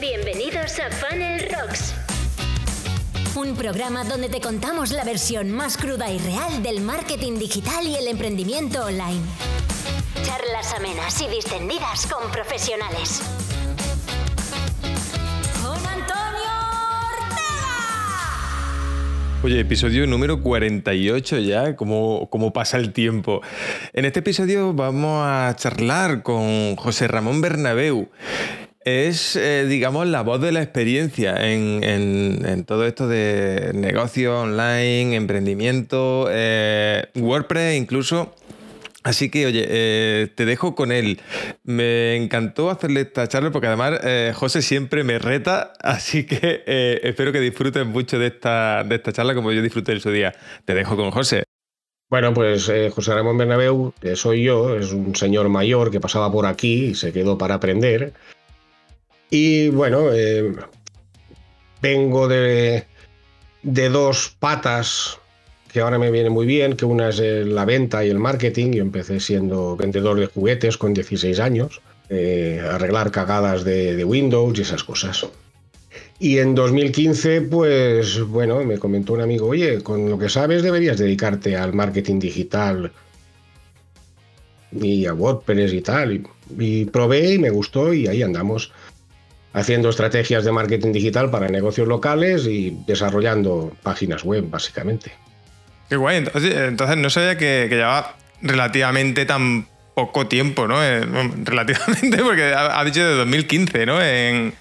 Bienvenidos a Funnel Rocks. Un programa donde te contamos la versión más cruda y real del marketing digital y el emprendimiento online. Charlas amenas y distendidas con profesionales. Con Antonio Ortega. Oye, episodio número 48 ya, ¿cómo, cómo pasa el tiempo? En este episodio vamos a charlar con José Ramón Bernabeu. Es, eh, digamos, la voz de la experiencia en, en- en todo esto de negocio online, emprendimiento, eh, WordPress incluso. Así que, oye, eh, te dejo con él. Me encantó hacerle esta charla porque además José siempre me reta, así que espero que disfrutes mucho de esta, de esta charla como yo disfruté en su día. Te dejo con José. Bueno, pues José Ramón Bernabeu, que soy yo, es un señor mayor que pasaba por aquí y se quedó para aprender. Y bueno, eh, vengo de, de dos patas que ahora me vienen muy bien, que una es eh, la venta y el marketing. Yo empecé siendo vendedor de juguetes con 16 años, eh, arreglar cagadas de, Windows y esas cosas. Y en 2015, pues bueno, me comentó un amigo, oye, con lo que sabes deberías dedicarte al marketing digital y a WordPress y tal. Y probé y me gustó y ahí andamos haciendo estrategias de marketing digital para negocios locales y desarrollando páginas web, básicamente. Qué guay. Entonces, entonces no sabía que, que llevaba relativamente tan poco tiempo, ¿no? Eh, relativamente, porque ha, ha dicho de 2015, ¿no? En,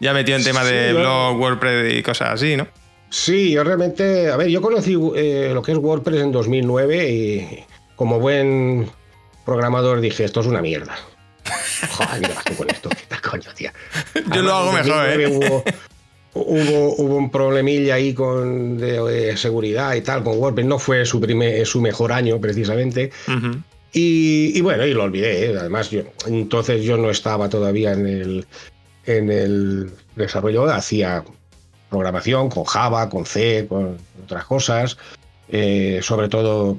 ya metido en tema de Sí, blog, WordPress y cosas así, ¿no? Sí, yo realmente, a ver, yo conocí eh, lo que es WordPress en 2009 y como buen programador dije, esto es una mierda. Joder, ¿qué vas tú con esto? ¿Qué coño, tía? Yo lo hago mejor, 2009 ¿eh? Hubo, hubo, hubo un problemilla ahí con de, seguridad y tal con WordPress. No fue su, primer, su mejor año, precisamente. Y bueno, y lo olvidé. ¿eh? Además, yo, entonces yo no estaba todavía en el, en el desarrollo, hacía programación con Java, con C, con otras cosas, eh, sobre todo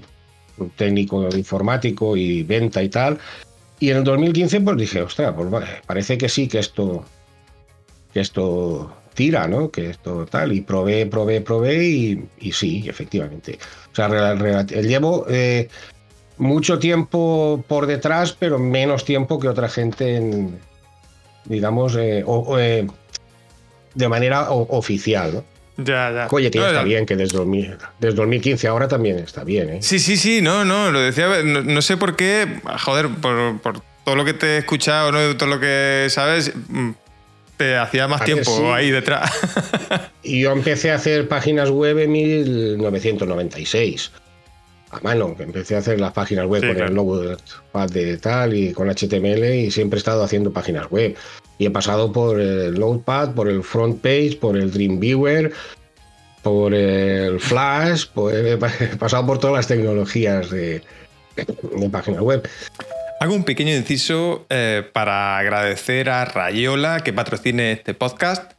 técnico informático y venta y tal. Y en el 2015 pues dije, ostras, pues parece que sí, que esto, que esto tira, ¿no? Que esto tal. Y probé, probé, probé y, sí, efectivamente. O sea, rela- llevo eh, mucho tiempo por detrás, pero menos tiempo que otra gente en, digamos, eh, eh, de manera oficial, ¿no? Ya, ya. Oye, que ya No, está ya- bien, que desde, 2000 desde 2015 ahora también está bien, ¿eh? Sí, sí, sí, no, no, lo decía, no, no sé por qué, joder, por, por todo lo que te he escuchado, ¿no? todo lo que sabes, mm, te hacía más tiempo sí. ahí detrás. Y yo empecé a hacer páginas web en 1996. A mano, que empecé a hacer las páginas web Sí, con claro. el Notepad de tal y con HTML y siempre he estado haciendo páginas web. Y he pasado por el Notepad, por el Front Page, por el Dreamweaver, por el Flash, pues he pa- he pasado por todas las tecnologías de, páginas web. Hago un pequeño inciso eh, para agradecer a Rayola que patrocine este podcast,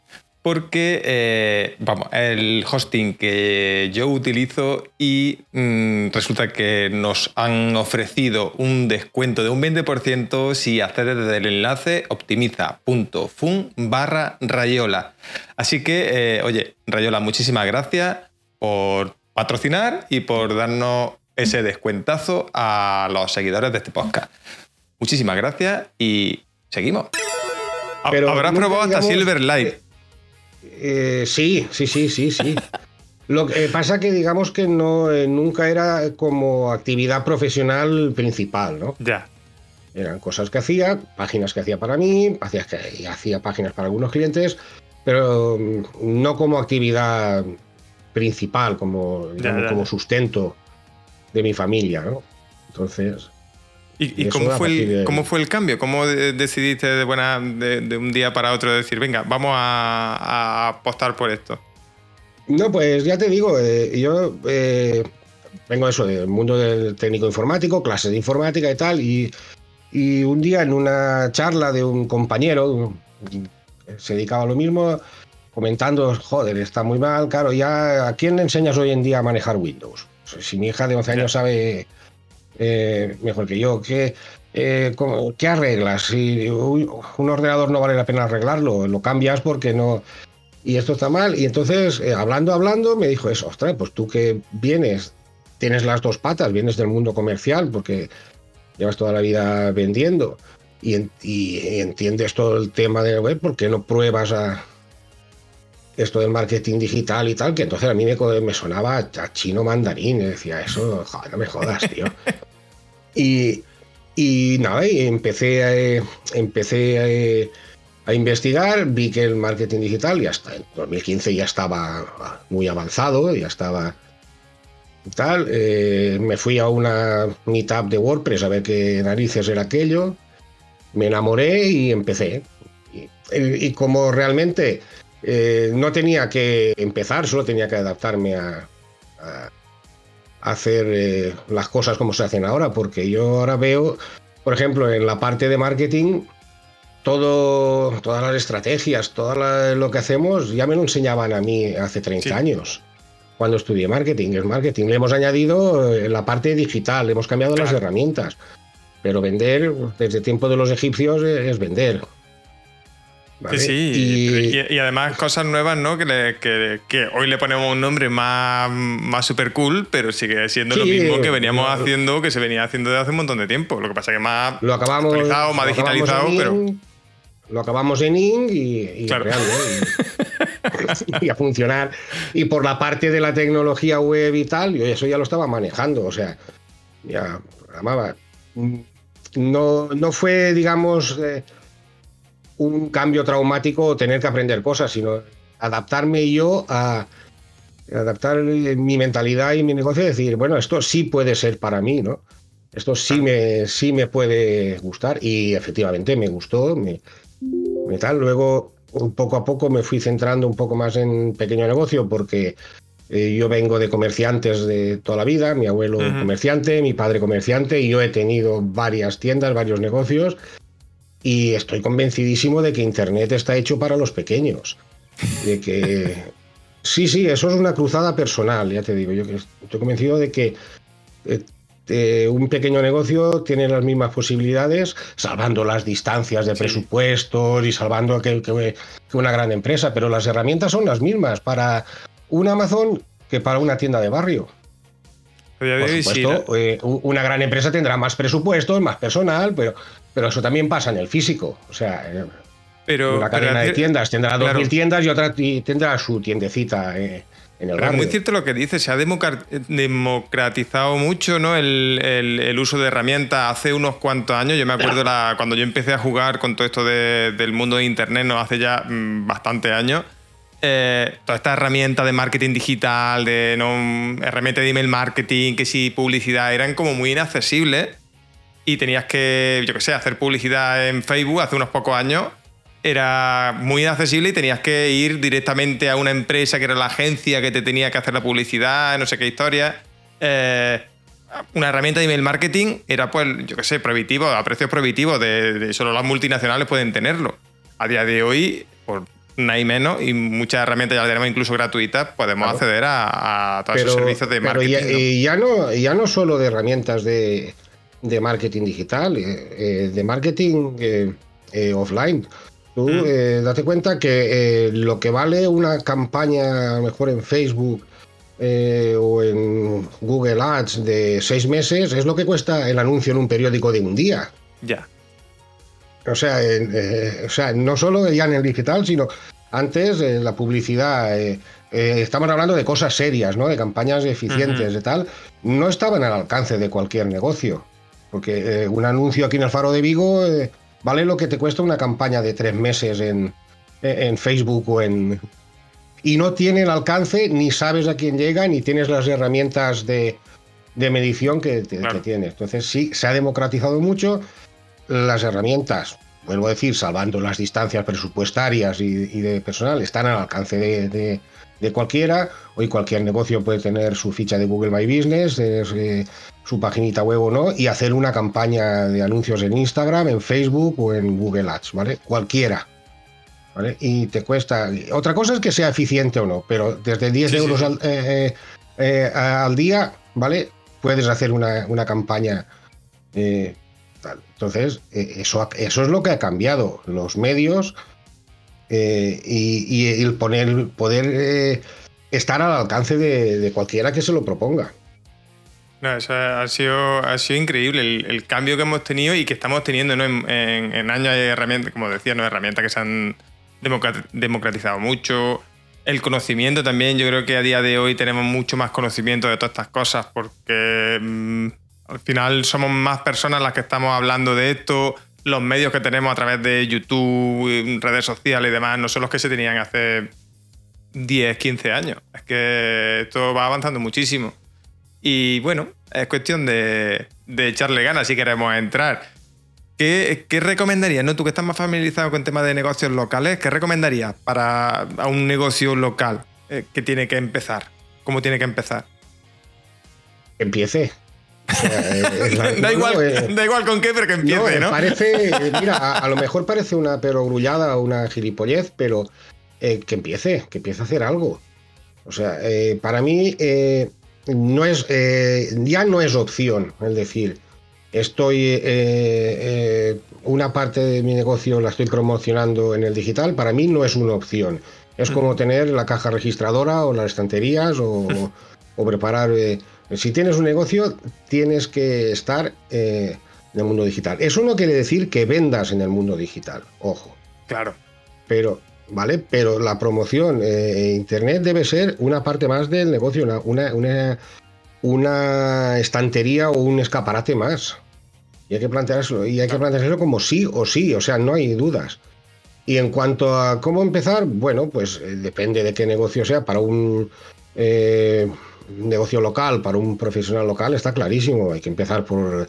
porque, eh, vamos, el hosting que yo utilizo y mm, resulta que nos han ofrecido un descuento de un 20% si accedes desde el enlace optimiza.fun barra Rayola. Así que, eh, oye, Rayola, muchísimas gracias por patrocinar y por darnos ese descuentazo a los seguidores de este podcast. Muchísimas gracias y seguimos. Pero Habrás probado hasta Silverlight. Eh, sí, sí, sí, sí, sí. Lo que pasa que digamos que no eh, nunca era como actividad profesional principal, ¿no? Ya. Eran cosas que hacía, páginas que hacía para mí, hacía, que- hacía páginas para algunos clientes, pero mm, no como actividad principal, como, digamos, ya, como ya. sustento de mi familia, ¿no? Entonces, ¿Y, cómo, fue el, partir de- cómo fue el cambio? ¿Cómo de- decidiste de, buena, de, de un día para otro decir, venga, vamos a, a apostar por esto? No, pues ya te digo, eh, yo eh, vengo eso del mundo del técnico informático, clases de informática y tal, y, y un día en una charla de un compañero que se dedicaba a lo mismo, comentando, joder, está muy mal, claro, ya, ¿a quién le enseñas hoy en día a manejar Windows? Si mi hija de 11 años sabe eh, mejor que yo, que eh, ¿qué arreglas? Si un ordenador no vale la pena arreglarlo, lo cambias porque no... Y esto está mal. Y entonces, eh, hablando, hablando, me dijo eso, ostras, pues tú que vienes, tienes las dos patas, vienes del mundo comercial, porque llevas toda la vida vendiendo y, entiendes todo el tema de web, ¿por qué no pruebas a esto del marketing digital y tal? Que entonces a mí me, me sonaba a chino mandarín, y decía, eso, joder, no me jodas, tío. y, y nada, y empecé, a, empecé a, investigar, vi que el marketing digital ya está, en 2015 ya estaba muy avanzado, ya estaba tal. Eh, me fui a una meetup de WordPress a ver qué narices era aquello. Me enamoré y empecé. Y, como realmente eh, no tenía que empezar, solo tenía que adaptarme a, hacer eh, las cosas como se hacen ahora, porque yo ahora veo, por ejemplo, en la parte de marketing, todo, todas las estrategias, todo lo que hacemos, ya me lo enseñaban a mí hace 30 años cuando estudié marketing. El marketing le hemos añadido eh, la parte digital, le hemos cambiado las herramientas. Pero vender, desde tiempo de los egipcios, es vender. Sí, sí. Y, además cosas nuevas, ¿no? Que, que, hoy le ponemos un nombre más, más super cool, pero sigue siendo lo mismo que veníamos haciendo, que se venía haciendo desde hace un montón de tiempo. Lo que pasa es que más lo acabamos, actualizado, más digitalizado, pero. Lo acabamos en ING y, claro. y a funcionar. Y por la parte de la tecnología web y tal, yo eso ya lo estaba manejando, o sea, ya programaba. No, no fue, digamos, eh, un cambio traumático tener que aprender cosas, sino adaptarme yo a adaptar mi mentalidad y mi negocio y decir, bueno, esto sí puede ser para mí, ¿no? Esto sí me, sí me puede gustar y efectivamente me gustó, me, me tal. Luego poco a poco me fui centrando un poco más en pequeño negocio porque eh, yo vengo de comerciantes de toda la vida, mi abuelo comerciante, mi padre comerciante, y yo he tenido varias tiendas, varios negocios, y estoy convencidísimo de que Internet está hecho para los pequeños. De que. Sí, sí, eso es una cruzada personal, ya te digo. Yo estoy convencido de que eh, eh, un pequeño negocio tiene las mismas posibilidades, salvando las distancias de presupuestos y salvando que, que, una gran empresa, pero las herramientas son las mismas para un Amazon que para una tienda de barrio. Por supuesto, eh, una gran empresa tendrá más presupuestos, más personal, pero, pero eso también pasa en el físico. O sea, eh, pero, una cadena de tiendas tendrá dos mil tiendas y otra tendrá su tiendecita. Pero es muy cierto lo que dice, se ha democratizado mucho ¿no? el, uso de herramientas hace unos cuantos años. Yo me acuerdo la, cuando yo empecé a jugar con todo esto del mundo de Internet, ¿no? hace ya mm, bastantes años. Eh, toda esta herramienta de marketing digital, de ¿no? herramienta de email marketing, que sí, publicidad, eran como muy inaccesibles y tenías que, yo qué sé, hacer publicidad en Facebook hace unos pocos años era muy inaccesible y tenías que ir directamente a una empresa que era la agencia que te tenía que hacer la publicidad, no sé qué historia. Eh, una herramienta de email marketing era, pues, yo qué sé, prohibitivo, a precios prohibitivos, de, solo las multinacionales pueden tenerlo. A día de hoy, por nada y menos, y muchas herramientas ya las tenemos incluso gratuitas, podemos acceder a, todos esos servicios de marketing. Pero ya, Y ya, no, ya no solo de herramientas de, marketing digital, eh, eh, de marketing offline. Tú mm. eh, date cuenta que eh, lo que vale una campaña, a lo mejor en Facebook eh, o en Google Ads de seis meses, es lo que cuesta el anuncio en un periódico de un día. Ya. O sea, o sea, no solo ya en el digital, sino antes la publicidad. estamos hablando de cosas serias, ¿no? De campañas eficientes, de tal. No estaban al alcance de cualquier negocio. Porque un anuncio aquí en el Faro de Vigo vale lo que te cuesta una campaña de tres meses en, Facebook o en... Y no tiene el alcance, ni sabes a quién llega, ni tienes las herramientas de, medición que, tienes. Entonces sí, se ha democratizado mucho las herramientas. Vuelvo a decir, salvando las distancias presupuestarias y, de personal, están al alcance de, cualquiera. Hoy cualquier negocio puede tener su ficha de Google My Business, eh, su paginita web o no, y hacer una campaña de anuncios en Instagram, en Facebook o en Google Ads, ¿vale? Cualquiera. ¿Vale? Y te cuesta. Otra cosa es que sea eficiente o no, pero desde 10 euros Al, eh, eh, al, día, ¿vale? Puedes hacer una, campaña tal. Entonces, eh, eso, eso es lo que ha cambiado. Los medios eh, y, el poner, poder eh, estar al alcance de, cualquiera que se lo proponga. No, eso ha sido, ha sido increíble el, cambio que hemos tenido y que estamos teniendo en, años de herramientas, como decía, ¿no? herramientas que se han democratizado mucho. El conocimiento también, yo creo que a día de hoy tenemos mucho más conocimiento de todas estas cosas porque mm, al final somos más personas las que estamos hablando de esto, los medios que tenemos a través de YouTube, redes sociales y demás, no son los que se tenían hace 10, 15 años. Es que esto va avanzando muchísimo. Y bueno, es cuestión de, echarle ganas si queremos entrar. ¿Qué, ¿Qué, recomendarías? ¿no? Tú que estás más familiarizado con temas de negocios locales, ¿qué recomendarías para un negocio local eh, que tiene que empezar? ¿Cómo tiene que empezar? Empiece. da, igual, da igual con qué, pero que empiece, ¿no? Parece, mira, a, lo mejor parece una perogrullada o una gilipollez, pero eh, que empiece, que empiece a hacer algo. O sea, eh, para mí eh, no es, ya no es opción el decir, estoy, una parte de mi negocio la estoy promocionando en el digital, para mí no es una opción. Es como tener la caja registradora o las estanterías o, o preparar si tienes un negocio, tienes que estar eh, en el mundo digital. Eso no quiere decir que vendas en el mundo digital, ojo. Claro. Pero, ¿vale? Pero la promoción eh, Internet debe ser una parte más del negocio, una, una, estantería o un escaparate más. Y hay que plantearlo, y hay que plantearlo como sí o sí, o sea, no hay dudas. Y en cuanto a cómo empezar, bueno, pues eh, depende de qué negocio sea. Para un negocio local, para un profesional local, está clarísimo. Hay que empezar por,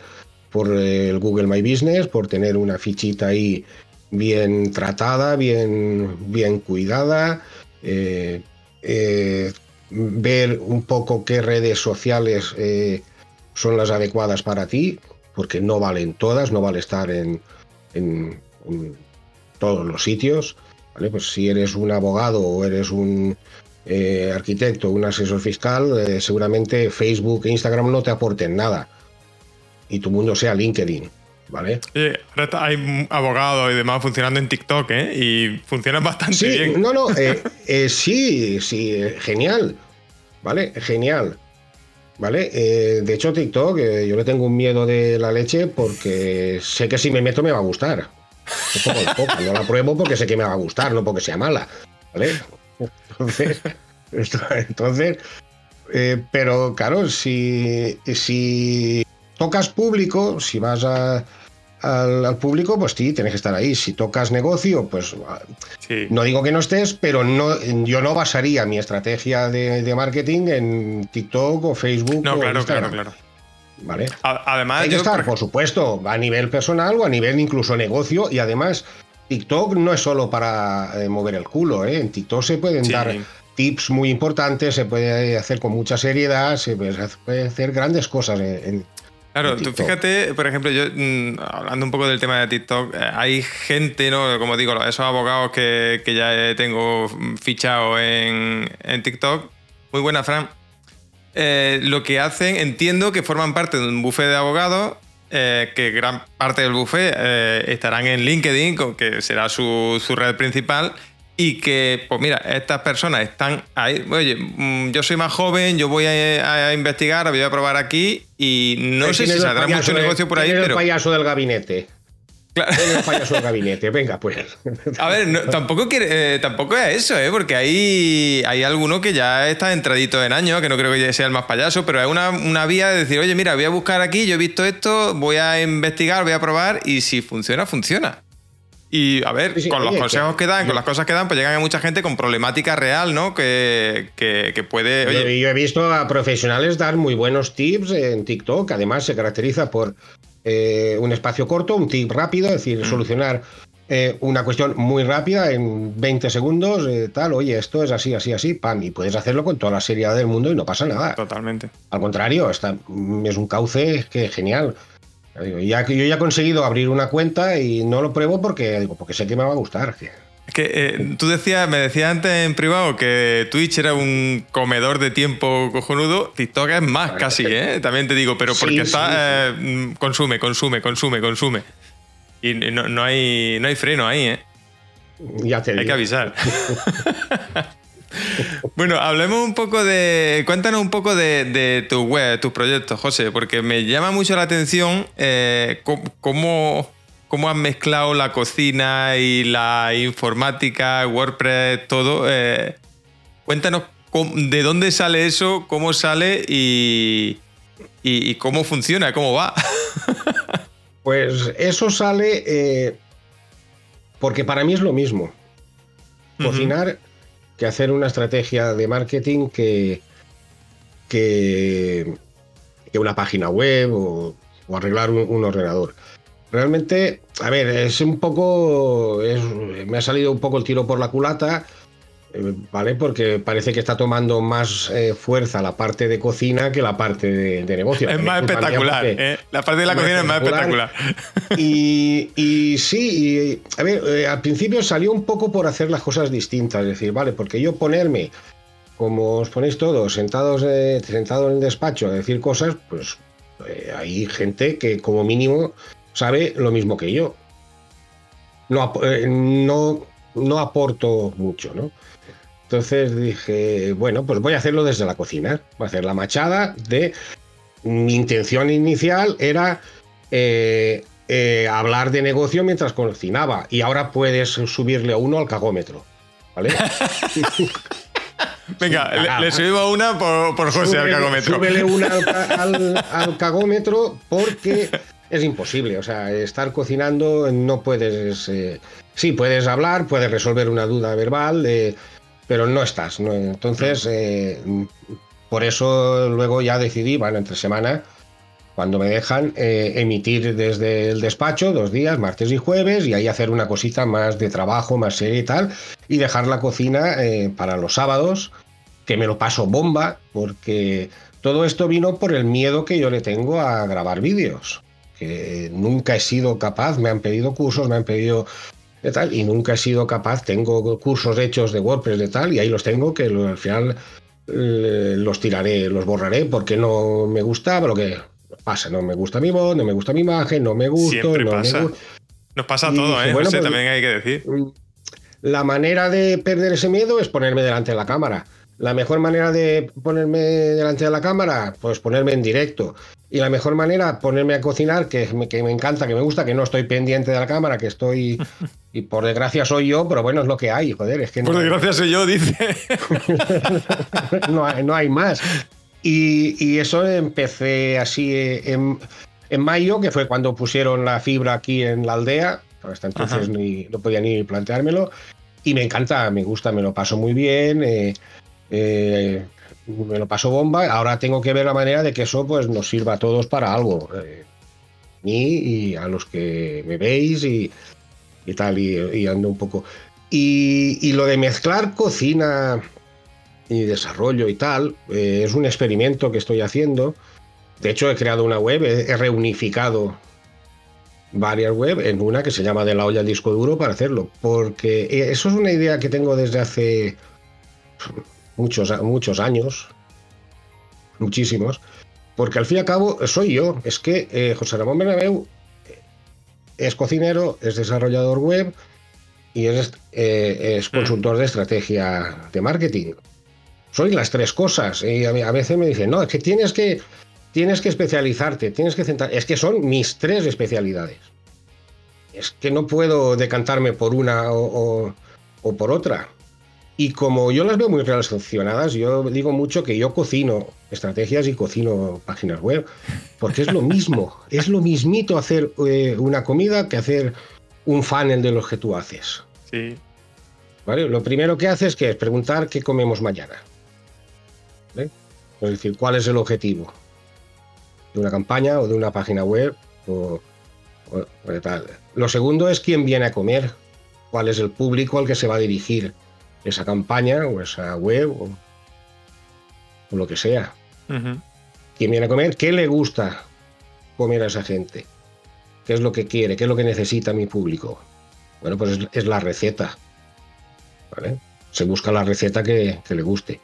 por el Google My Business, por tener una fichita ahí bien tratada, bien, bien cuidada. Eh, eh, ver un poco qué redes sociales eh, son las adecuadas para ti, porque no valen todas, no vale estar en, en, todos los sitios. ¿vale? Pues si eres un abogado o eres un eh, arquitecto, un asesor fiscal, seguramente Facebook e Instagram no te aporten nada. Y tu mundo sea LinkedIn. ¿Vale? ahora hay abogados y demás funcionando en TikTok, ¿eh? Y funcionan bastante sí, bien. No, no, eh, sí, sí, genial. ¿Vale? Genial. ¿Vale? de hecho, TikTok, yo le tengo un miedo de la leche porque sé que si me meto me va a gustar. No la pruebo porque sé que me va a gustar, no porque sea mala. ¿Vale? Entonces, entonces eh, pero claro, si, si tocas público, si vas al, público, pues sí, tienes que estar ahí. Si tocas negocio, pues no digo que no estés, pero no, yo no basaría mi estrategia de, marketing en TikTok o Facebook. No, claro, claro, claro. ¿Vale? Además, hay que estar, por supuesto, a nivel personal o a nivel incluso negocio y además TikTok no es solo para eh, mover el culo, ¿eh? en TikTok se pueden dar tips muy importantes, se puede hacer con mucha seriedad, se puede hacer grandes cosas en, Claro, tú fíjate, por ejemplo, yo mm, hablando un poco del tema de TikTok, eh, hay gente, ¿no? Como digo, esos abogados que, ya tengo fichado en, TikTok. Muy buena, Fran. lo que hacen, entiendo que forman parte de un buffet de abogados eh, que gran parte del buffet eh, estarán en LinkedIn, que será su, red principal, y que, pues mira, estas personas están ahí, oye, mm, yo soy más joven, yo voy a, investigar, voy a probar aquí, y no sé si saldrá mucho negocio por ahí, pero... el payaso del gabinete. Claro. El payaso del gabinete, venga, pues. A ver, tampoco, quiere, eh, tampoco es eso, ¿eh? porque hay, hay alguno que ya está entradito en años, que no creo que sea el más payaso, pero es una, una, vía de decir, oye, mira, voy a buscar aquí, yo he visto esto, voy a investigar, voy a probar, y si funciona, funciona. Y a ver, con los consejos que, dan, con las cosas que dan, pues llegan a mucha gente con problemática real, ¿no? Que, que, puede. Oye, yo he visto a profesionales dar muy buenos tips en TikTok, además se caracteriza por eh, un espacio corto, un tip rápido, es decir, mm. solucionar eh, una cuestión muy rápida en 20 segundos, eh, tal, oye, esto es así, así, así, pam, y puedes hacerlo con toda la seriedad del mundo y no pasa nada. Totalmente. Al contrario, está, es un cauce que genial. Ya, yo ya he conseguido abrir una cuenta y no lo pruebo porque, digo, porque sé que me va a gustar. que eh, tú decías, me decías antes en privado que Twitch era un comedor de tiempo cojonudo. TikTok es más casi, ¿eh? También te digo, pero porque está. Eh, consume, consume, consume, consume. Y no, hay, no hay freno ahí, ¿eh? Ya te Hay que avisar. bueno, hablemos un poco de. Cuéntanos un poco de, tu web, tus proyectos, José, porque me llama mucho la atención eh, cómo, cómo, has mezclado la cocina y la informática, WordPress, todo. Eh, cuéntanos de dónde sale eso, cómo sale y, y, cómo funciona, cómo va. pues eso sale eh, porque para mí es lo mismo. Cocinar que hacer una estrategia de marketing que, que, una página web o, arreglar un, ordenador. Realmente, a ver, es un poco. me ha salido un poco el tiro por la culata ¿vale? Porque parece que está tomando más eh, fuerza la parte de cocina que la parte de, negocio. Es más espectacular, ¿eh? La parte de la cocina es más espectacular. Y, sí, a ver, al principio salió un poco por hacer las cosas distintas, es decir, vale, porque yo ponerme, como os ponéis todos, sentados sentado en el despacho a decir cosas, pues hay gente que como mínimo sabe lo mismo que yo. No, no, no aporto mucho, ¿no? Entonces dije, bueno, pues voy a hacerlo desde la cocina. Voy a hacer la machada de... Mi intención inicial era eh, eh, hablar de negocio mientras cocinaba y ahora puedes subirle a uno al cagómetro. ¿Vale? Venga, le, subimos una por, José al cagómetro. Súbele una al, cagómetro porque es imposible. O sea, estar cocinando no puedes. Eh, sí, puedes hablar, puedes resolver una duda verbal. de pero no estás. Entonces, eh, por eso luego ya decidí, bueno, entre semana, cuando me dejan, eh, emitir desde el despacho dos días, martes y jueves, y ahí hacer una cosita más de trabajo, más seria y tal, y dejar la cocina eh, para los sábados, que me lo paso bomba, porque todo esto vino por el miedo que yo le tengo a grabar vídeos que nunca he sido capaz, me han pedido cursos, me han pedido tal, y nunca he sido capaz, tengo cursos hechos de WordPress de tal, y ahí los tengo que al final eh, los tiraré, los borraré porque no me gustaba lo que pasa, no me gusta mi voz, no me gusta mi imagen, no me gusta. Siempre pasa. Nos pasa todo, ¿eh? Pues también hay que decir. Mm, la manera de perder ese miedo es ponerme delante de la cámara. La mejor manera de ponerme delante de la cámara, pues ponerme en directo. Y la mejor manera, ponerme a cocinar, que me, que me encanta, que me gusta, que no estoy pendiente de la cámara, que estoy. Y por desgracia soy yo, pero bueno, es lo que hay, joder. Es que por desgracia soy yo, dice. no, hay, no hay más. Y, eso empecé así en, en, mayo, que fue cuando pusieron la fibra aquí en la aldea. Hasta entonces ni, no podía ni planteármelo. Y me encanta, me gusta, me lo paso muy bien. Eh, eh, me lo paso bomba. Ahora tengo que ver la manera de que eso pues, nos sirva a todos para algo. Eh, mí y a los que me veis y, tal, y, ando un poco. Y, lo de mezclar cocina y desarrollo y tal, eh, es un experimento que estoy haciendo. De hecho, he creado una web, he, reunificado varias webs en una que se llama De la olla al disco duro para hacerlo, porque eh, eso es una idea que tengo desde hace muchos, muchos años, muchísimos, porque al fin y al cabo soy yo. Es que eh, José Ramón Bernabeu eh, es cocinero, es desarrollador web y es, eh, es mm. consultor de estrategia de marketing. Soy las tres cosas. Y a, veces me dicen, no, es que tienes que, tienes que especializarte, tienes que centrar. Es que son mis tres especialidades. Es que no puedo decantarme por una o por otra. Y como yo las veo muy relacionadas, yo digo mucho que yo cocino estrategias y cocino páginas web, porque es lo mismo, es lo mismito hacer eh, una comida que hacer un funnel de los que tú haces. Sí. ¿Vale? Lo primero que haces que es preguntar qué comemos mañana. Es decir, cuál es el objetivo de una campaña o de una página web o, o tal. Lo segundo es quién viene a comer, cuál es el público al que se va a dirigir esa campaña o esa web o, lo que sea. ¿Quién viene a comer? ¿Qué le gusta comer a esa gente? ¿Qué es lo que quiere? ¿Qué es lo que necesita mi público? Bueno, pues es, la receta. Se busca la receta que, le guste.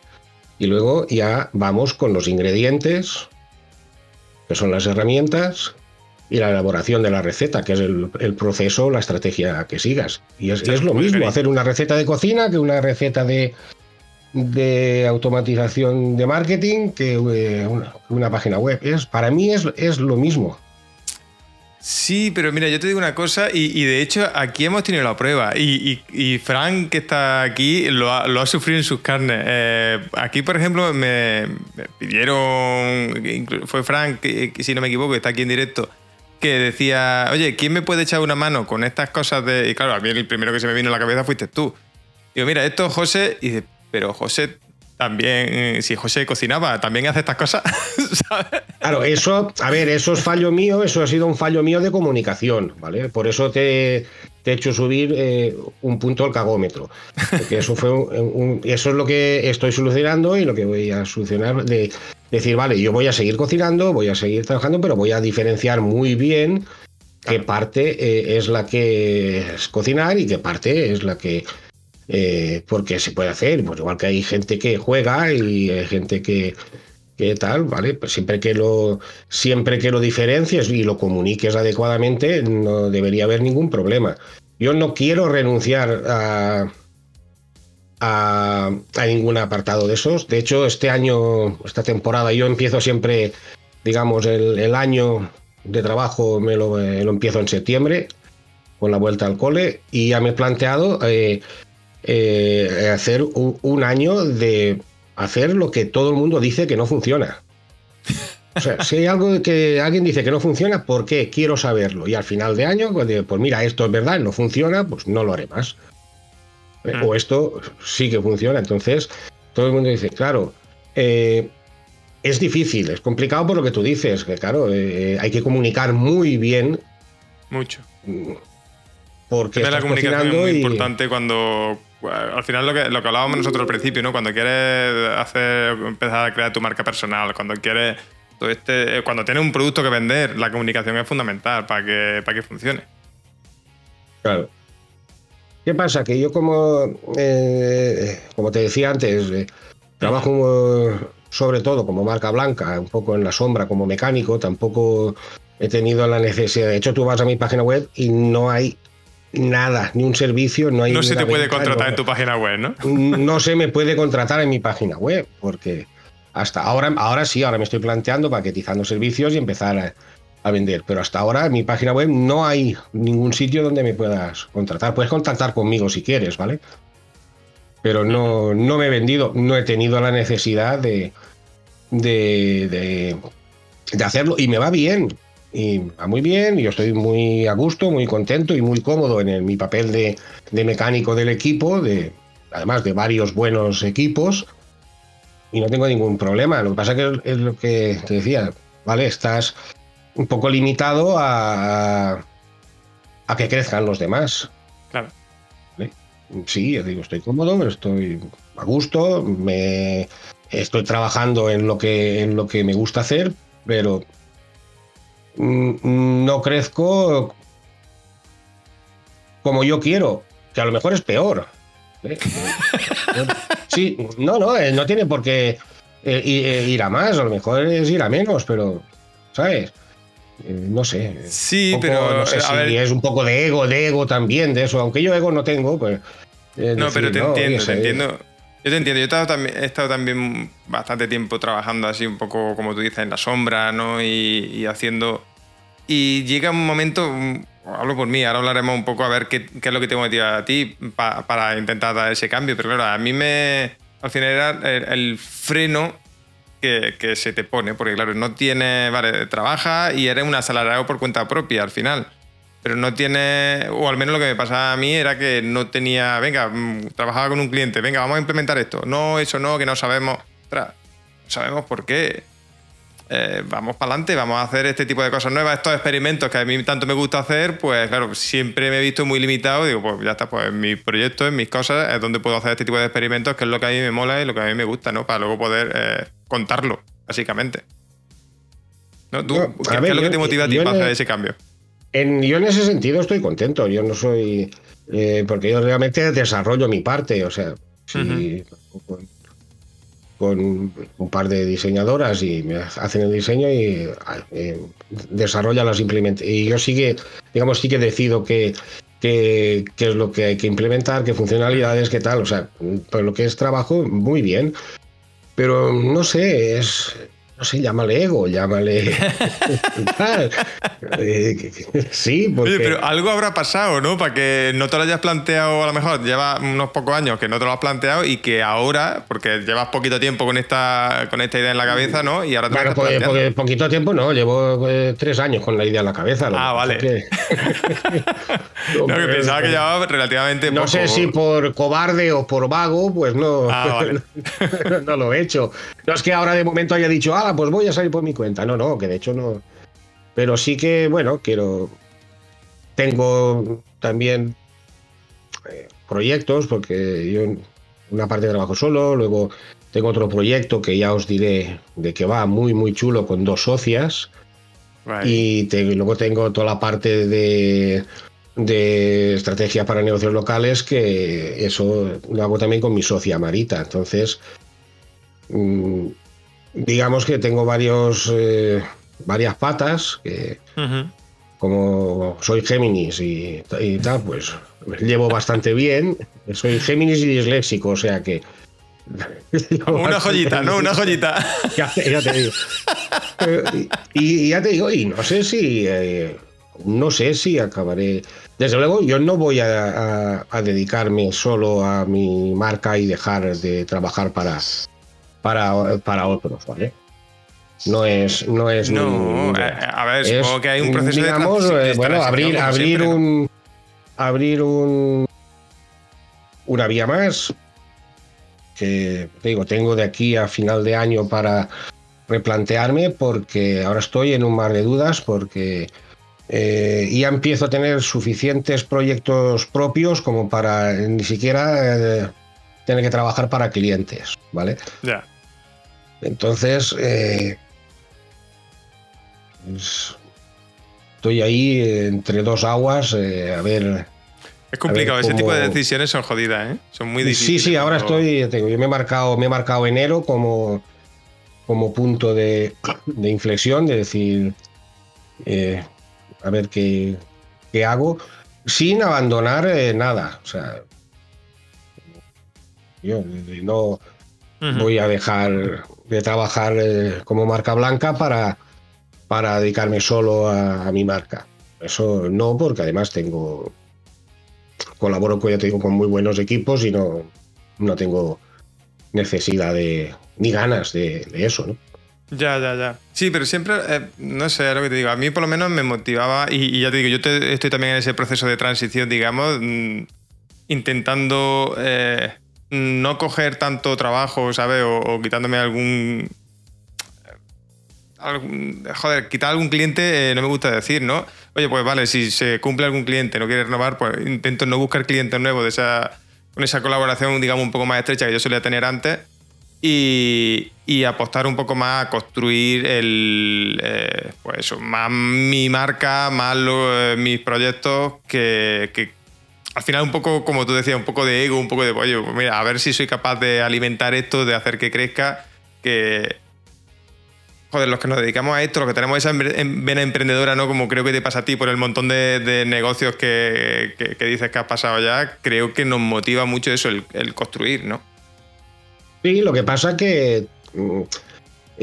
Y luego ya vamos con los ingredientes, que son las herramientas, y la elaboración de la receta, que es el, proceso, la estrategia que sigas. Y es, lo mismo hacer una receta de cocina que una receta de, de automatización de marketing que eh, una, página web. Es, para mí es, es lo mismo. Sí, pero mira, yo te digo una cosa, y, de hecho aquí hemos tenido la prueba, y, Frank, que está aquí, lo ha, sufrido en sus carnes. Eh, aquí, por ejemplo, me, pidieron, fue Frank, si no me equivoco, está aquí en directo, que decía, oye, ¿quién me puede echar una mano con estas cosas de...? Y claro, a mí el primero que se me vino a la cabeza fuiste tú. Digo, mira, esto José, y dice, pero José también, si José cocinaba, también hace estas cosas. Claro, eso, a ver, eso es fallo mío, eso ha sido un fallo mío de comunicación, ¿vale? Por eso te, te he hecho subir eh, un punto al cagómetro. Porque eso fue eso es lo que estoy solucionando y lo que voy a solucionar de decir, vale, yo voy a seguir cocinando, voy a seguir trabajando, pero voy a diferenciar muy bien qué parte eh, es la que es cocinar y qué parte es la que eh, porque se puede hacer, pues igual que hay gente que juega y hay gente que, tal, ¿vale? Pues siempre que lo siempre que lo diferencies y lo comuniques adecuadamente, no debería haber ningún problema. Yo no quiero renunciar a, a, ningún apartado de esos. De hecho, este año, esta temporada, yo empiezo siempre, digamos, el, año de trabajo me lo, lo, empiezo en septiembre, con la vuelta al cole, y ya me he planteado eh, eh, hacer un, año de hacer lo que todo el mundo dice que no funciona. O sea, si hay algo que alguien dice que no funciona, ¿por qué? Quiero saberlo. Y al final de año, pues, pues mira, esto es verdad, no funciona, pues no lo haré más. Eh, o mm. esto sí que funciona. Entonces, todo el mundo dice, claro, eh, es difícil, es complicado por lo que tú dices, que claro, hay que comunicar muy bien. Mucho. Porque la comunicación es muy importante cuando al final lo que, lo que hablábamos nosotros al principio, ¿no? Cuando quieres empezar a crear tu marca personal, cuando quieres este, eh, cuando tienes un producto que vender, la comunicación es fundamental para que, para que funcione. Claro. ¿Qué pasa? Que yo como, eh, como te decía antes, eh, trabajo sobre todo como marca blanca, un poco en la sombra como mecánico, tampoco he tenido la necesidad. De hecho, tú vas a mi página web y no hay nada, ni un servicio, no hay. No se te puede contratar en tu página web, ¿no? No se me puede contratar en mi página web, porque hasta ahora, ahora sí, ahora me estoy planteando paquetizando servicios y empezar a, vender, pero hasta ahora en mi página web no hay ningún sitio donde me puedas contratar. Puedes contactar conmigo si quieres, ¿vale? Pero no, no me he vendido, no he tenido la necesidad de, de, de hacerlo y me va bien y va muy bien, yo estoy muy a gusto, muy contento y muy cómodo en mi papel de, mecánico del equipo, de, además de varios buenos equipos, y no tengo ningún problema. Lo que pasa que es lo que te decía, ¿vale? Estás un poco limitado a, a que crezcan los demás. Claro. Sí, yo digo, estoy cómodo, estoy a gusto, me estoy trabajando en lo que, en lo que me gusta hacer, pero no crezco como yo quiero, que a lo mejor es peor. ¿eh? Sí, no, no, eh, no tiene por qué eh, ir a más, a lo mejor es ir a menos, pero, ¿sabes? no sé. Sí, pero no sé si es un poco de ego, de ego también, de eso, aunque yo ego no tengo, pues. no, pero te entiendo, te entiendo. Yo te entiendo, yo he estado, también, he estado, también, bastante tiempo trabajando así un poco, como tú dices, en la sombra, ¿no? Y, haciendo... Y llega un momento, mm, hablo por mí, ahora hablaremos un poco a ver qué, qué es lo que tengo metido a ti para intentar dar ese cambio, pero claro, a mí me... Al final era el, freno que, que, se te pone, porque claro, no tiene, vale, trabaja y eres un asalariado por cuenta propia al final pero no tiene, o al menos lo que me pasaba a mí era que no tenía, venga, mm, trabajaba con un cliente, venga, vamos a implementar esto. No, eso no, que no sabemos. sabemos por qué. Eh, vamos para adelante, vamos a hacer este tipo de cosas nuevas, estos experimentos que a mí tanto me gusta hacer, pues claro, siempre me he visto muy limitado. Digo, pues ya está, pues en mis proyectos, en mis cosas, es donde puedo hacer este tipo de experimentos, que es lo que a mí me mola y lo que a mí me gusta, ¿no? Para luego poder eh, contarlo, básicamente. ¿No? ¿Tú, ¿qué, es lo que te motiva a ti para hacer ese cambio? En, yo en ese sentido estoy contento. Yo no soy. eh, porque yo realmente desarrollo mi parte, o sea, si con, un par de diseñadoras y me hacen el diseño y eh, desarrollan las implementaciones. Y yo sí que, digamos, sí que decido que qué, es lo que hay que implementar, qué funcionalidades, qué tal. O sea, por lo que es trabajo, muy bien. Pero no sé, es, no sé, llámale ego, llámale. Eh, sí, porque... Oye, pero algo habrá pasado, ¿no? Para que no te lo hayas planteado, a lo mejor lleva unos pocos años que no te lo has planteado y que ahora, porque llevas poquito tiempo con esta, con esta idea en la cabeza, ¿no? Y ahora te bueno, pues, porque, poquito tiempo no, llevo eh, tres años con la idea en la cabeza. Ah, vale. no, que pensaba que llevaba relativamente No sé si por cobarde o por vago, pues no, ah, no lo he hecho. No es que ahora de momento haya dicho, ah, pues voy a salir por mi cuenta. No, no, que de hecho no. Pero sí que, bueno, quiero. Tengo también eh, proyectos, porque yo una parte trabajo solo, luego tengo otro proyecto que ya os diré de que va muy, muy chulo con dos socias. Y luego tengo toda la parte de, de estrategia para negocios locales, que eso lo hago también con mi socia Marita. Entonces, mm, digamos que tengo varios, eh, varias patas, que como soy Géminis y, tal, pues llevo bastante bien. Soy Géminis y disléxico, o sea que... Una joyita, ¿no? Una joyita. ya, te digo. y, ya te digo, y no sé si... Eh, no sé si acabaré... Desde luego, yo no voy a, dedicarme solo a mi marca y dejar de trabajar para, para, para otros, ¿vale? No es. No, es no eh, a ver, supongo que hay un proceso digamos, de. Eh, bueno, abrir, abrir un. Abrir un. Una vía más. Que digo, tengo de aquí a final de año para replantearme, porque ahora estoy en un mar de dudas, porque. Eh, ya empiezo a tener suficientes proyectos propios como para ni siquiera tener que trabajar para clientes, ¿vale? Ya. Entonces, eh, pues, estoy ahí entre dos aguas, eh, a ver. Es complicado, ese tipo de decisiones son jodidas, ¿eh? Son muy difíciles. Sí, sí, ahora estoy, yo me he marcado, me he marcado enero como, como punto de, inflexión, de decir, eh, a ver qué, qué, hago, sin abandonar nada. O sea, yo no voy a dejar de trabajar eh, como marca blanca para, para dedicarme solo a, mi marca. Eso no, porque además tengo. Colaboro, ya te digo, con muy buenos equipos y no, no tengo necesidad de. ni ganas de, eso. Ya, ya, ya. Sí, pero siempre, eh, no sé lo que te digo, a mí por lo menos me motivaba, y, ya te digo, yo estoy también en ese proceso de transición, digamos, mm, intentando eh, no coger tanto trabajo, ¿sabes? O, quitándome algún, Joder, quitar algún cliente eh, no me gusta decir, ¿no? Oye, pues vale, si se cumple algún cliente, no quiere renovar, pues intento no buscar clientes nuevos de esa, con esa colaboración, digamos, un poco más estrecha que yo solía tener antes. Y, apostar un poco más a construir el, eh, pues eso, más mi marca, más eh, mis proyectos que al final un poco, como tú decías, un poco de ego, un poco de, oye, pues mira, a ver si soy capaz de alimentar esto, de hacer que crezca, que... Joder, los que nos dedicamos a esto, los que tenemos esa vena emprendedora, ¿no? Como creo que te pasa a ti por el montón de, negocios que, dices que has pasado ya, creo que nos motiva mucho eso, el, el construir, ¿no? Sí, lo que pasa es que mm,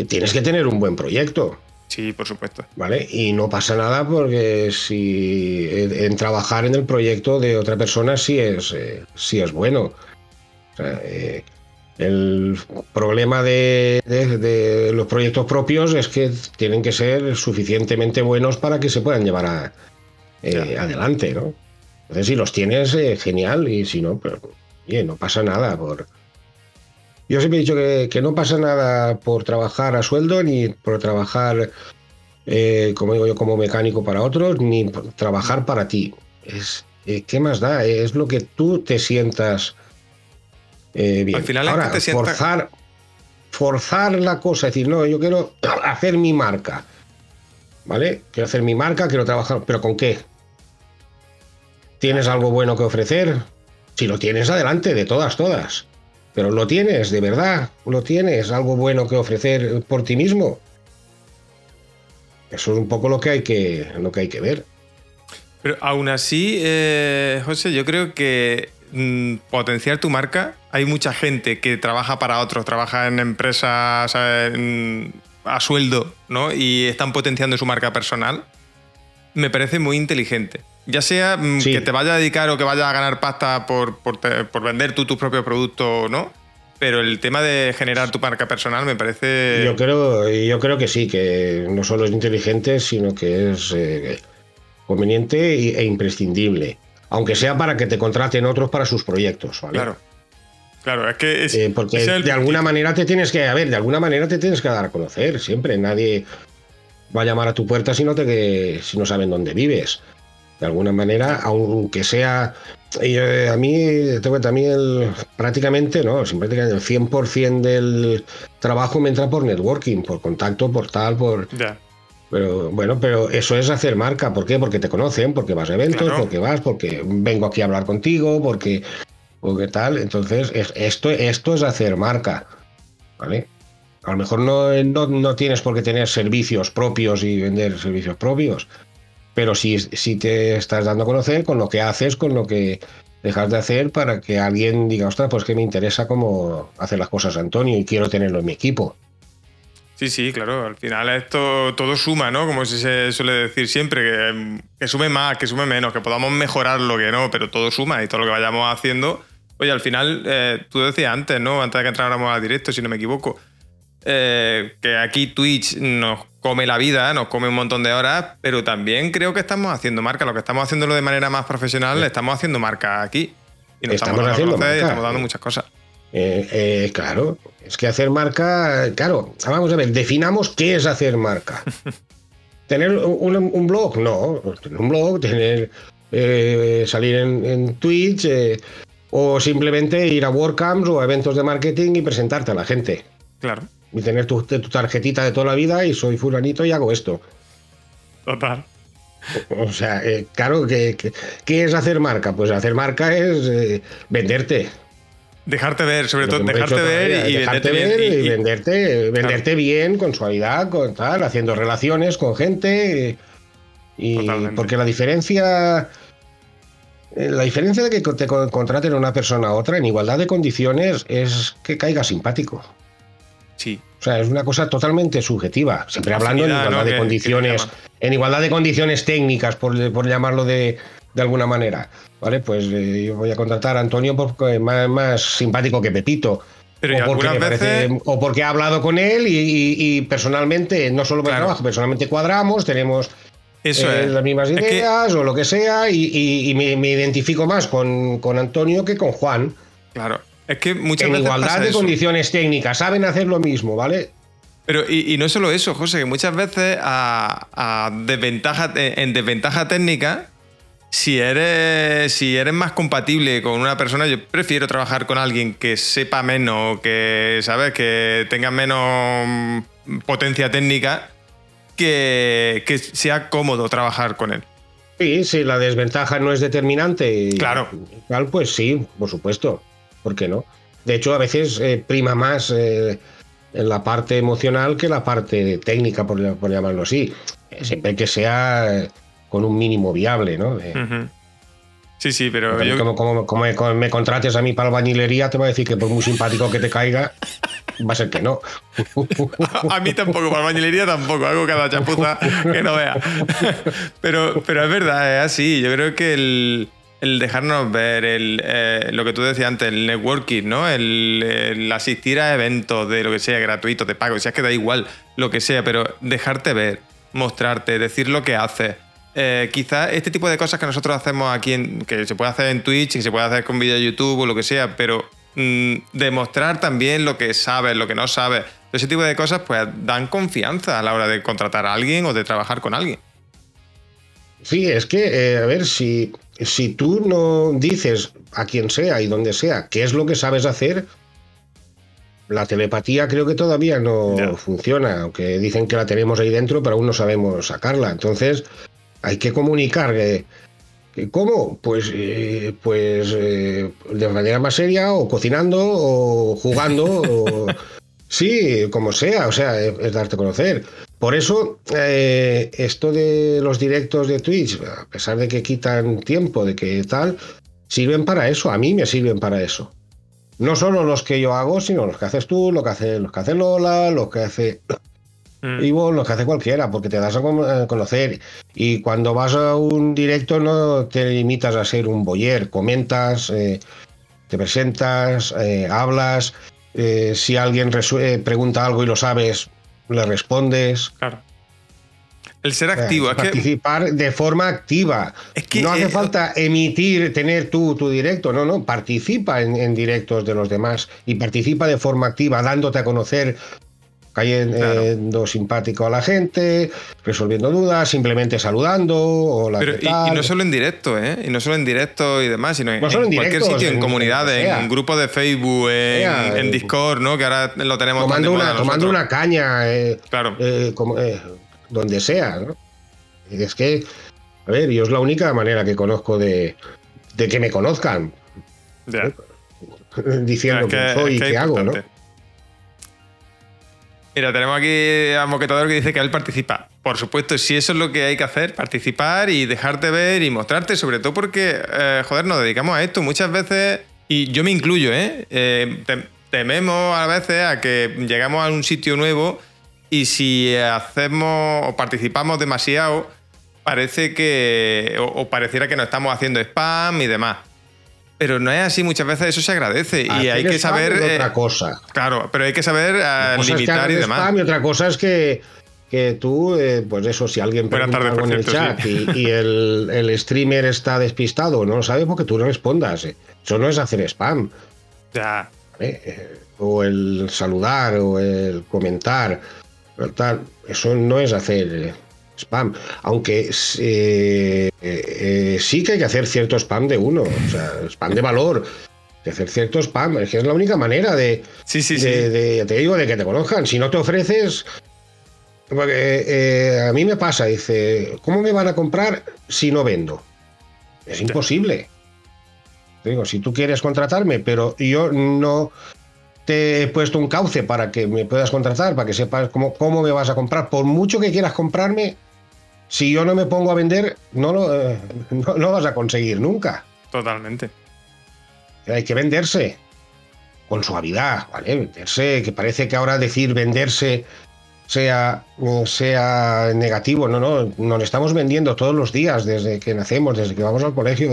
tienes que tener un buen proyecto. Sí, por supuesto. ¿Vale? Y no pasa nada porque si en, trabajar en el proyecto de otra persona sí es, eh, es bueno. Eh, el problema de, los proyectos propios es que tienen que ser suficientemente buenos para que se puedan llevar eh, adelante, ¿no? Entonces, si los tienes, genial, y si no, pues, bien, no pasa nada por, yo siempre he dicho que, no pasa nada por trabajar a sueldo, ni por trabajar, eh, como digo yo, como mecánico para otros, ni por trabajar para ti. Es, eh, ¿Qué más da? Es lo que tú te sientas eh, bien. Al final Ahora, te forzar, forzar la cosa, es decir, no, yo quiero hacer mi marca. ¿Vale? Quiero hacer mi marca, quiero trabajar, pero ¿con qué? ¿Tienes algo bueno que ofrecer? Si lo tienes, adelante, de todas, todas. Pero lo tienes, de verdad, lo tienes, algo bueno que ofrecer por ti mismo. Eso es un poco lo que hay que, lo que, hay que ver. Pero aún así, eh, José, yo creo que mm, potenciar tu marca, hay mucha gente que trabaja para otros, trabaja en empresas a sueldo, ¿no? Y están potenciando su marca personal. Me parece muy inteligente. Ya sea mm, que te vaya a dedicar o que vaya a ganar pasta por, por, vender tú tus propios productos, ¿no? Pero el tema de generar tu marca personal me parece. Yo creo, yo creo que sí, que no solo es inteligente, sino que es eh, conveniente e imprescindible. Aunque sea para que te contraten otros para sus proyectos, ¿vale? Claro. Claro, es que. Eh, porque de alguna manera te tienes que. A ver, de alguna manera te tienes que dar a conocer. Siempre. Nadie va a llamar a tu puerta si no, te, si no saben dónde vives de alguna manera, aunque sea. Eh, a mí, te cuento, a mí el, prácticamente, no, siempre el 100% del trabajo me entra por networking, por contacto, por tal, por. Pero bueno, pero eso es hacer marca. ¿Por qué? Porque te conocen, porque vas a eventos, porque vas, porque vengo aquí a hablar contigo, porque, porque tal. Entonces, esto, esto es hacer marca. ¿Vale? A lo mejor no, no, no tienes por qué tener servicios propios y vender servicios propios, pero si, si te estás dando a conocer con lo que haces, con lo que dejas de hacer para que alguien diga, ostras, pues que me interesa cómo hacer las cosas Antonio y quiero tenerlo en mi equipo. Sí, sí, claro. Al final esto todo suma, ¿no? Como se suele decir siempre, que, sume más, que sume menos, que podamos mejorar lo que no, pero todo suma y todo lo que vayamos haciendo. Oye, al final, eh, tú decías antes, ¿no? Antes de que entráramos al directo, si no me equivoco, eh, que aquí Twitch nos come la vida, nos come un montón de horas, pero también creo que estamos haciendo marca. Lo que estamos haciéndolo de manera más profesional, estamos haciendo marca aquí. Y nos estamos, haciendo estamos dando muchas cosas. Eh, eh, claro, es que hacer marca, claro, vamos a ver, definamos qué es hacer marca. ¿Tener un, blog? No, tener un blog, tener salir en, en Twitch o simplemente ir a WordCamps o a eventos de marketing y presentarte a la gente. Claro y tener tu, tarjetita de toda la vida y soy fulanito y hago esto. Total. O, sea, eh, claro, ¿qué, ¿qué, es hacer marca? Pues hacer marca es eh, venderte. Dejarte ver, sobre todo, dejarte ver y dejarte ver y, venderte, venderte bien, con suavidad, con tal, haciendo relaciones con gente. Y, porque la diferencia. Eh, la diferencia de que te contraten una persona a otra en igualdad de condiciones es que caiga simpático. Sí. O sea, es una cosa totalmente subjetiva, siempre hablando en igualdad de condiciones, en igualdad de condiciones técnicas, por, llamarlo de, alguna manera. ¿Vale? Pues eh, yo voy a contratar a Antonio porque es más, simpático que Pepito. Pero o, porque o porque he hablado con él y, personalmente, no solo por trabajo, personalmente cuadramos, tenemos eh, las mismas ideas o lo que sea, y, me, identifico más con, con Antonio que con Juan. Claro. Es que muchas en igualdad de condiciones técnicas, saben hacer lo mismo, ¿vale? Pero, y, no solo eso, José, que muchas veces a, desventaja, en desventaja técnica, si eres, si eres más compatible con una persona, yo prefiero trabajar con alguien que sepa menos, que, ¿sabes? Que tenga menos potencia técnica, que, que sea cómodo trabajar con él. Sí, si la desventaja no es determinante. Claro. pues sí, por supuesto. ¿Por qué no? De hecho, a veces eh, prima más eh, en la parte emocional que la parte técnica, por, llamarlo así. Siempre que sea con un mínimo viable, ¿no? Sí, sí, pero. Como, me, contrates a mí para albañilería, te voy a decir que por muy simpático que te caiga, va a ser que no. a, mí tampoco, para albañilería tampoco, hago cada chapuza que no vea. pero, pero es verdad, es así. Yo creo que el el dejarnos ver, el, eh, lo que tú decías antes, el networking, ¿no? El, asistir a eventos de lo que sea, gratuito, de pago, si es que da igual lo que sea, pero dejarte ver, mostrarte, decir lo que haces. Eh, quizás este tipo de cosas que nosotros hacemos aquí, en, que se puede hacer en Twitch, que se puede hacer con vídeo de YouTube o lo que sea, pero mm, demostrar también lo que sabes, lo que no sabes, ese tipo de cosas, pues dan confianza a la hora de contratar a alguien o de trabajar con alguien. Sí, es que, eh, a ver, si si tú no dices a quien sea y donde sea qué es lo que sabes hacer, la telepatía creo que todavía no funciona, aunque dicen que la tenemos ahí dentro, pero aún no sabemos sacarla. Entonces hay que comunicar que, ¿Cómo? Pues, eh, pues eh, de manera más seria, o cocinando, o jugando, o sí, como sea, o sea, es, darte a conocer. Por eso, eh, esto de los directos de Twitch, a pesar de que quitan tiempo, de que tal, sirven para eso, a mí me sirven para eso. No solo los que yo hago, sino los que haces tú, lo que hace, los que hace Lola, los que hace Mm. Y vos lo que hace cualquiera, porque te das a conocer. Y cuando vas a un directo no te limitas a ser un boyer, comentas, eh, te presentas, eh, hablas. Si alguien pregunta algo y lo sabes, le respondes. Claro. El ser activo. participar de forma activa. no hace falta emitir, tener tú tu directo. No, no. Participa en, directos de los demás y participa de forma activa, dándote a conocer, cayendo simpático a la gente, resolviendo dudas, simplemente salando. O la y, no solo en directo, ¿eh? Y no solo en directo y demás, sino en, cualquier sitio, en, comunidades, en grupos de Facebook, en, Discord, ¿no? Que ahora lo tenemos tomando, una, tomando una caña, eh, claro. Eh, como, eh, donde sea, ¿no? Es que, a ver, yo es la única manera que conozco de, de que me conozcan. Diciendo quién soy y qué hago, ¿no? Mira, tenemos aquí a Moquetador que dice que él participa. Por supuesto, si eso es lo que hay que hacer, participar y dejarte ver y mostrarte, sobre todo porque, eh, joder, nos dedicamos a esto. Muchas veces, y yo me incluyo, ¿eh? eh tememos a veces a que llegamos a un sitio nuevo y si hacemos o participamos demasiado, parece que, o pareciera que nos estamos haciendo spam y demás. Pero no es así, muchas veces eso se agradece y hay que saber... otra eh, cosa. Claro, pero hay que saber uh, limitar y demás. y otra cosa es que, que tú, eh, pues eso, si alguien pregunta algo en el chat y, el, el, streamer está despistado, no lo sabe porque tú no respondas. Eso no es hacer spam. Ya. o el saludar o el comentar. Tal. Eso no es hacer spam. Aunque eh, eh, sí que hay que hacer cierto spam de uno, o sea, spam de valor. De hacer cierto spam, es que es la única manera de, sí, sí, te digo, de que te conozcan. Si no te ofreces, porque eh, a mí me pasa, dice, ¿cómo me van a comprar si no vendo? Es imposible. Te digo, si tú quieres contratarme, pero yo no te he puesto un cauce para que me puedas contratar, para que sepas cómo, cómo me vas a comprar, por mucho que quieras comprarme, si yo no me pongo a vender, no lo, eh, no, vas a conseguir nunca. Totalmente. Hay que venderse con suavidad, ¿vale? Venderse, que parece que ahora decir venderse sea, sea negativo. No, no, nos estamos vendiendo todos los días, desde que nacemos, desde que vamos al colegio,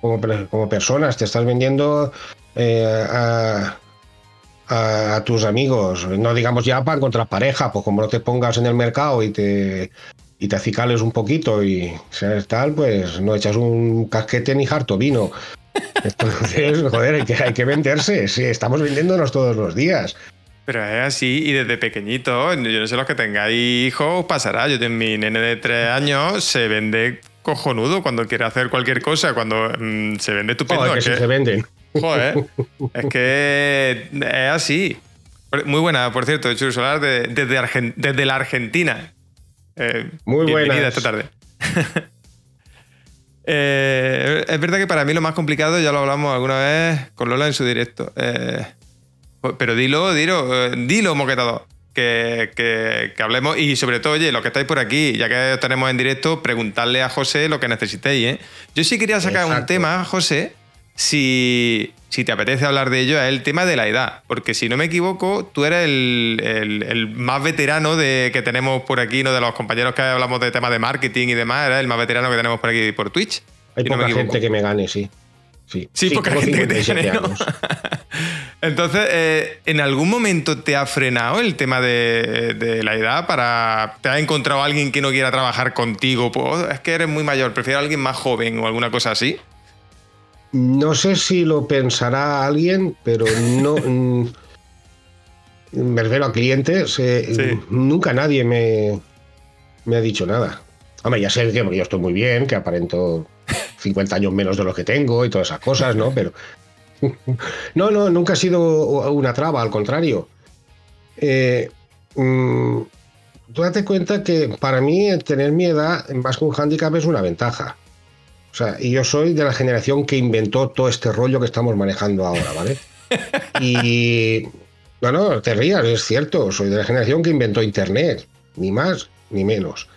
como, personas. Te estás vendiendo eh, a, a, tus amigos, no digamos ya para encontrar pareja, pues como no te pongas en el mercado y te y te acicales un poquito y seas tal, pues no echas un casquete ni harto vino. Entonces, joder, hay que, hay que venderse. Sí, estamos vendiéndonos todos los días. Pero es así, y desde pequeñito, yo no sé los que tengáis hijos, pasará. Yo tengo mi nene de tres años, se vende cojonudo cuando quiere hacer cualquier cosa, cuando mm, se vende estupendo. Joder, que, se venden. Joder, es que es así. Muy buena, por cierto, Chur Solar, desde, desde la Argentina. Eh, Muy buena. esta tarde. Eh, es verdad que para mí lo más complicado, ya lo hablamos alguna vez con Lola en su directo. Eh, pero dilo, dilo, dilo, moquetado. Que, que, hablemos y sobre todo, oye, los que estáis por aquí, ya que tenemos en directo, preguntarle a José lo que necesitéis. Yo sí quería sacar un tema, José, si, si te apetece hablar de ello, es el tema de la edad. Porque si no me equivoco, tú eres el, más veterano de, que tenemos por aquí, ¿no? de los compañeros que hablamos de temas de marketing y demás, eres el más veterano que tenemos por aquí por Twitch. Hay poca gente que me gane, sí. Sí, sí, poca gente que te gane, Entonces, eh, ¿en algún momento te ha frenado el tema de, la edad para... ¿Te ha encontrado alguien que no quiera trabajar contigo? Pues, es que eres muy mayor, prefiero a alguien más joven o alguna cosa así. No sé si lo pensará alguien, pero no. Mm, me refiero a clientes. Eh, nunca nadie me, me ha dicho nada. Hombre, ya sé que yo estoy muy bien, que aparento 50 años menos de lo que tengo y todas esas cosas, ¿no? Pero. no, no, nunca ha sido una traba, al contrario. Eh, mm, tú date cuenta que para mí tener mi edad más que un hándicap es una ventaja. O sea, y yo soy de la generación que inventó todo este rollo que estamos manejando ahora, ¿vale? Y. No, no, te rías, es cierto. Soy de la generación que inventó Internet. Ni más ni menos.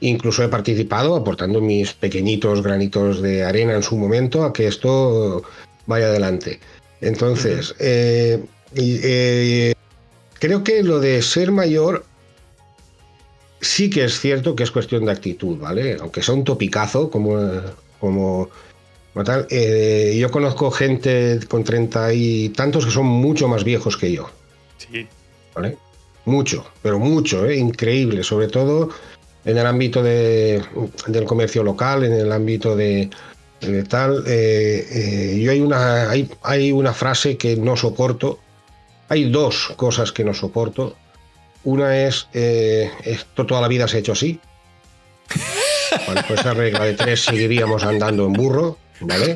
Incluso he participado aportando mis pequeñitos granitos de arena en su momento a que esto vaya adelante. Entonces, eh, eh, creo que lo de ser mayor sí que es cierto que es cuestión de actitud, ¿vale? Aunque sea un topicazo como, como, tal. Eh, yo conozco gente con treinta y tantos que son mucho más viejos que yo. Sí. ¿Vale? Mucho, pero mucho, ¿eh? increíble, sobre todo en el ámbito de, del comercio local, en el ámbito de, tal. Eh, eh, yo hay una, hay, hay una frase que no soporto, hay dos cosas que no soporto. Una es, esto toda la vida se ha hecho así. Pues esa regla de tres seguiríamos andando en burro. ¿Vale?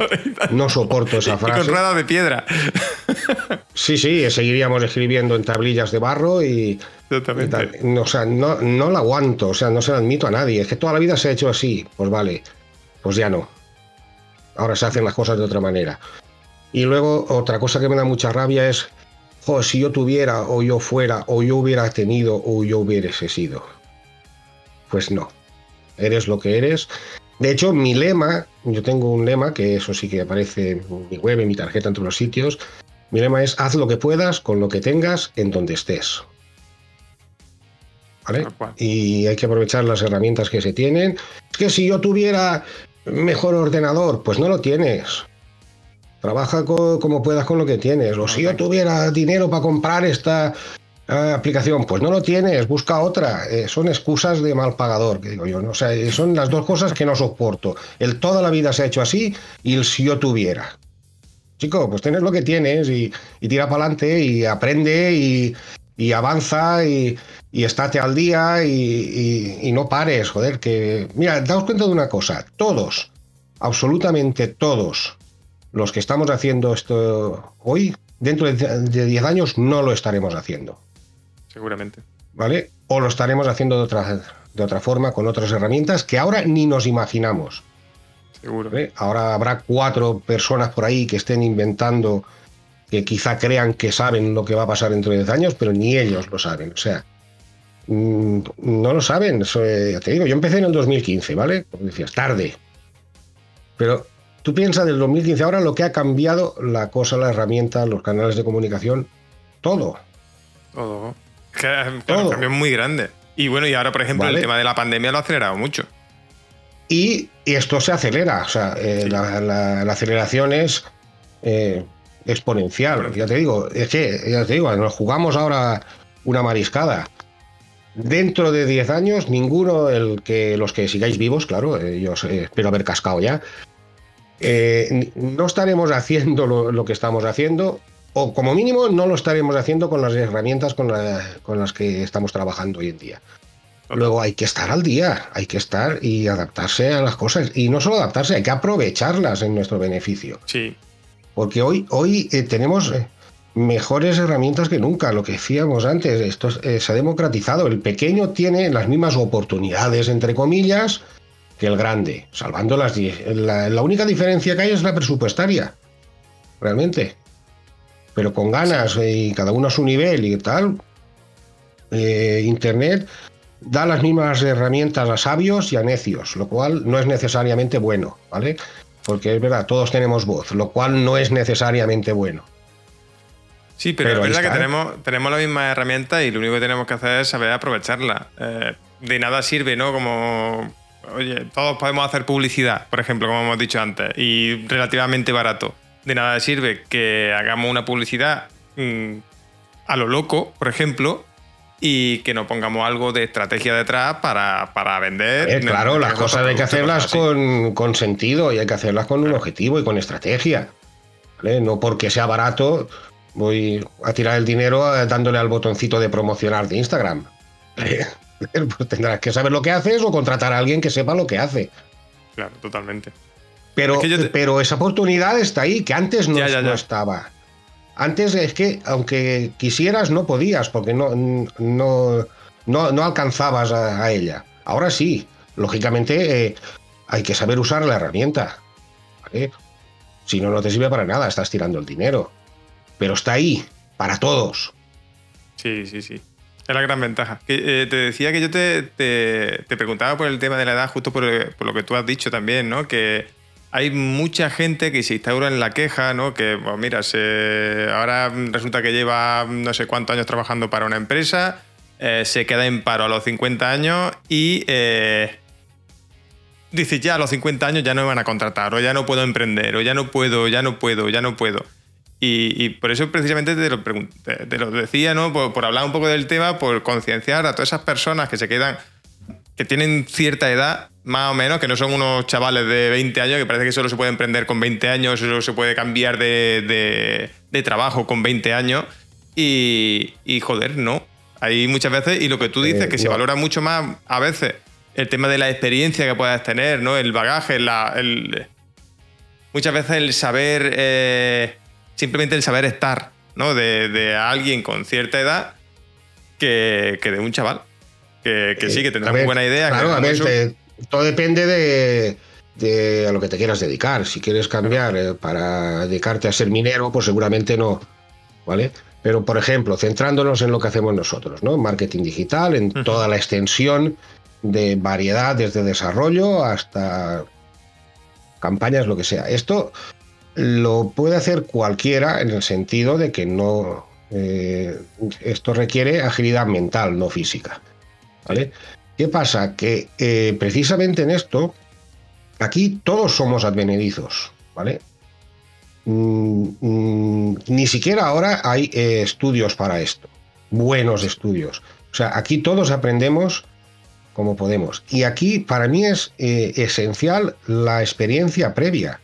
No soporto esa frase. con rueda de piedra. Sí, sí, seguiríamos escribiendo en tablillas de barro y. no, o sea, no, no la aguanto, o sea, no se la admito a nadie. Es que toda la vida se ha hecho así. Pues vale, pues ya no. Ahora se hacen las cosas de otra manera. Y luego, otra cosa que me da mucha rabia es. Joder, si yo tuviera, o yo fuera, o yo hubiera tenido, o yo hubiese sido. Pues no. Eres lo que eres de hecho, mi lema, yo tengo un lema, que eso sí que aparece en mi web, en mi tarjeta, en todos los sitios. Mi lema es haz lo que puedas con lo que tengas en donde estés. ¿Vale? Y hay que aprovechar las herramientas que se tienen. Es que si yo tuviera mejor ordenador, pues no lo tienes. Trabaja como puedas con lo que tienes. O si yo tuviera dinero para comprar esta aplicación, pues no lo tienes, busca otra. Eh, son excusas de mal pagador, que digo yo. ¿no? O sea, son las dos cosas que no soporto. El toda la vida se ha hecho así y el si yo tuviera. Chico, pues tienes lo que tienes y, tira para adelante y aprende y, avanza y, estate al día y, no pares, joder, que... Mira, daos cuenta de una cosa, todos, absolutamente todos los que estamos haciendo esto hoy, dentro de 10 años no lo estaremos haciendo seguramente. ¿Vale? O lo estaremos haciendo de otra, de otra forma, con otras herramientas que ahora ni nos imaginamos. Seguro. Ahora habrá cuatro personas por ahí que estén inventando, que quizá crean que saben lo que va a pasar dentro de 10 años, pero ni ellos lo saben. O sea, mm, no lo saben. Eh, te digo, yo empecé en el 2015, ¿vale? Como decías, tarde. Pero tú piensas del 2015 ahora lo que ha cambiado la cosa, la herramienta, los canales de comunicación, todo. Todo. Claro, cambio muy grande. Y bueno, y ahora, por ejemplo, el tema de la pandemia lo ha acelerado mucho. Y, esto se acelera, o sea, eh, la, aceleración es eh, exponencial. Ya te digo, es que, ya te digo, nos jugamos ahora una mariscada. Dentro de 10 años, ninguno, el que los que sigáis vivos, claro, eh, yo espero haber cascado ya, no estaremos haciendo lo, que estamos haciendo o como mínimo no lo estaremos haciendo con las herramientas con, las que estamos trabajando hoy en día. Luego hay que estar al día, hay que estar y adaptarse a las cosas. Y no solo adaptarse, hay que aprovecharlas en nuestro beneficio. Sí. Porque hoy, hoy eh, tenemos eh, mejores herramientas que nunca. Lo que decíamos antes, esto eh, se ha democratizado. El pequeño tiene las mismas oportunidades, entre comillas, que el grande. Salvando las la, la única diferencia que hay es la presupuestaria. Realmente pero con ganas y cada uno a su nivel y tal, eh, Internet da las mismas herramientas a sabios y a necios, lo cual no es necesariamente bueno, ¿vale? Porque es verdad, todos tenemos voz, lo cual no es necesariamente bueno. Sí, pero, es verdad que tenemos, tenemos la misma herramienta y lo único que tenemos que hacer es saber aprovecharla. Eh, de nada sirve, ¿no? Como, oye, todos podemos hacer publicidad, por ejemplo, como hemos dicho antes, y relativamente barato de nada sirve que hagamos una publicidad mm, a lo loco, por ejemplo, y que no pongamos algo de estrategia detrás para, vender. Eh, claro, las cosas hay que hacerlas con, sentido y hay que hacerlas con un objetivo y con estrategia. No porque sea barato voy a tirar el dinero eh, dándole al botoncito de promocionar de Instagram. pues tendrás que saber lo que haces o contratar a alguien que sepa lo que hace. Claro, totalmente. Pero, pero esa oportunidad está ahí, que antes no, estaba. Antes es que, aunque quisieras, no podías, porque no, no, no, alcanzabas a, ella. Ahora sí, lógicamente, eh, hay que saber usar la herramienta. Si no, no te sirve para nada, estás tirando el dinero. Pero está ahí, para todos. Sí, sí, sí. Es la gran ventaja. Eh, te decía que yo te, preguntaba por el tema de la edad, justo por, lo que tú has dicho también, ¿no? Que hay mucha gente que se instaura en la queja, ¿no? Que, pues mira, ahora resulta que lleva no sé cuántos años trabajando para una empresa, eh, se queda en paro a los 50 años y eh, dice, ya a los 50 años ya no me van a contratar, o ya no puedo emprender, o ya no puedo, ya no puedo, ya no puedo. Y, por eso precisamente te lo, te lo decía, ¿no? Por, hablar un poco del tema, por concienciar a todas esas personas que se quedan, que tienen cierta edad, más o menos, que no son unos chavales de 20 años, que parece que solo se puede emprender con 20 años, solo se puede cambiar de, de, trabajo con 20 años. Y, y, joder, no. Hay muchas veces, y lo que tú dices, eh, que se valora mucho más a veces el tema de la experiencia que puedas tener, ¿no? El bagaje, la, el, muchas veces el saber eh, simplemente el saber estar, ¿no? De, alguien con cierta edad que, de un chaval. Que, sí, que tendrá muy buena idea. Claro, a ver, todo depende de, a lo que te quieras dedicar. Si quieres cambiar eh, para dedicarte a ser minero, pues seguramente no. ¿Vale? Pero, por ejemplo, centrándonos en lo que hacemos nosotros, ¿no? Marketing digital, en toda la extensión de variedad, desde desarrollo hasta campañas, lo que sea. Esto lo puede hacer cualquiera en el sentido de que no. Eh, esto requiere agilidad mental, no física. ¿Vale? ¿Qué pasa? Que eh, precisamente en esto, aquí todos somos advenedizos, ¿vale? Mm, mm, ni siquiera ahora hay eh, estudios para esto, buenos estudios. O sea, aquí todos aprendemos como podemos. Y aquí para mí es esencial la experiencia previa.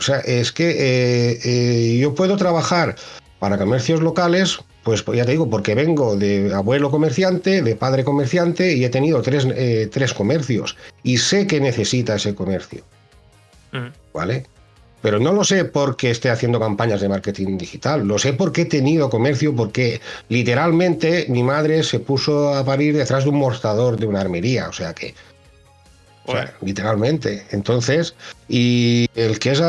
O sea, es que eh, eh, yo puedo trabajar para comercios locales, pues ya te digo, porque vengo de abuelo comerciante, de padre comerciante y he tenido tres, eh, comercios y sé que necesita ese comercio. ¿Vale? Pero no lo sé porque esté haciendo campañas de marketing digital, lo sé porque he tenido comercio, porque literalmente mi madre se puso a parir detrás de un mostrador de una armería, o sea que literalmente. Entonces, y el que es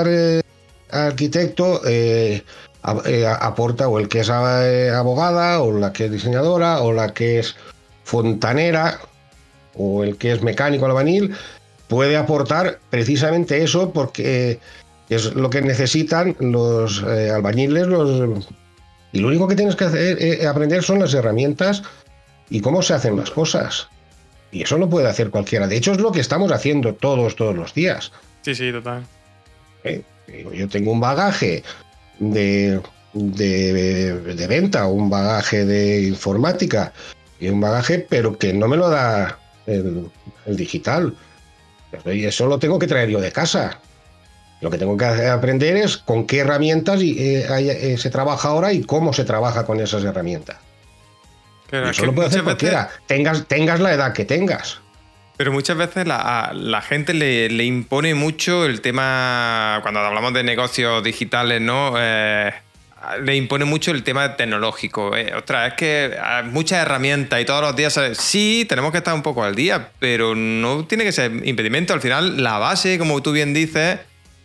arquitecto eh, eh, aporta, o el que es eh, abogada, o la que es diseñadora, o la que es fontanera, o el que es mecánico albañil, puede aportar precisamente eso porque es lo que necesitan los albañiles, los... Y lo único que tienes que hacer, aprender son las herramientas y cómo se hacen las cosas. Y eso lo puede hacer cualquiera. De hecho, es lo que estamos haciendo todos, todos los días. Sí, sí, total. Eh, yo tengo un bagaje de, de, venta, un bagaje de informática y un bagaje, pero que no me lo da el, digital. Y eso lo tengo que traer yo de casa. Lo que tengo que aprender es con qué herramientas eh, eh, se trabaja ahora y cómo se trabaja con esas herramientas eso lo puede hacer cualquiera, tengas, tengas la edad que tengas. Pero muchas veces la, la gente le, impone mucho el tema, cuando hablamos de negocios digitales, ¿no? Eh, le impone mucho el tema tecnológico. Eh. Ostras, es que hay muchas herramientas y todos los días, sí, tenemos que estar un poco al día, pero no tiene que ser impedimento. Al final, la base, como tú bien dices,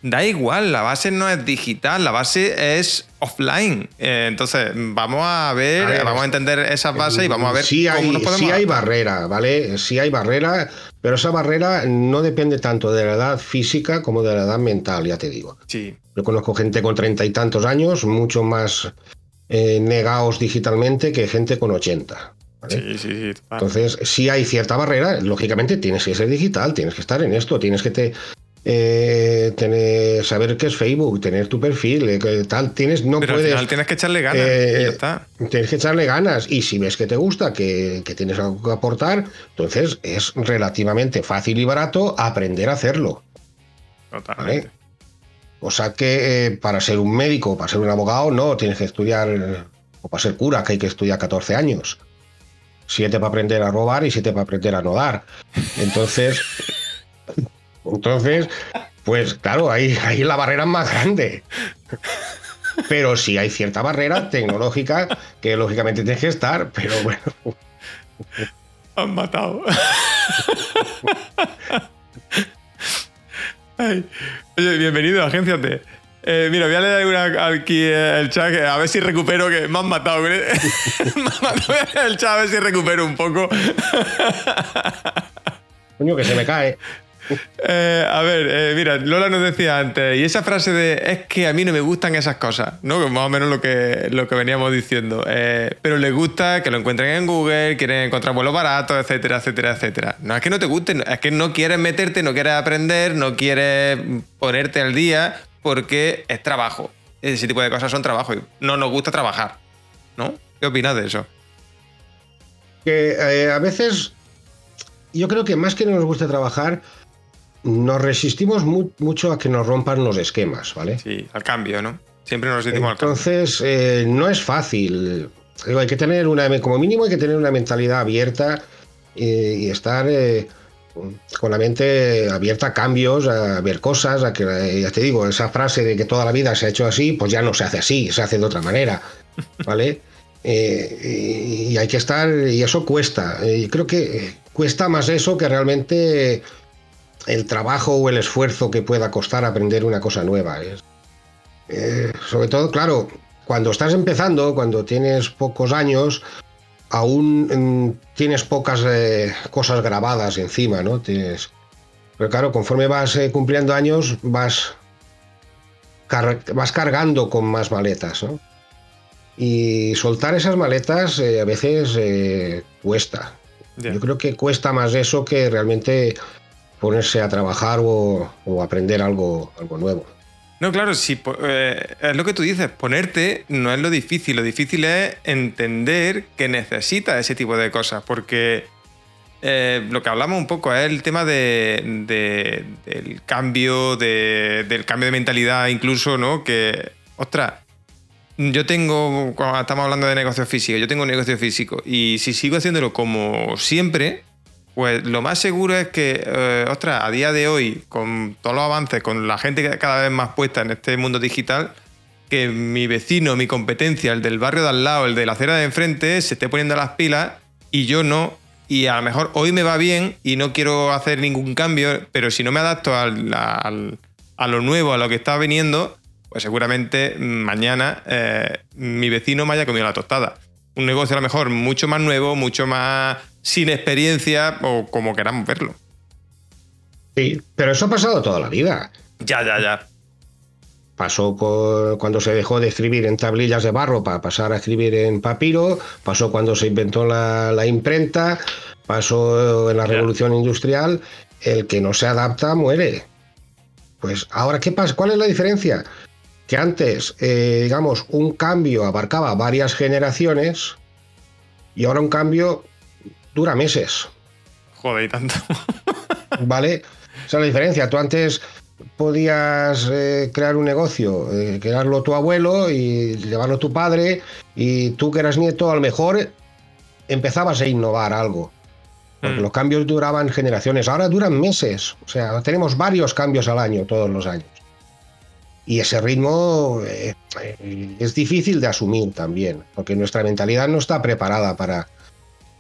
da igual, la base no es digital, la base es offline. Eh, entonces, vamos a ver, vamos a entender esas bases y vamos a ver si hay, cómo nos hay barrera, ¿vale? Sí hay barrera, pero esa barrera no depende tanto de la edad física como de la edad mental, ya te digo. Sí. Yo conozco gente con treinta y tantos años, mucho más eh, negados digitalmente que gente con 80. Sí, sí, sí. Entonces, si hay cierta barrera, lógicamente tienes que ser digital, tienes que estar en esto, tienes que te, eh, tener, saber qué es Facebook, tener tu perfil, eh, tal, tienes, no Pero puedes. Al final tienes que echarle ganas y ya está. Tienes que echarle ganas. Y si ves que te gusta, que, tienes algo que aportar, entonces es relativamente fácil y barato aprender a hacerlo. Totalmente. O sea que eh, para ser un médico, para ser un abogado, no, tienes que estudiar, o para ser cura, que hay que estudiar 14 años. Siete para aprender a robar y siete para aprender a no dar. Entonces. Entonces, pues claro, ahí, ahí la barrera es más grande. Pero sí hay cierta barrera tecnológica que lógicamente tienes que estar, pero bueno. Han matado. Oye, bienvenido a Agencia T. Eh, mira, voy a leer una, aquí el chat, a ver si recupero, que me han matado. me han matado el chat, a ver si recupero un poco. Coño, que se me cae. Eh, a ver, eh, mira, Lola nos decía antes, y esa frase de es que a mí no me gustan esas cosas, ¿no? Más o menos lo que, lo que veníamos diciendo. pero les gusta que lo encuentren en Google, quieren encontrar vuelos baratos, etcétera, etcétera, etcétera. No es que no te gusten, es que no quieres meterte, no quieres aprender, no quieres ponerte al día, porque es trabajo. Ese tipo de cosas son trabajo y no nos gusta trabajar. ¿No? ¿Qué opinas de eso? Que eh, a veces yo creo que más que no nos guste trabajar, nos resistimos mucho a que nos rompan los esquemas, ¿vale? Sí, al cambio, ¿no? Siempre nos resistimos al cambio. Entonces, eh, no es fácil. Hay que tener una, como mínimo hay que tener una mentalidad abierta eh, y estar con la mente abierta a cambios, a ver cosas, a que, ya te digo, esa frase de que toda la vida se ha hecho así, pues ya no se hace así, se hace de otra manera, ¿vale? Eh, y hay que estar, y eso cuesta. Y creo que cuesta más eso que realmente el trabajo o el esfuerzo que pueda costar aprender una cosa nueva. Eh, sobre todo, claro, cuando estás empezando, cuando tienes pocos años, aún tienes pocas eh, cosas grabadas encima, ¿no? Tienes, pero claro, conforme vas eh, cumpliendo años, vas, vas cargando con más maletas, ¿no? Y soltar esas maletas eh, a veces cuesta. Yo creo que cuesta más eso que realmente ponerse a trabajar o, aprender algo, nuevo. No, claro, sí, eh, es lo que tú dices, ponerte no es lo difícil, lo difícil es entender que necesitas ese tipo de cosas, porque eh, lo que hablamos un poco es el tema de, del cambio, del cambio de mentalidad incluso, ¿no? Que, ostras, yo tengo, cuando estamos hablando de negocio físico, yo tengo un negocio físico y si sigo haciéndolo como siempre, pues lo más seguro es que, eh, ostras, a día de hoy, con todos los avances, con la gente cada vez más puesta en este mundo digital, que mi vecino, mi competencia, el del barrio de al lado, el de la acera de enfrente, se esté poniendo las pilas y yo no. Y a lo mejor hoy me va bien y no quiero hacer ningún cambio, pero si no me adapto a lo nuevo, a lo que está viniendo, pues seguramente mañana eh, mi vecino me haya comido la tostada. Un negocio a lo mejor mucho más nuevo, mucho más sin experiencia o como queramos verlo. Sí, pero eso ha pasado toda la vida. Ya, ya, ya. Pasó cuando se dejó de escribir en tablillas de barro para pasar a escribir en papiro, pasó cuando se inventó la, imprenta, pasó en la revolución industrial, el que no se adapta muere. Pues ahora, ¿qué pasa? ¿Cuál es la diferencia? Que antes, eh, digamos, un cambio abarcaba varias generaciones y ahora un cambio dura meses. Joder, y tanto. ¿Vale? Esa es la diferencia. Tú antes podías eh, crear un negocio, eh, crearlo tu abuelo y llevarlo tu padre, y tú que eras nieto, a lo mejor empezabas a innovar algo. Porque mm. los cambios duraban generaciones, ahora duran meses. O sea, tenemos varios cambios al año, todos los años. Y ese ritmo eh, es difícil de asumir también, porque nuestra mentalidad no está preparada para,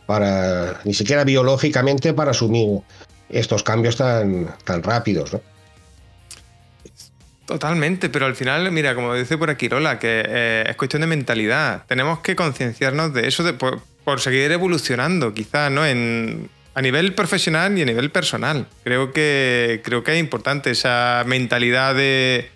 para, ni siquiera biológicamente, para asumir estos cambios tan, tan rápidos. ¿no? Totalmente, pero al final, mira, como dice por aquí Rola, que eh, es cuestión de mentalidad. Tenemos que concienciarnos de eso de, por, seguir evolucionando, quizás, ¿no? En, a nivel profesional y a nivel personal. Creo que, creo que es importante esa mentalidad de,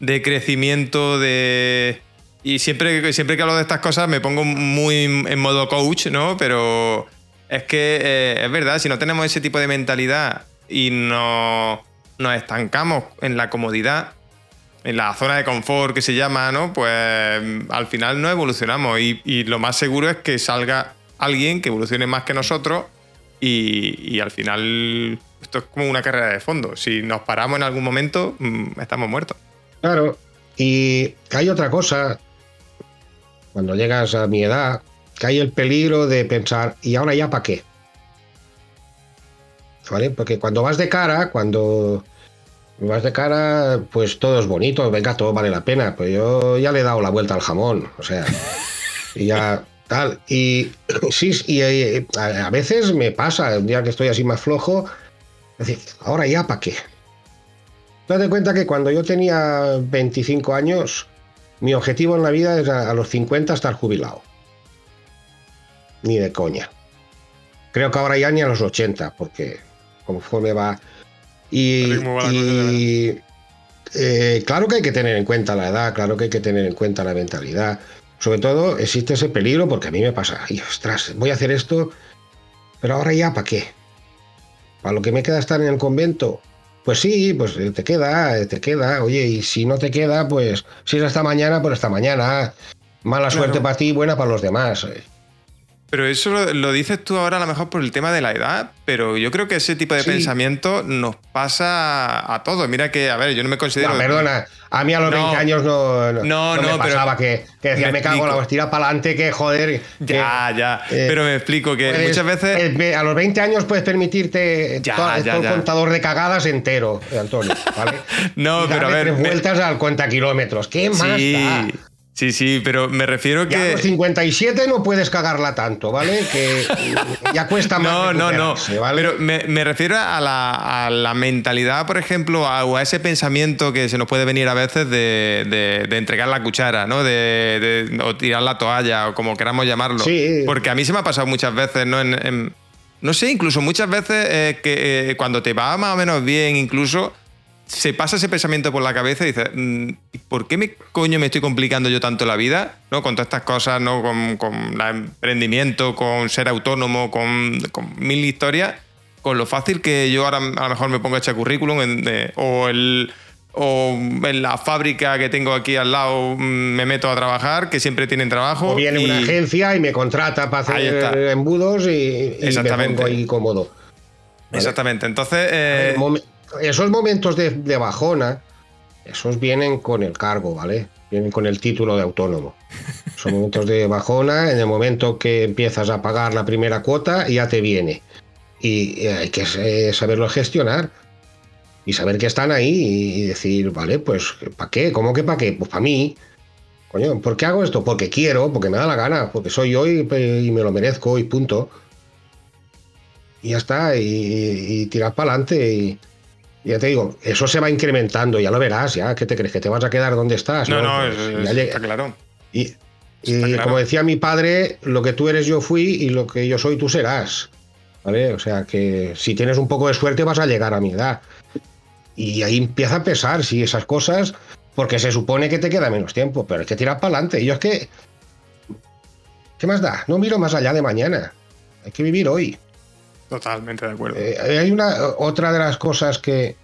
de crecimiento, de, y siempre, siempre que hablo de estas cosas me pongo muy en modo coach, ¿no? Pero es que eh, es verdad, si no tenemos ese tipo de mentalidad y no, nos estancamos en la comodidad, en la zona de confort que se llama, ¿no? Pues al final no evolucionamos y, lo más seguro es que salga alguien que evolucione más que nosotros y, y, al final esto es como una carrera de fondo. Si nos paramos en algún momento, mm, estamos muertos. Claro, y hay otra cosa cuando llegas a mi edad, que hay el peligro de pensar, ¿y ahora ya para qué? ¿Vale? Porque cuando vas de cara, cuando vas de cara, pues todo es bonito, venga, todo vale la pena. Pues yo ya le he dado la vuelta al jamón, o sea, y ya tal. Y sí, y, eh, a, veces me pasa, un día que estoy así más flojo, decir, ¿ahora ya para qué? Date cuenta que cuando yo tenía 25 años, mi objetivo en la vida era a los 50 estar jubilado. Ni de coña. Creo que ahora ya ni a los 80, porque conforme va. Y, y eh, claro que hay que tener en cuenta la edad, claro que hay que tener en cuenta la mentalidad. Sobre todo existe ese peligro porque a mí me pasa, ay, ostras, voy a hacer esto, pero ahora ya, ¿para qué? ¿Para lo que me queda estar en el convento? Pues sí, pues te queda, te queda. Oye, y si no te queda, pues si es hasta mañana, pues hasta mañana. Mala suerte para ti, buena para los demás. Pero eso lo, dices tú ahora a lo mejor por el tema de la edad, pero yo creo que ese tipo de pensamiento nos pasa a todos. Mira que, a ver, yo no me considero... No, perdona, a mí a los 20 años no, no, me pasaba que, que, decía, me, cago en la tira para adelante, que joder... ya, ya, eh, pero me explico que muchas veces... a los 20 años puedes permitirte ya, todo, el contador de cagadas entero, Antonio, ¿vale? no, pero a ver... Tres vueltas al cuenta kilómetros, ¿qué más da? Sí, sí, pero me refiero que. A los 57 no puedes cagarla tanto, ¿vale? Que ya cuesta más. No, no, no. Pero me, refiero a la, mentalidad, por ejemplo, o a ese pensamiento que se nos puede venir a veces de, entregar la cuchara, ¿no? De, o tirar la toalla, o como queramos llamarlo. Sí. Porque a mí se me ha pasado muchas veces, ¿no? no sé, incluso muchas veces eh, que eh, cuando te va más o menos bien, incluso se pasa ese pensamiento por la cabeza y dices, mm, ¿por qué me coño me estoy complicando yo tanto la vida? ¿No? Con todas estas cosas, ¿no? Con, con el emprendimiento, con ser autónomo, con, mil historias, con lo fácil que yo ahora a lo mejor me pongo a echar currículum o el o en la fábrica que tengo aquí al lado mm, me meto a trabajar, que siempre tienen trabajo. O viene una agencia y me contrata para hacer embudos y, y me pongo ahí cómodo. Exactamente. Entonces. Eh, esos momentos de, bajona, esos vienen con el cargo, ¿vale? Vienen con el título de autónomo. Son momentos de bajona, en el momento que empiezas a pagar la primera cuota, ya te viene. Y hay que saberlo gestionar. Y saber que están ahí y decir, vale, pues, ¿para qué? ¿Cómo que para qué? Pues para mí. Coño, ¿por qué hago esto? Porque quiero, porque me da la gana, porque soy yo y, me lo merezco y punto. Y ya está, y, y tirar para adelante. Y, ya te digo, eso se va incrementando, ya lo verás, ya, ¿qué te crees? ¿Que te vas a quedar donde estás? No, no, está claro. Y, como decía mi padre, lo que tú eres yo fui y lo que yo soy tú serás. ¿Vale? O sea que si tienes un poco de suerte vas a llegar a mi edad. Y ahí empieza a pesar, sí, esas cosas, porque se supone que te queda menos tiempo, pero hay que tirar para adelante. Y yo es que... ¿Qué más da? No miro más allá de mañana. Hay que vivir hoy. Totalmente de acuerdo. Eh, hay una otra de las cosas que,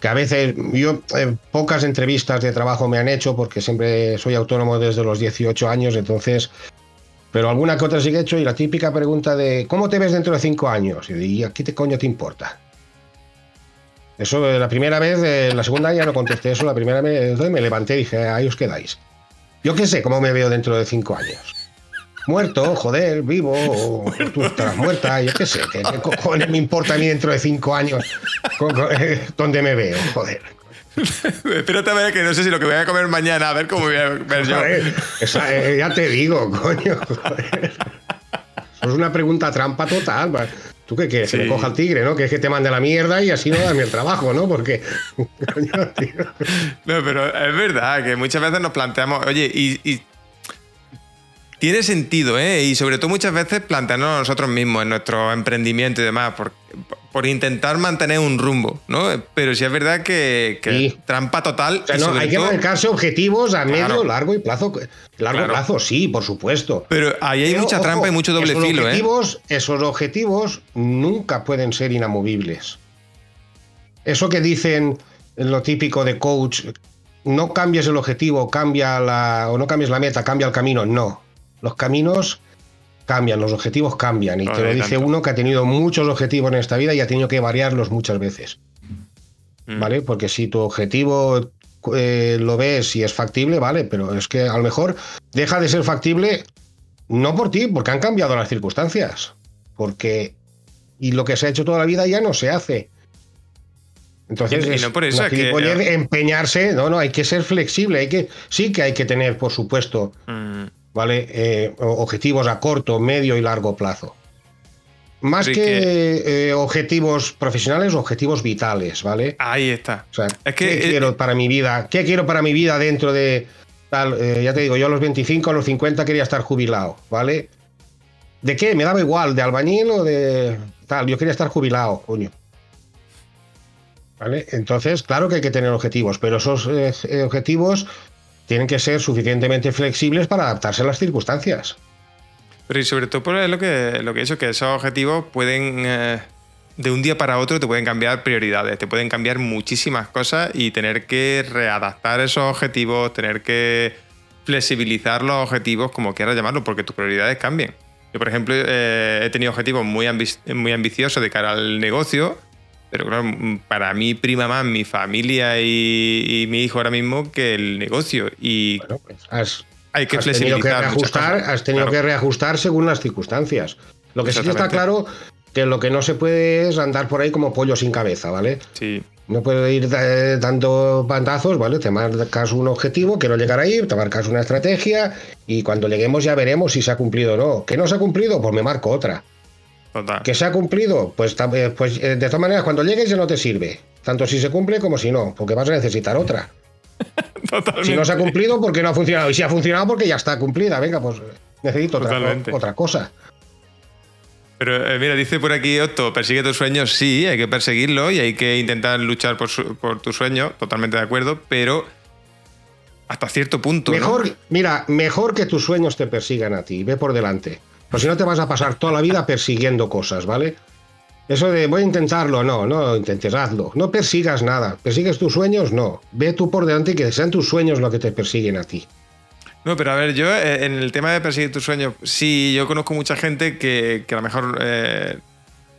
que a veces yo eh, pocas entrevistas de trabajo me han hecho porque siempre soy autónomo desde los 18 años, entonces, pero alguna que otra sí que he hecho y la típica pregunta de ¿cómo te ves dentro de 5 años? Y ¿y aquí te coño te importa? Eso la primera vez, la segunda ya no contesté eso, la primera vez me levanté y dije, ahí os quedáis. Yo qué sé cómo me veo dentro de 5 años muerto, joder, vivo, o tú estarás muerta, yo qué sé, ¿qué, cojones me importa a mí dentro de cinco años eh, dónde me veo, joder. Espérate a ver que no sé si lo que voy a comer mañana, a ver cómo voy a ver yo. Eh, ya te digo, coño. Joder. es una pregunta trampa total. ¿Tú qué quieres? Que me coja el tigre, ¿no? Que es que te mande la mierda y así no mi el trabajo, ¿no? Porque. Coño, tío. No, pero es verdad que muchas veces nos planteamos, oye, y tiene sentido, ¿eh? Y sobre todo muchas veces plantearnos nosotros mismos en nuestro emprendimiento y demás, por, por intentar mantener un rumbo, ¿no? Pero sí es verdad que, trampa total. hay que marcarse objetivos a medio, largo y plazo. Largo plazo, sí, por supuesto. Pero ahí hay mucha trampa y mucho doble esos filo, ¿eh? objetivos, ¿eh? Esos objetivos nunca pueden ser inamovibles. Eso que dicen lo típico de coach, no cambies el objetivo, cambia la. o no cambies la meta, cambia el camino. No los caminos cambian, los objetivos cambian. Y te lo dice uno que ha tenido muchos objetivos en esta vida y ha tenido que variarlos muchas veces. Mm. ¿Vale? Porque si tu objetivo eh, lo ves y es factible, vale, pero es que a lo mejor deja de ser factible no por ti, porque han cambiado las circunstancias. Porque. Y lo que se ha hecho toda la vida ya no se hace. Entonces, y no por eso que, eh, empeñarse, no, no, hay que ser flexible, hay que, sí que hay que tener, por supuesto, mm. ¿Vale? Eh, objetivos a corto, medio y largo plazo. más que eh, objetivos profesionales, objetivos vitales, ¿vale? Ahí está. O sea, es que, ¿qué eh, quiero para mi vida? ¿Qué quiero para mi vida dentro de tal? Eh, ya te digo, yo a los 25, a los 50 quería estar jubilado, ¿vale? ¿De qué? Me daba igual, de albañil o de tal. Yo quería estar jubilado, coño. ¿Vale? Entonces, claro que hay que tener objetivos, pero esos objetivos tienen que ser suficientemente flexibles para adaptarse a las circunstancias. Pero y sobre todo por lo que, lo que he dicho, que esos objetivos pueden, eh, de un día para otro, te pueden cambiar prioridades, te pueden cambiar muchísimas cosas y tener que readaptar esos objetivos, tener que flexibilizar los objetivos, como quieras llamarlo, porque tus prioridades cambian. Yo, por ejemplo, eh, he tenido objetivos muy, muy ambiciosos de cara al negocio, pero claro, para mí prima más mi familia y, mi hijo ahora mismo que el negocio. Y bueno, pues hay que has tenido que reajustar, has tenido que reajustar según las circunstancias. Lo que sí está claro que lo que no se puede es andar por ahí como pollo sin cabeza, ¿vale? Sí. No puedes ir dando pantazos, ¿vale? Te marcas un objetivo, quiero llegar ahí, te marcas una estrategia y cuando lleguemos ya veremos si se ha cumplido o no. ¿Que no se ha cumplido? Pues me marco otra. Total. ¿Que se ha cumplido? Pues, eh, pues eh, de todas maneras, cuando llegues ya no te sirve. Tanto si se cumple como si no, porque vas a necesitar otra. Si no se ha cumplido, porque no ha funcionado. Y si ha funcionado, porque ya está cumplida. Venga, pues necesito otra, cosa. Pero eh, mira, dice por aquí Otto, persigue tus sueños, sí, hay que perseguirlo y hay que intentar luchar por, por tu sueño, totalmente de acuerdo, pero hasta cierto punto. Mejor, mira, mejor que tus sueños te persigan a ti, ve por delante. Pues si no te vas a pasar toda la vida persiguiendo cosas, ¿vale? Eso de voy a intentarlo, no, no intentes, hazlo. No persigas nada. ¿Persigues tus sueños? No. Ve tú por delante y que sean tus sueños los que te persiguen a ti. No, pero a ver, yo eh, en el tema de perseguir tus sueños, sí, yo conozco mucha gente que, a lo mejor eh,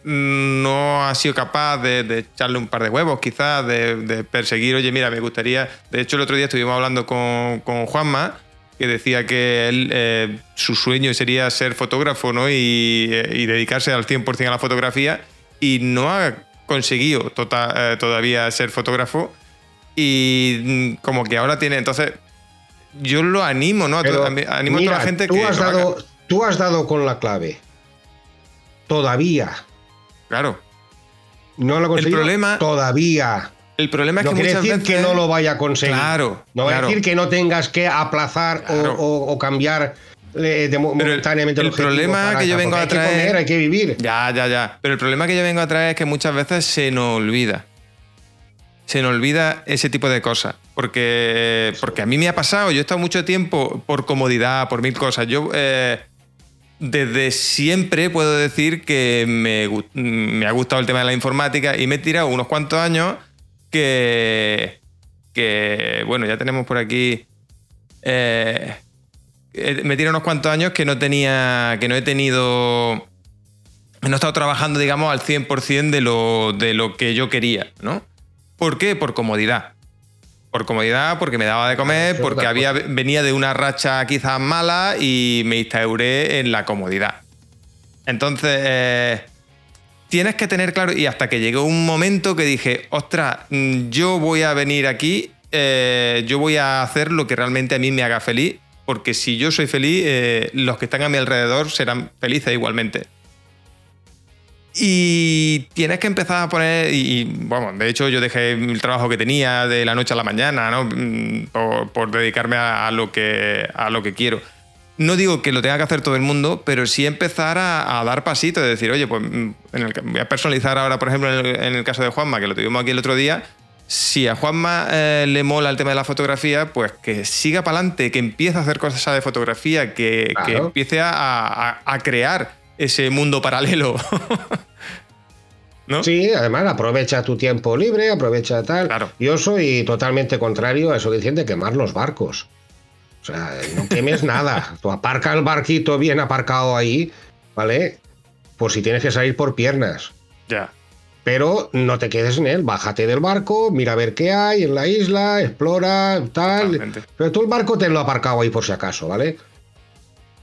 no ha sido capaz de, echarle un par de huevos, quizás, de, perseguir, oye, mira, me gustaría. De hecho, el otro día estuvimos hablando con, con Juanma, que decía que él, eh, su sueño sería ser fotógrafo ¿no? y, y dedicarse al 100% a la fotografía y no ha conseguido tota, eh, todavía ser fotógrafo y mm, como que ahora tiene, entonces yo lo animo, ¿no? animo a toda la gente tú que... Has dado, tú has dado con la clave. Todavía. Claro. No lo ha conseguido. El problema, todavía. El problema es no que quiere decir que no lo vaya a conseguir. Claro. No va a decir que no tengas que aplazar o, cambiar de, momentáneamente el, problema que yo vengo a traer. Hay que comer, hay que vivir. Ya, ya, ya. Pero el problema que yo vengo a traer es que muchas veces se nos olvida. Se nos olvida ese tipo de cosas. Porque, porque a mí me ha pasado, yo he estado mucho tiempo por comodidad, por mil cosas. Yo eh, desde siempre puedo decir que me, me, ha gustado el tema de la informática y me he tirado unos cuantos años que, que bueno, ya tenemos por aquí... Eh, eh, me tiene unos cuantos años que no tenía, que no he tenido, no he estado trabajando, digamos, al 100% de lo, de lo que yo quería, ¿no? ¿Por qué? Por comodidad. Por comodidad, porque me daba de comer, porque había, venía de una racha quizás mala y me instauré en la comodidad. Entonces, eh, tienes que tener claro, y hasta que llegó un momento que dije, ostras, mm, yo voy a venir aquí, eh, yo voy a hacer lo que realmente a mí me haga feliz porque si yo soy feliz, eh, los que están a mi alrededor serán felices igualmente. Y tienes que empezar a poner, y, bueno, de hecho yo dejé el trabajo que tenía de la noche a la mañana, ¿no? Mm, por, dedicarme a, lo que, a lo que quiero. No digo que lo tenga que hacer todo el mundo, pero sí empezar a, dar pasitos, de decir, oye, pues mm, voy a personalizar ahora, por ejemplo, en el, en el caso de Juanma, que lo tuvimos aquí el otro día, si a Juanma eh, le mola el tema de la fotografía, pues que siga para adelante, que empiece a hacer cosas de fotografía, que, empiece a, crear ese mundo paralelo. ¿No? Sí, además aprovecha tu tiempo libre, aprovecha tal. Yo soy totalmente contrario a eso que dicen de quemar los barcos. Sea, no quemes nada. Tú aparca el barquito bien aparcado ahí, ¿vale? Por si tienes que salir por piernas. Ya. Pero no te quedes en él, bájate del barco, mira a ver qué hay en la isla, explora, tal. Pero tú el barco te lo aparcado ahí por si acaso, ¿vale?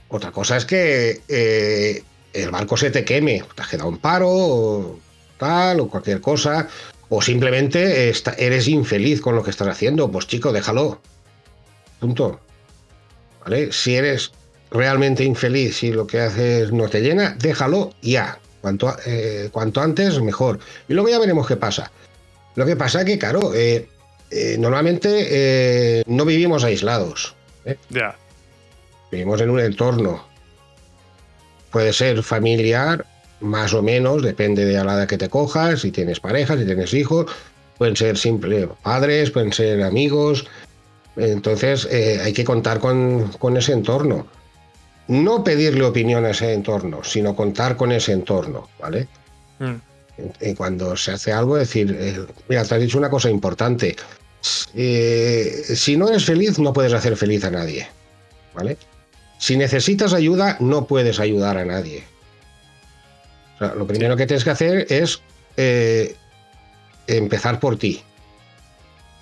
Otra cosa es que eh, el barco se te queme, te has quedado en paro, o tal, o cualquier cosa, o simplemente eres infeliz con lo que estás haciendo, pues chico, déjalo. Punto. ¿Vale? Si eres realmente infeliz, si lo que haces no te llena, déjalo ya. Cuanto, eh, cuanto antes, mejor. Y luego ya veremos qué pasa. Lo que pasa es que, claro, eh, eh, normalmente no vivimos aislados. Ya. Vivimos en un entorno. Puede ser familiar, más o menos, depende de la edad que te cojas, si tienes pareja, si tienes hijos, pueden ser simples padres, pueden ser amigos. Entonces hay que contar con, con ese entorno no pedirle opinión a ese entorno, sino contar con ese entorno, ¿vale? Mm. Y cuando se hace algo, decir, eh, mira, te has dicho una cosa importante. Eh, si no eres feliz, no puedes hacer feliz a nadie, ¿vale? Si necesitas ayuda, no puedes ayudar a nadie. lo primero que tienes que hacer es eh, empezar por ti.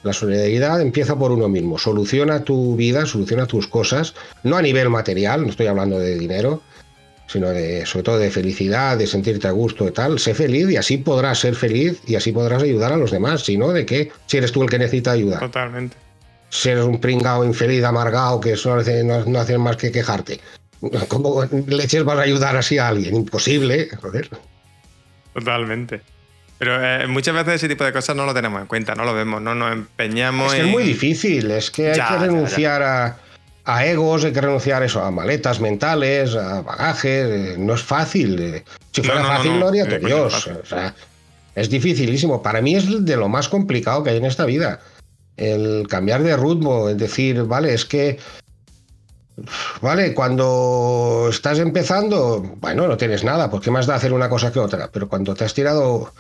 La solidaridad empieza por uno mismo, soluciona tu vida, soluciona tus cosas, no a nivel material, no estoy hablando de dinero, sino de, sobre todo de felicidad, de sentirte a gusto y tal. Sé feliz y así podrás ser feliz y así podrás ayudar a los demás. Si no, ¿de qué? Si eres tú el que necesita ayuda. Totalmente. Si eres un pringao infeliz, amargado, que solo no, no hacen más que quejarte. ¿Cómo leches vas a ayudar así a alguien? Imposible, joder. Totalmente. Pero eh, muchas veces ese tipo de cosas no lo tenemos en cuenta, no lo vemos, no nos empeñamos. Es que es muy difícil, es que hay que renunciar A, egos, hay que renunciar eso, a maletas mentales, a bagajes, eh, no es fácil. Eh. Si fuera fácil, no, haría Dios. O sea, es dificilísimo. Para mí es de lo más complicado que hay en esta vida. El cambiar de ritmo, es decir, vale, es que Vale, cuando estás empezando, bueno, no tienes nada, porque más da hacer una cosa que otra, pero cuando te has tirado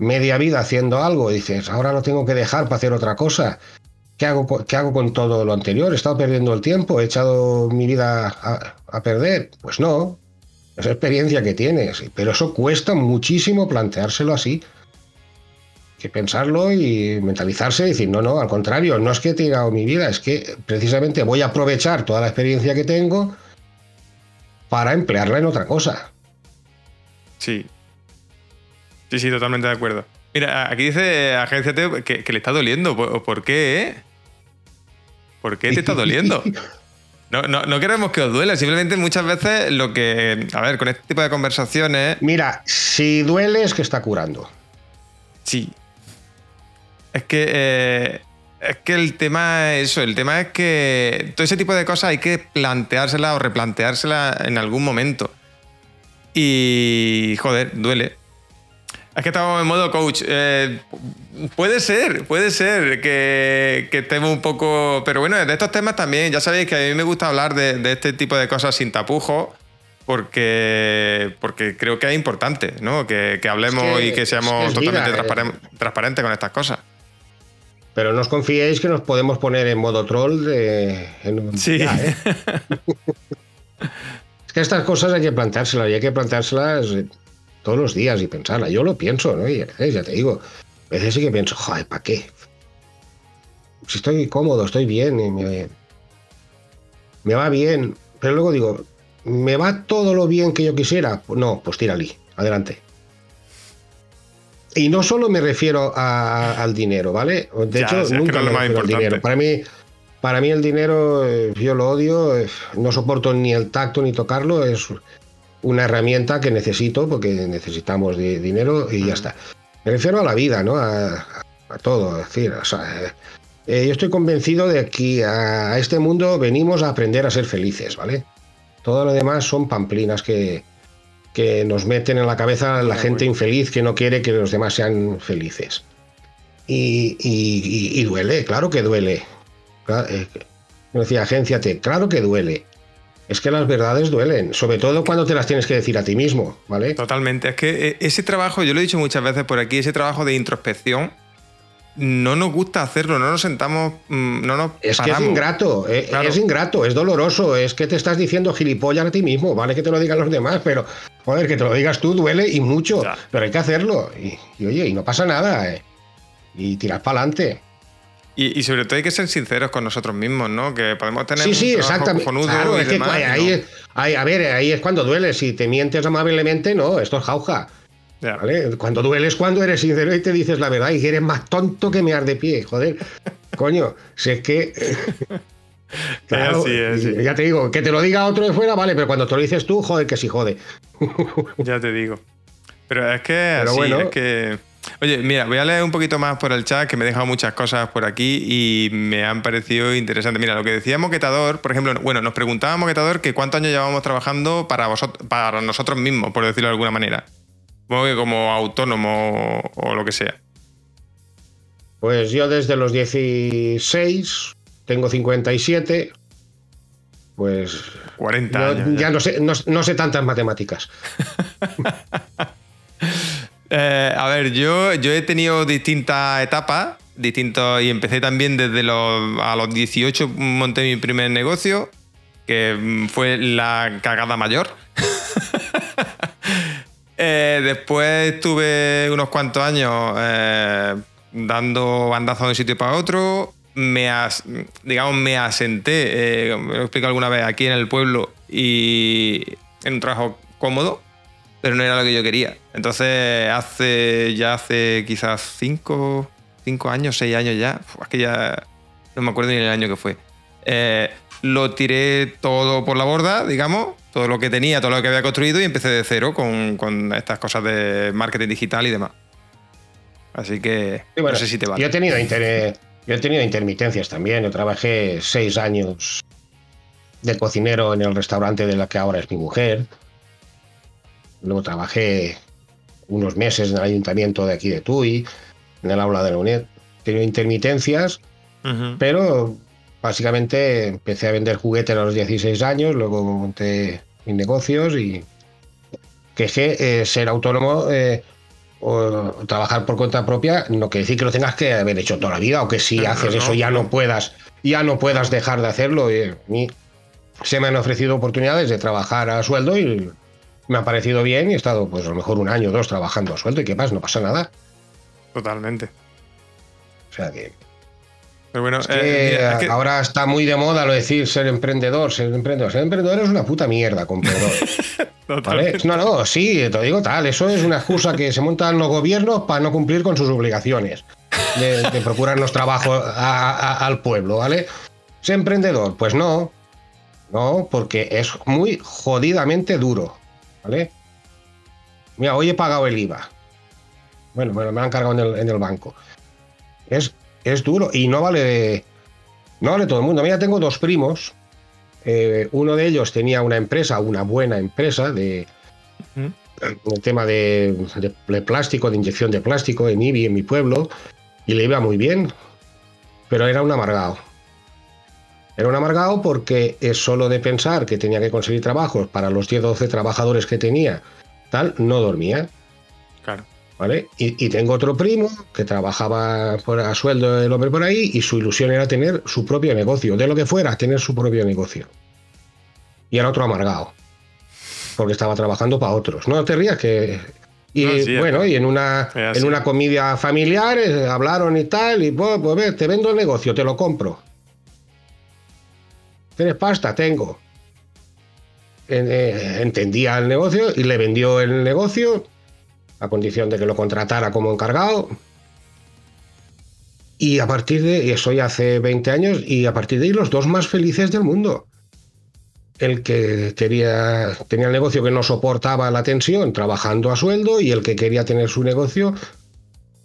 media vida haciendo algo dices, ahora lo tengo que dejar para hacer otra cosa. ¿Qué hago, qué hago con todo lo anterior? ¿He estado perdiendo el tiempo? ¿He echado mi vida a, perder? Pues no. Es experiencia que tienes. Pero eso cuesta muchísimo planteárselo así. que pensarlo y mentalizarse y decir, no, no, al contrario, no es que he tirado mi vida, es que precisamente voy a aprovechar toda la experiencia que tengo para emplearla en otra cosa. Sí, Sí, sí, totalmente de acuerdo. Mira, aquí dice Agencia T que, le está doliendo. ¿Por, qué? Eh? ¿Por qué te está doliendo? No, no, queremos que os duele, simplemente muchas veces lo que. A ver, con este tipo de conversaciones. Mira, si duele es que está curando. Sí. Es que. Eh, es que el tema es eso, el tema es que todo ese tipo de cosas hay que planteársela o replanteársela en algún momento. Y. joder, duele. Es que estamos en modo coach. Eh, puede ser, puede ser que, que, estemos un poco. Pero bueno, de estos temas también, ya sabéis que a mí me gusta hablar de, este tipo de cosas sin tapujos, porque, porque creo que es importante, ¿no? Que, hablemos y que seamos totalmente eh. transparentes con estas cosas. Pero no os confiéis que nos podemos poner en modo troll de. sí. ¿eh? es que estas cosas hay que planteárselas y hay que planteárselas todos los días y pensarla. Yo lo pienso, ¿no? Y a veces, ya te digo, a veces sí que pienso, joder, ¿para qué? Si estoy cómodo, estoy bien, me, me va bien, pero luego digo, ¿me va todo lo bien que yo quisiera? No, pues tírale, adelante. Y no solo me refiero al dinero, ¿vale? De hecho, nunca me refiero al dinero. Para mí, para mí el dinero, eh, yo lo odio, eh, no soporto ni el tacto ni tocarlo, es una herramienta que necesito porque necesitamos de dinero y ya está. Me refiero a la vida, ¿no? A, todo. decir, o sea, eh, yo estoy convencido de que a, este mundo venimos a aprender a ser felices, ¿vale? Todo lo demás son pamplinas que, que nos meten en la cabeza la gente infeliz que no quiere que los demás sean felices. Y, duele, claro que duele. Claro, eh, decía, agénciate, claro que duele es que las verdades duelen, sobre todo cuando te las tienes que decir a ti mismo, ¿vale? Totalmente. Es que eh, ese trabajo, yo lo he dicho muchas veces por aquí, ese trabajo de introspección, no nos gusta hacerlo, no nos sentamos, mm, no nos Es que es ingrato, eh, es ingrato, es doloroso, es que te estás diciendo gilipollas a ti mismo, vale que te lo digan los demás, pero joder, que te lo digas tú duele y mucho, pero hay que hacerlo. Y, oye, y no pasa nada, eh, y tirar para adelante. Y, sobre todo hay que ser sinceros con nosotros mismos, ¿no? Que podemos tener sí, sí, exactamente. Claro, es que ahí, a ver, ahí es cuando duele. Si te mientes amablemente, no, esto es jauja. ¿vale? Cuando duele es cuando eres sincero y te dices la verdad y eres más tonto que mear de pie, joder. Coño, si es que. Claro, Ya te digo, que te lo diga otro de fuera, vale, pero cuando te lo dices tú, joder, que sí jode. ya te digo. Pero es que, Pero así, bueno. es que... Oye, mira, voy a leer un poquito más por el chat, que me he dejado muchas cosas por aquí y me han parecido interesantes. Mira, lo que decía Moquetador, por ejemplo, bueno, nos preguntaba Moquetador que cuántos años llevamos trabajando para, vosotros, para nosotros mismos, por decirlo de alguna manera. Supongo que como autónomo o, o lo que sea. Pues yo desde los 16, tengo 57, pues 40 yo años. ya no sé, no, no sé tantas matemáticas. Eh, a ver, yo, he tenido distintas etapas, distintos, y empecé también desde los, a los 18 monté mi primer negocio, que fue la cagada mayor. Eh, después estuve unos cuantos años eh, dando bandazos de un sitio para otro. Me digamos, me asenté, me lo he explicado alguna vez, aquí en el pueblo y en un trabajo cómodo, pero no era lo que yo quería. Entonces, hace ya hace quizás cinco, cinco años, seis años ya, es que ya no me acuerdo ni el año que fue. Eh, lo tiré todo por la borda, digamos, todo lo que tenía, todo lo que había construido y empecé de cero con, con estas cosas de marketing digital y demás. Así que Y bueno, no sé si te vale. Yo he tenido, inter- yo he tenido intermitencias también. Yo trabajé seis años de cocinero en el restaurante de la que ahora es mi mujer. Luego trabajé unos meses en el ayuntamiento de aquí de Tui, en el aula de la UNED. He tenido intermitencias, pero básicamente empecé a vender juguetes a los 16 años, luego monté mis negocios y que es que eh, ser autónomo eh, o trabajar por cuenta propia no quiere decir que lo tengas que haber hecho toda la vida o que si haces no, eso ya no. puedas ya no puedas dejar de hacerlo. Y a mí se me han ofrecido oportunidades de trabajar a sueldo y me ha parecido bien y he estado pues a lo mejor un año o dos trabajando a sueldo y qué más, no pasa nada. Totalmente. O sea que Pero bueno, Es eh, que mira, es que- ahora está muy de moda lo de decir ser emprendedor, ser emprendedor. Ser emprendedor es una puta mierda, totalmente. No, no, sí, te lo digo tal. Eso es una excusa que se montan los gobiernos para no cumplir con sus obligaciones de, de procurarnos trabajo a- a- al pueblo, ¿vale? Ser emprendedor, pues no. No, porque es muy jodidamente duro, ¿vale? Mira, hoy he pagado el IVA. Bueno, bueno, me lo han cargado en el, en el banco. Es, es duro y no vale, no vale todo el mundo. Mira, tengo dos primos. Eh, uno de ellos tenía una empresa, una buena empresa de el tema de, de- de plástico, de inyección de plástico en IBI, en mi pueblo, y le iba muy bien, pero era un amargado. Era un amargado porque es solo de pensar que tenía que conseguir trabajos para los 10 12 trabajadores que tenía, tal, no dormía. Claro. ¿Vale? Y, y tengo otro primo que trabajaba por, a sueldo el hombre por ahí y su ilusión era tener su propio negocio, de lo que fuera, tener su propio negocio. Y era otro amargado, porque estaba trabajando para otros. No te rías que... Y No, sí, bueno, y en una, en una comida familiar eh, hablaron y tal, y pues, pues te vendo el negocio, te lo compro. ¿Tienes pasta? Tengo. En- eh, entendía el negocio y le vendió el negocio a condición de que lo contratara como encargado. Y a partir de, eso ya hace 20 años, y a partir de ahí los dos más felices del mundo. El que quería, tenía el negocio que no soportaba la tensión trabajando a sueldo y el que quería tener su negocio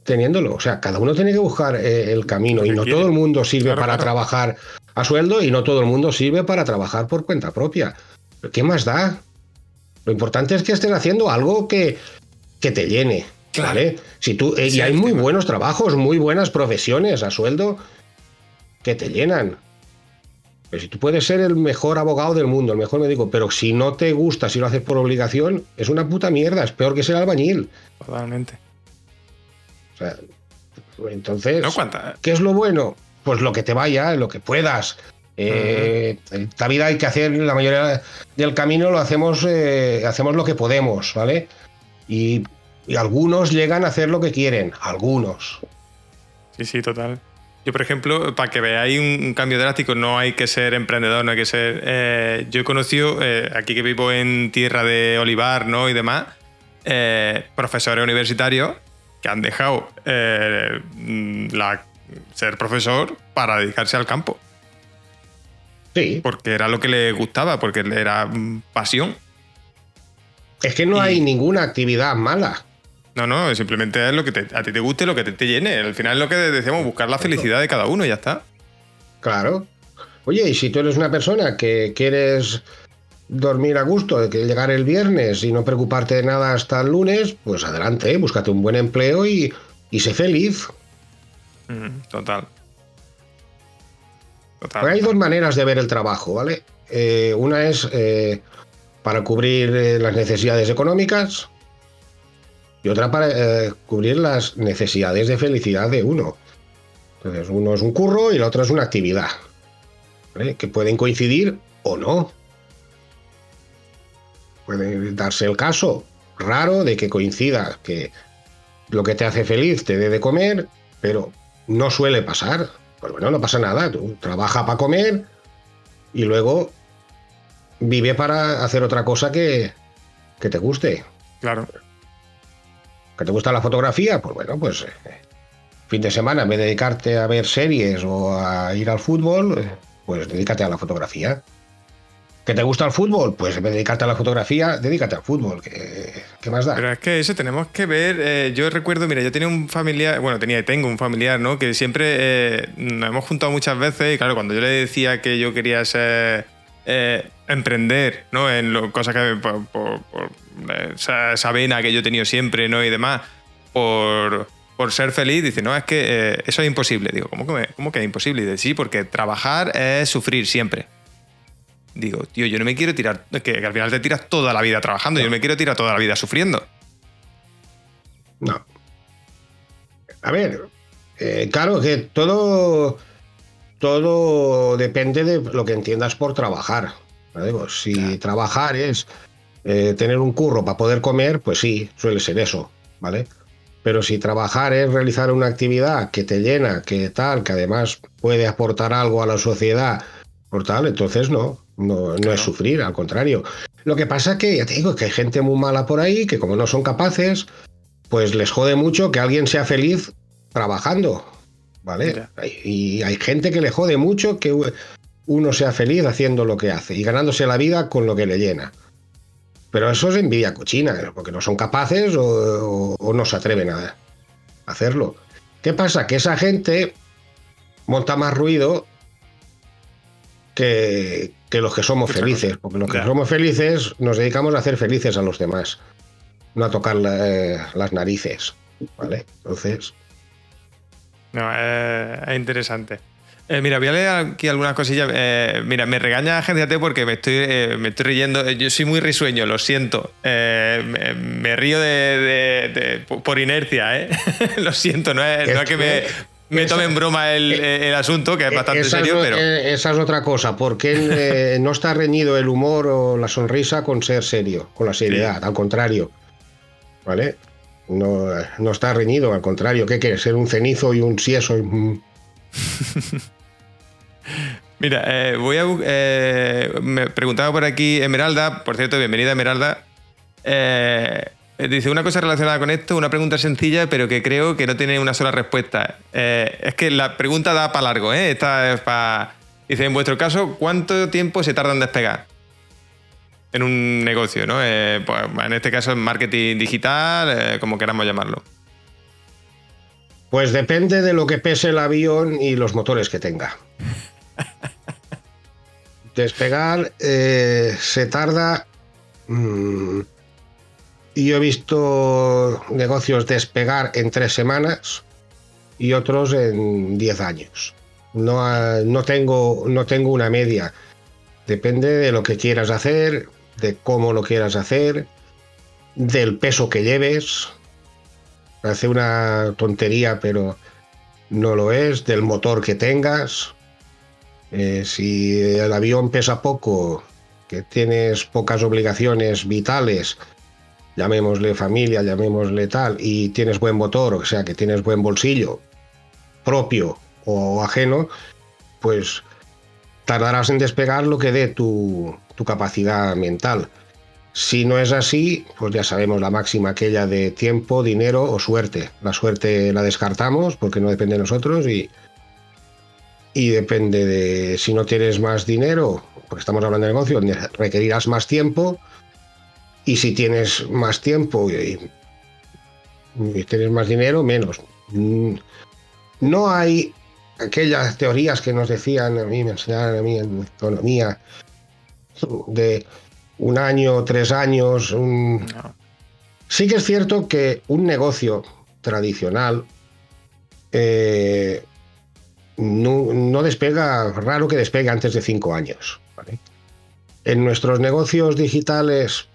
teniéndolo. O sea, cada uno tiene que buscar eh, el camino y no quiere. todo el mundo sirve Claro, para claro. trabajar a sueldo y no todo el mundo sirve para trabajar por cuenta propia. ¿Pero ¿Qué más da? Lo importante es que estés haciendo algo que, que te llene. Claro. ¿vale? Si tú, eh, y hay muy tema. buenos trabajos, muy buenas profesiones a sueldo que te llenan. Pero si tú puedes ser el mejor abogado del mundo, el mejor médico, pero si no te gusta, si lo haces por obligación, es una puta mierda, es peor que ser albañil. Totalmente. O sea, entonces, ¿No? ¿Cuánta? ¿qué es lo bueno? Pues lo que te vaya, lo que puedas. Eh, La vida hay que hacer, la mayoría del camino lo hacemos, eh, hacemos lo que podemos, ¿vale? Y, algunos llegan a hacer lo que quieren, algunos. Sí, sí, total. Yo, por ejemplo, para que veáis un, cambio drástico, no hay que ser emprendedor, no hay que ser... eh, yo he conocido, eh, aquí que vivo en tierra de olivar ¿no? y demás, eh, profesores universitarios que han dejado la, ser profesor para dedicarse al campo, Sí, porque era lo que les gustaba, porque era mm, pasión. es que no Y- hay ninguna actividad mala. No, no, simplemente es lo que a ti te guste, lo que te, te, llene. Al final es lo que decíamos, buscar la felicidad de cada uno y ya está. Claro. Oye, y si tú eres una persona que quieres dormir a gusto, que llegar el viernes y no preocuparte de nada hasta el lunes, pues adelante, búscate un buen empleo y, y sé feliz. Total. Total. hay dos maneras de ver el trabajo, ¿vale? Eh, una es eh, para cubrir eh, las necesidades económicas y otra para cubrir las necesidades de felicidad de uno. Entonces, uno es un curro y la otra es una actividad, que pueden coincidir o no. Puede darse el caso raro de que coincida que lo que te hace feliz te dé de comer, pero no suele pasar. Pues bueno, no pasa nada. Tú trabaja para comer y luego vive para hacer otra cosa que, que te guste. Claro. ¿Que te gusta la fotografía? Pues bueno, pues eh, fin de semana, en vez de dedicarte a ver series o a ir al fútbol, eh, pues dedícate a la fotografía. ¿Que te gusta el fútbol? Pues en dedicarte a la fotografía, dedícate al fútbol. ¿Qué, más da? Pero es que eso tenemos que ver. Eh, yo recuerdo, mira, yo tenía un familiar, bueno, tenía y tengo un familiar, ¿no? Que siempre eh, nos hemos juntado muchas veces y claro, cuando yo le decía que yo quería ser. Eh, emprender, ¿no? En lo, cosas que. por, esa, vena que yo he tenido siempre, ¿no? Y demás. Por por ser feliz, dice, no, es que eso es imposible. Digo, ¿cómo que, ¿cómo que es imposible? Y dice, sí, porque trabajar es sufrir siempre digo, tío, yo no me quiero tirar, que, al final te tiras toda la vida trabajando, yo no me quiero tirar toda la vida sufriendo. No. A ver, eh, claro que todo, todo depende de lo que entiendas por trabajar. si trabajar es eh, tener un curro para poder comer, pues sí, suele ser eso, ¿vale? Pero si trabajar es realizar una actividad que te llena, que tal, que además puede aportar algo a la sociedad, por tal, entonces no, no, no es sufrir, al contrario. Lo que pasa es que, ya te digo, que hay gente muy mala por ahí que como no son capaces, pues les jode mucho que alguien sea feliz trabajando, ¿vale? Y hay gente que le jode mucho que uno sea feliz haciendo lo que hace y ganándose la vida con lo que le llena. Pero eso es envidia cochina, porque no son capaces o, o no se atreven a hacerlo. ¿Qué pasa? Que esa gente monta más ruido que, los que somos felices, porque los que somos felices nos dedicamos a hacer felices a los demás, no a tocar eh, las narices, ¿vale? Entonces... No, eh, es interesante. Eh, mira, voy a leer aquí algunas cosillas. mira, me regaña gente porque me estoy, me estoy riendo. Yo soy muy risueño, lo siento. Me, río de, por inercia, ¿eh? lo siento, no es, no es que me me tome en broma el, eh, el, asunto, que es bastante serio, pero. Eh, esa es otra cosa, porque eh, no está reñido el humor o la sonrisa con ser serio, con la seriedad, al contrario. ¿Vale? No, no, está reñido, al contrario, ¿qué quieres? ¿Ser un cenizo y un sieso? Mira, voy a. me preguntaba por aquí Esmeralda, por cierto, bienvenida Esmeralda. Eh, eh, dice una cosa relacionada con esto, una pregunta sencilla, pero que creo que no tiene una sola respuesta. Eh, es que la pregunta da para largo, ¿eh? Esta es para. Dice, en vuestro caso, ¿cuánto tiempo se tarda en despegar? En un negocio, ¿no? Eh, pues, en este caso, en marketing digital, como queramos llamarlo. Pues depende de lo que pese el avión y los motores que tenga. Despegar se tarda. Mm, y yo he visto negocios despegar en tres semanas y otros en diez años. No, no, tengo, no tengo una media. Depende de lo que quieras hacer, de cómo lo quieras hacer, del peso que lleves. Parece una tontería, pero no lo es, del motor que tengas. Eh, si el avión pesa poco, que tienes pocas obligaciones vitales, llamémosle familia, llamémosle tal, y tienes buen motor, o sea, que tienes buen bolsillo propio o ajeno, pues tardarás en despegar lo que dé tu, capacidad mental. Si no es así, pues ya sabemos la máxima aquella de tiempo, dinero o suerte. La suerte la descartamos porque no depende de nosotros y, y depende de si no tienes más dinero, porque estamos hablando de negocio, requerirás más tiempo, y si tienes más tiempo y, tienes más dinero, menos. Mm, no hay aquellas teorías que nos decían a mí, me enseñaron a mí en economía, de un año, tres años. Sí que es cierto que un negocio tradicional eh, no, despega, raro que despegue antes de cinco años. En nuestros negocios digitales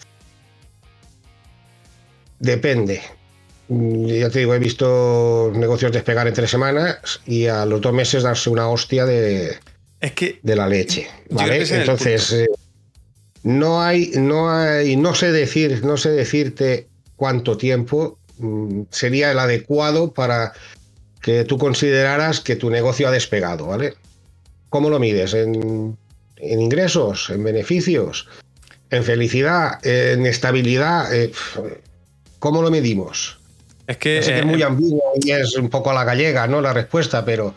depende. Ya te digo, he visto negocios despegar en tres semanas y a los dos meses darse una hostia de, es que de la leche. Entonces, eh, no hay, no hay, no sé decir, no sé decirte cuánto tiempo mm, sería el adecuado para que tú consideraras que tu negocio ha despegado, ¿vale? ¿Cómo lo mides? ¿En, ingresos? ¿En beneficios? ¿En felicidad? ¿En estabilidad? Eh, ¿Cómo lo medimos? Es que, es eh, muy ambiguo y es un poco a la gallega, ¿no? La respuesta, pero.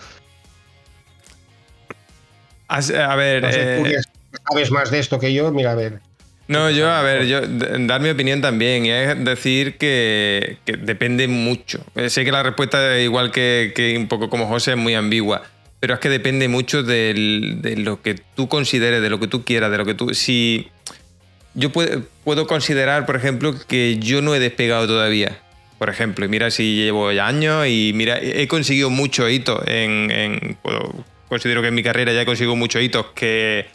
A ver. Eh, sabes más de esto que yo, mira, a ver. No, yo, a ver, yo dar mi opinión también, y es decir que, depende mucho. Eh, sé que la respuesta, igual que, un poco como José, es muy ambigua, pero es que depende mucho de lo que tú consideres, de lo que tú quieras, de lo que tú. Si. Yo puedo, puedo considerar, por ejemplo, que yo no he despegado todavía. Por ejemplo, y mira si llevo ya años y mira, he conseguido muchos hitos en. considero que en mi carrera ya he conseguido muchos hitos que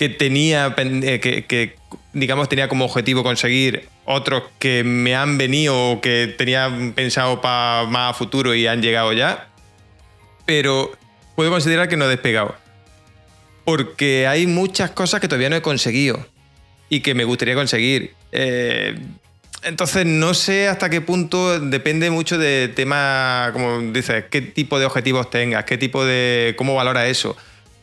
que tenía, eh, que, digamos, tenía como objetivo conseguir otros que me han venido o que tenía pensado para más a futuro y han llegado ya. Pero puedo considerar que no he despegado. Porque hay muchas cosas que todavía no he conseguido y que me gustaría conseguir. Eh, entonces no sé hasta qué punto depende mucho de tema, como dices, qué tipo de objetivos tengas, qué tipo de. cómo valora eso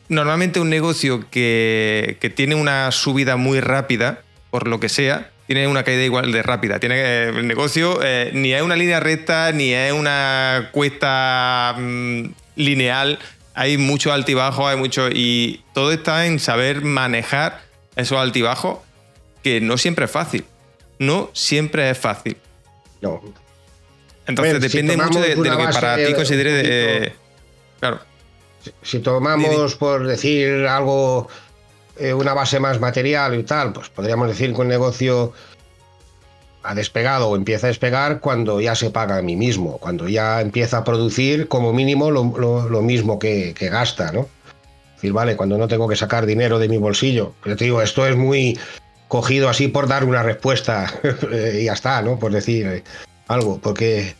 normalmente un negocio que, tiene una subida muy rápida, por lo que sea, tiene una caída igual de rápida. Tiene el negocio eh, ni es una línea recta, ni es una cuesta mm, lineal. Hay mucho altibajo, hay mucho. Y todo está en saber manejar esos altibajos, que no siempre es fácil. No siempre es fácil. No. Entonces depende mucho de, lo que para ti consideres. claro. Si tomamos, por decir algo, eh, una base más material y tal, pues podríamos decir que un negocio ha despegado o empieza a despegar cuando ya se paga a mí mismo, cuando ya empieza a producir como mínimo lo, mismo que, gasta, ¿no? Es decir, vale, cuando no tengo que sacar dinero de mi bolsillo. Pero te digo, esto es muy cogido así por dar una respuesta y ya está, ¿no? Por decir eh, algo, porque,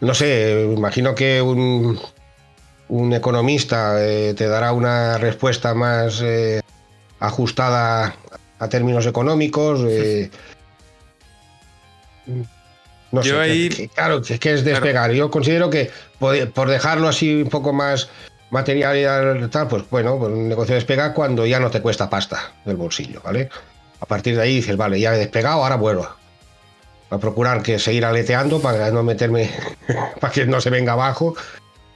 no sé, imagino que un, un economista eh, te dará una respuesta más eh, ajustada a términos económicos. Eh, no sé, claro, es que es despegar. Yo considero que por dejarlo así un poco más material y tal, pues bueno, pues un negocio despega cuando ya no te cuesta pasta del bolsillo, ¿vale? A partir de ahí dices, vale, ya he despegado, ahora vuelvo. A procurar que seguir aleteando para no meterme, para que no se venga abajo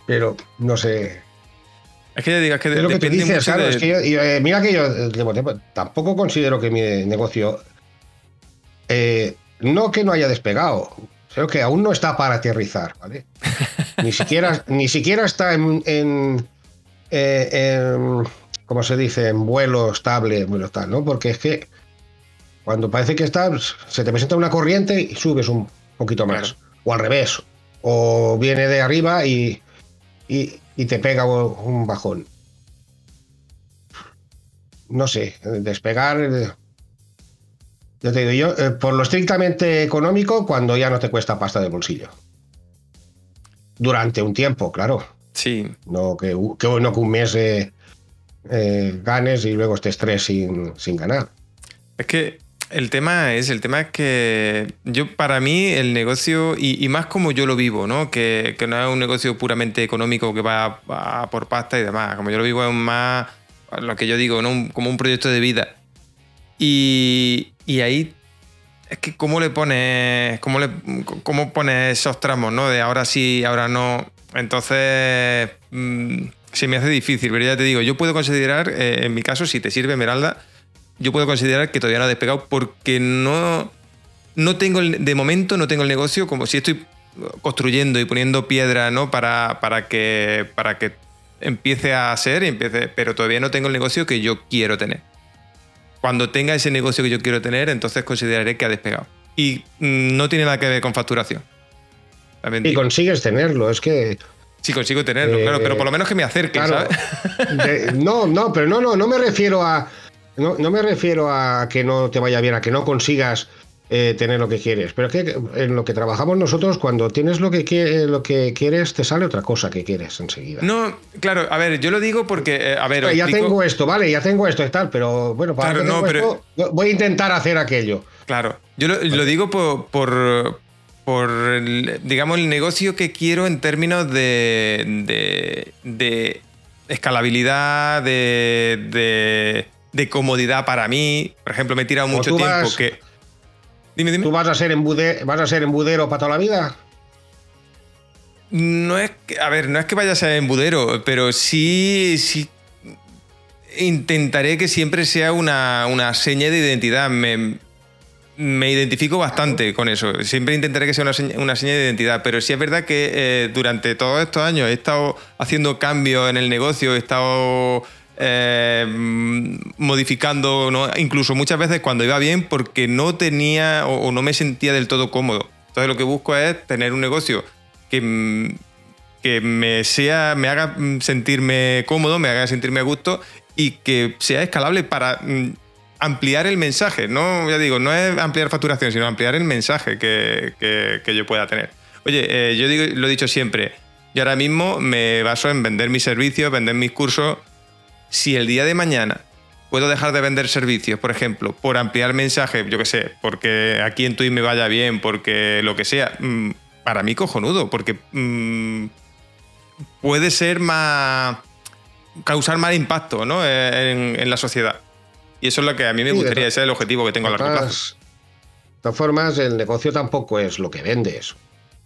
pero no sé. Es que ya digas que de, lo que dices, claro, es que yo, eh, mira que yo tampoco considero que mi negocio eh, no que no haya despegado, creo que aún no está para aterrizar, ¿vale? ni siquiera ni siquiera está en, en, eh, como se dice, en vuelo estable, vuelo tal, ¿no? Porque es que cuando parece que está, se te presenta una corriente y subes un poquito más, o al revés, o viene de arriba y y, te pega un bajón. No sé, despegar. Eh, yo te digo, yo, eh, por lo estrictamente económico, cuando ya no te cuesta pasta de bolsillo. Durante un tiempo, claro. Sí. No que, que, no que un mes eh, ganes y luego estés tres sin, sin ganar. Es que el tema es, el tema es que yo, para mí, el negocio, y, más como yo lo vivo, ¿no? Que, no es un negocio puramente económico que va, por pasta y demás. Como yo lo vivo es más lo que yo digo, ¿no? como un proyecto de vida. Y, ahí es que cómo le pones, cómo le, cómo pones esos tramos, ¿no? De ahora sí, ahora no. Entonces, mm, se me hace difícil, pero ya te digo, yo puedo considerar, eh, en mi caso, si te sirve Esmeralda, yo puedo considerar que todavía no ha despegado porque no, no tengo, de momento no tengo el negocio como si estoy construyendo y poniendo piedra, ¿no? Para, para, que, para que empiece a ser, y empiece, pero todavía no tengo el negocio que yo quiero tener. Cuando tenga ese negocio que yo quiero tener, entonces consideraré que ha despegado. Y mm, no tiene nada que ver con facturación. y consigues tenerlo, es que Sí, consigo tenerlo, claro, pero por lo menos que me acerque, ¿sabes? no, no, pero no, no, no me refiero a. No, no, me refiero a que no te vaya bien, a que no consigas eh, tener lo que quieres. Pero es que en lo que trabajamos nosotros, cuando tienes lo que, lo que quieres, te sale otra cosa que quieres enseguida. No, claro, a ver, yo lo digo porque, eh, a ver, ya tengo esto, vale, ya tengo esto y tal, pero bueno, para no, pero... voy a intentar hacer aquello. Claro, yo lo, digo por, por, digamos, el negocio que quiero en términos de, de, escalabilidad, de, de, comodidad para mí. Por ejemplo, me he tirado mucho tiempo que ¿Tú vas a, ser vas a ser embudero para toda la vida? No es que, a ver, no es que vaya a ser embudero, pero sí, sí intentaré que siempre sea una, una seña de identidad. Me, identifico bastante con eso. Siempre intentaré que sea una seña, de identidad. Pero sí es verdad que eh, durante todos estos años he estado haciendo cambios en el negocio, he estado eh, modificando, incluso muchas veces cuando iba bien porque no tenía o, no me sentía del todo cómodo. Entonces lo que busco es tener un negocio que, que me, sea, me haga sentirme cómodo, me haga sentirme a gusto y que sea escalable para mm, ampliar el mensaje. No, ya digo, no es ampliar facturación, sino ampliar el mensaje que, yo pueda tener. Oye, eh, yo digo, lo he dicho siempre, yo ahora mismo me baso en vender mis servicios, vender mis cursos si el día de mañana puedo dejar de vender servicios, por ejemplo, por ampliar mensaje, yo qué sé, porque aquí en Twitch me vaya bien, porque lo que sea, mm, para mí cojonudo, porque mm, puede ser más. causar mal impacto ¿no? en, la sociedad. Y eso es lo que a mí me gustaría, ese es el objetivo que tengo a largo plazo. De todas formas, el negocio tampoco es lo que vendes.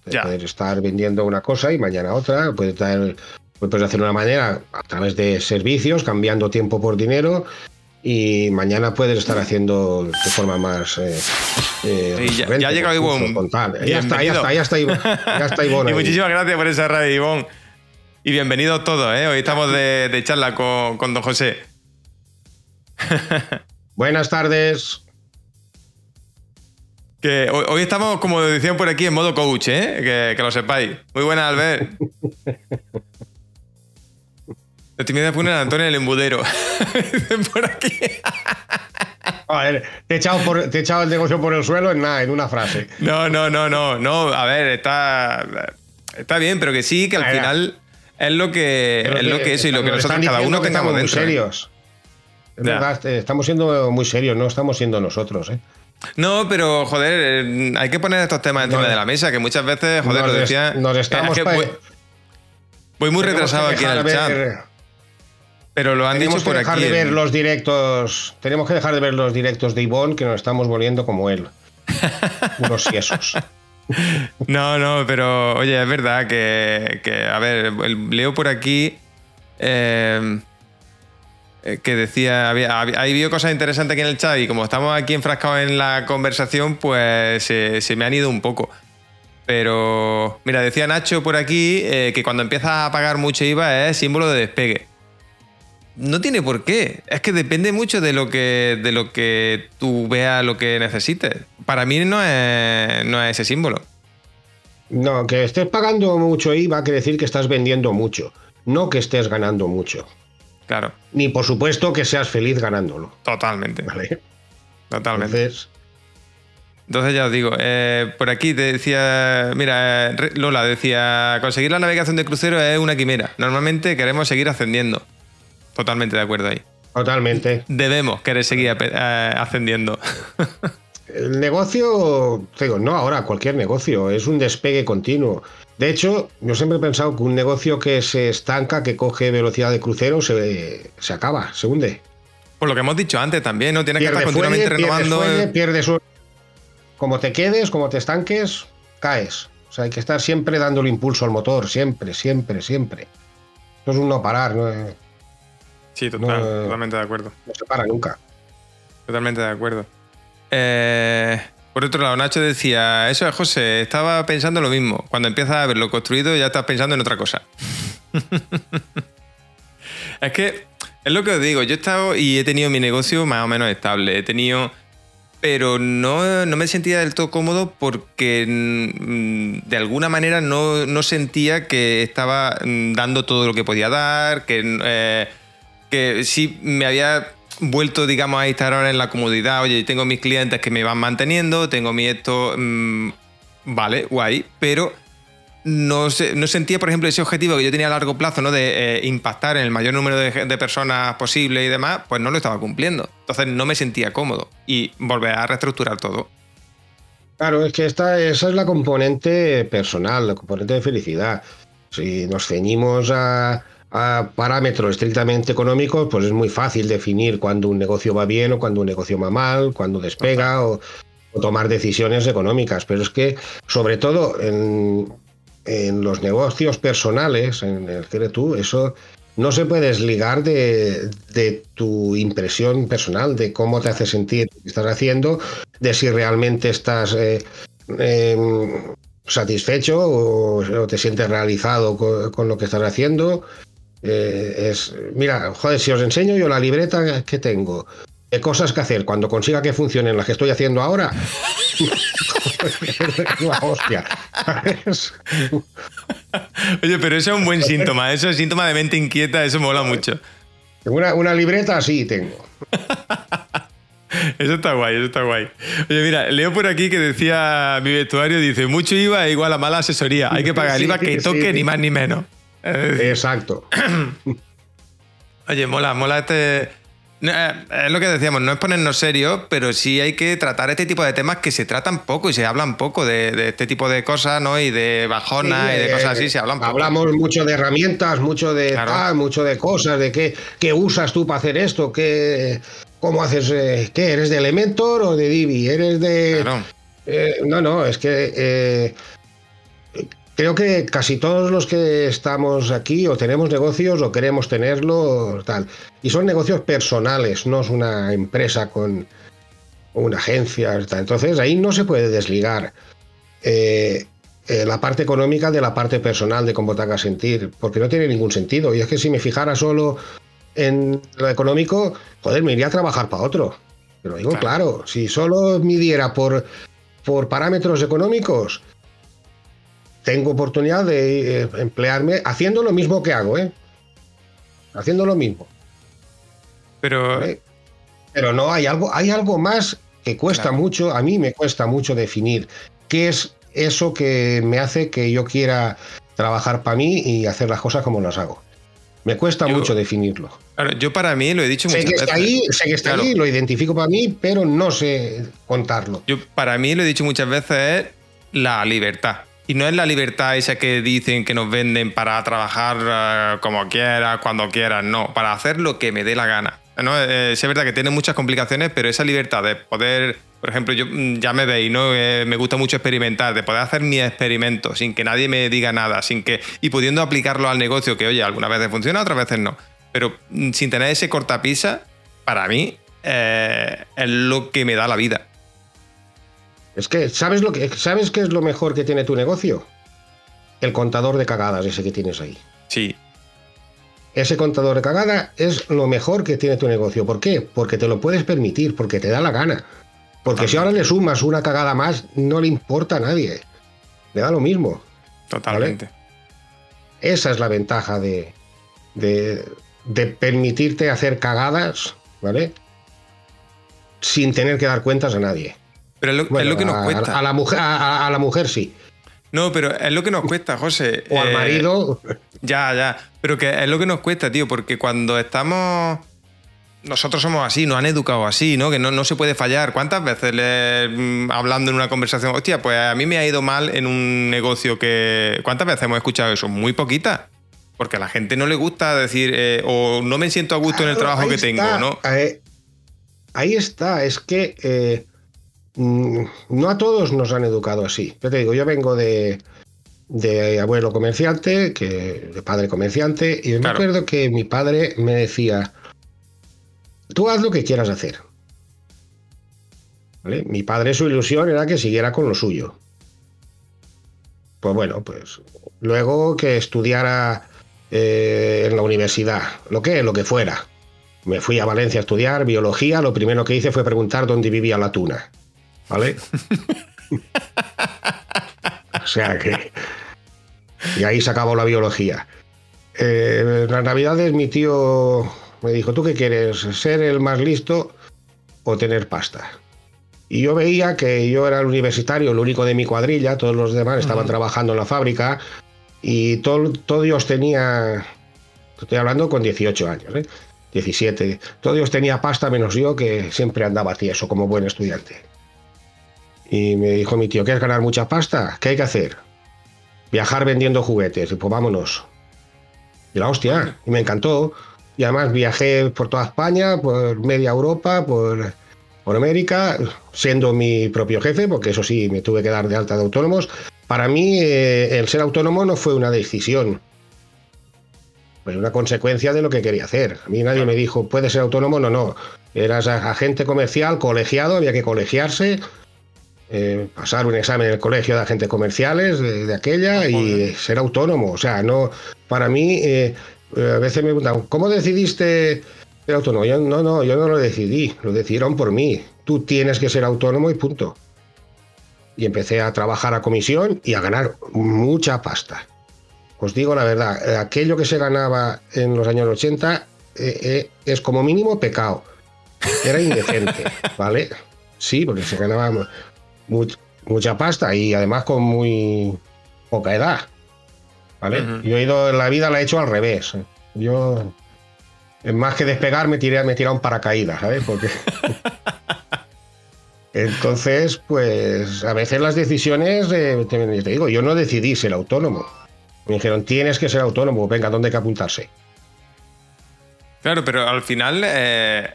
Puedes estar vendiendo una cosa y mañana otra, puede estar puedes hacer una manera a través de servicios, cambiando tiempo por dinero. Y mañana puedes estar haciendo de forma más. Eh, eh, ya, ha llegado Ivonne. Ya está, ya está, ya está, ya está Ivonne. y muchísimas gracias por esa radio, Ivonne. Y bienvenidos todos, ¿eh? Hoy estamos de, charla con, con don José. Buenas tardes. Que hoy, estamos, como decían por aquí, en modo coach, ¿eh? Que, que lo sepáis. Muy buenas, Albert. La timidez pone a Antonio el embudero. por aquí. A ver, te he, echado te he echado el negocio por el suelo en nada, en una frase. No, no, no, no. No, a ver, está. Está bien, pero que sí, que al final es lo que, es lo que es y lo que nosotros cada uno tengamos muy dentro. ¿eh? serios. Es verdad, eh, estamos siendo muy serios, no estamos siendo nosotros, ¿eh? No, pero joder, eh, hay que poner estos temas encima de la mesa, que muchas veces, joder, lo decía. Nos estamos. voy, muy retrasado aquí en el chat. Pero lo han dicho por que dejar de ver los directos. Tenemos que dejar de ver los directos de Ivonne, que nos estamos volviendo como él. Unos siesos. No, no, pero oye, es verdad que, a ver, leo por aquí eh, que decía, había, ahí vio cosas interesantes aquí en el chat y como estamos aquí enfrascados en la conversación, pues se, me han ido un poco. Pero, mira, decía Nacho por aquí eh, que cuando empieza a pagar mucho IVA es símbolo de despegue. No tiene por qué. Es que depende mucho de lo que, de lo que tú veas lo que necesites. Para mí no es, no es ese símbolo. No, que estés pagando mucho IVA quiere decir que estás vendiendo mucho, no que estés ganando mucho. Claro. Ni por supuesto que seas feliz ganándolo. Totalmente. ¿Vale? Totalmente. Entonces, entonces ya os digo, eh, por aquí te decía, mira, Lola decía, conseguir la navegación de crucero es una quimera. Normalmente queremos seguir ascendiendo. Totalmente de acuerdo ahí. Totalmente. Debemos querer seguir eh, ascendiendo. El negocio, digo, no ahora, cualquier negocio, es un despegue continuo. De hecho, yo siempre he pensado que un negocio que se estanca, que coge velocidad de crucero, se, se acaba, se hunde. Por lo que hemos dicho antes también, ¿no? Tienes que estar continuamente renovando. Pierdes, Como te quedes, como te estanques, caes. O sea, hay que estar siempre dándole impulso al motor, siempre, siempre, siempre. No es un no parar, ¿no? Sí, totalmente de acuerdo. No se para nunca. Totalmente de acuerdo. Eh, Por otro lado, Nacho decía, eso es José, estaba pensando lo mismo. Cuando empiezas a verlo construido ya estás pensando en otra cosa. es que es lo que os digo, yo he estado y he tenido mi negocio más o menos estable. He tenido pero no, me sentía del todo cómodo porque mm, de alguna manera no, sentía que estaba mm, dando todo lo que podía dar, que, eh, que sí me había vuelto, digamos, a estar ahora en la comodidad. Oye, tengo mis clientes que me van manteniendo, tengo mi esto, mm, vale, guay, pero no, no, sentía, por ejemplo, ese objetivo que yo tenía a largo plazo, ¿no? De eh, impactar en el mayor número de, personas posible y demás, pues no lo estaba cumpliendo. Entonces no me sentía cómodo y volver a reestructurar todo. Claro, es que esta, esa es la componente personal, la componente de felicidad. Si nos ceñimos a, a parámetros estrictamente económicos, pues es muy fácil definir cuando un negocio va bien o cuando un negocio va mal, cuando despega o, tomar decisiones económicas. Pero es que, sobre todo en, los negocios personales, en el que tú, eso no se puede desligar de, tu impresión personal, de cómo te hace sentir lo que estás haciendo, de si realmente estás eh, em, satisfecho o, te sientes realizado con, lo que estás haciendo. Eh, es, mira, joder, si os enseño yo la libreta que tengo de cosas que hacer cuando consiga que funcionen las que estoy haciendo ahora, hostia. Oye, pero eso es un buen síntoma, eso es síntoma de mente inquieta, eso mola mucho. Una, una libreta sí tengo. Eso está guay, eso está guay. Oye, mira, leo por aquí que decía mi vestuario, dice, mucho IVA igual a mala asesoría. Hay que pagar el IVA que toque ni más ni menos. Exacto. Oye, mola, mola este... Eh, es lo que decíamos, no es ponernos serios, pero sí hay que tratar este tipo de temas que se tratan poco y se hablan poco de, este tipo de cosas, ¿no? Y de bajona y de cosas así, se hablan poco. Hablamos mucho de herramientas, mucho de mucho de cosas, de qué, qué usas tú para hacer esto, qué, cómo haces, eh, qué, ¿eres de Elementor o de Divi? ¿Eres de...? Eh, no, no, es que Creo que casi todos los que estamos aquí o tenemos negocios o queremos tenerlo, tal. Y son negocios personales, no es una empresa con una agencia. Tal. Entonces ahí no se puede desligar eh, eh, la parte económica de la parte personal de cómo te haga sentir, porque no tiene ningún sentido. Y es que si me fijara solo en lo económico, joder, me iría a trabajar para otro. Pero digo, claro, si solo midiera por, por parámetros económicos, tengo oportunidad de eh, emplearme haciendo lo mismo que hago, ¿eh? Haciendo lo mismo. Pero. Pero no, hay algo, hay algo más que cuesta mucho, a mí me cuesta mucho definir qué es eso que me hace que yo quiera trabajar para mí y hacer las cosas como las hago. Me cuesta mucho definirlo. yo para mí lo he dicho sé que Está ahí, sé que está ahí, lo identifico para mí, pero no sé contarlo. Yo para mí lo he dicho muchas veces es la libertad. Y no es la libertad esa que dicen que nos venden para trabajar eh, como quieras, cuando quieras, no, para hacer lo que me dé la gana. ¿no? Eh, es verdad que tiene muchas complicaciones, pero esa libertad de poder, por ejemplo, yo mm, ya me veis, ¿no? Eh, me gusta mucho experimentar, de poder hacer mi experimento sin que nadie me diga nada, sin que y pudiendo aplicarlo al negocio, que oye, algunas veces funciona, otras veces no, pero mm, sin tener ese cortapisa, para mí es lo que me da la vida. Es que, ¿sabes, lo que, ¿sabes qué es lo mejor que tiene tu negocio? El contador de cagadas ese que tienes ahí. Sí. Ese contador de cagada es lo mejor que tiene tu negocio. ¿Por qué? Porque te lo puedes permitir, porque te da la gana. Porque si ahora le sumas una cagada más, no le importa a nadie. Le da lo mismo. Totalmente. Esa es la ventaja de, de, de permitirte hacer cagadas, ¿vale? Sin tener que dar cuentas a nadie. Pero es lo, que nos cuesta. A, la mujer, a, la mujer sí. No, pero es lo que nos cuesta, José. O al eh, marido. Ya, ya. Pero que es lo que nos cuesta, tío, porque cuando estamos. Nosotros somos así, nos han educado así, ¿no? Que no, se puede fallar. ¿Cuántas veces le, mm, hablando en una conversación, hostia, pues a mí me ha ido mal en un negocio que. ¿Cuántas veces hemos escuchado eso? Muy poquitas. Porque a la gente no le gusta decir, eh, o no me siento a gusto en el trabajo que tengo, ¿no? Ahí, ahí, está, es que. Eh, no a todos nos han educado así. Yo te digo, yo vengo de, abuelo comerciante, que, de padre comerciante, y me acuerdo que mi padre me decía, tú haz lo que quieras hacer. Mi padre, su ilusión era que siguiera con lo suyo. Pues bueno, pues luego que estudiara eh, en la universidad, lo que, lo que fuera. Me fui a Valencia a estudiar biología, lo primero que hice fue preguntar dónde vivía la tuna. ¿Vale? o sea que... Y ahí se acabó la biología. Eh, en las navidades mi tío me dijo, ¿tú qué quieres? ¿Ser el más listo o tener pasta? Y yo veía que yo era el universitario, el único de mi cuadrilla, todos los demás estaban trabajando en la fábrica y todo, todos ellos tenía, estoy hablando con 18 años, ¿eh? 17, todos ellos tenía pasta menos yo que siempre andaba tieso como buen estudiante. Y me dijo mi tío, ¿quieres ganar mucha pasta? ¿Qué hay que hacer? Viajar vendiendo juguetes. Y pues vámonos. Y la hostia, y me encantó. Y además viajé por toda España, por media Europa, por, por América, siendo mi propio jefe, porque eso sí, me tuve que dar de alta de autónomos. Para mí, eh, el ser autónomo no fue una decisión, fue una consecuencia de lo que quería hacer. A mí nadie me dijo, puedes ser autónomo, no, no. Eras agente comercial, colegiado, había que colegiarse, eh, pasar un examen en el colegio de agentes comerciales de, aquella y ser autónomo. O sea, no, para mí, eh, a veces me preguntan, ¿cómo decidiste ser autónomo? Yo, no, no, yo no lo decidí, lo decidieron por mí. Tú tienes que ser autónomo y punto. Y empecé a trabajar a comisión y a ganar mucha pasta. Os digo la verdad, aquello que se ganaba en los años 80 eh, es como mínimo pecado. Era indecente, ¿vale? Sí, porque se ganaba mucha pasta y además con muy poca edad. ¿Vale? Yo he ido en la vida, la he hecho al revés. Yo, más que despegar, me tiré, me tiré un paracaídas, ¿sabes? Porque. Entonces, pues a veces las decisiones, te, digo, yo no decidí ser autónomo. Me dijeron, tienes que ser autónomo, venga, ¿dónde hay que apuntarse? Claro, pero al final eh,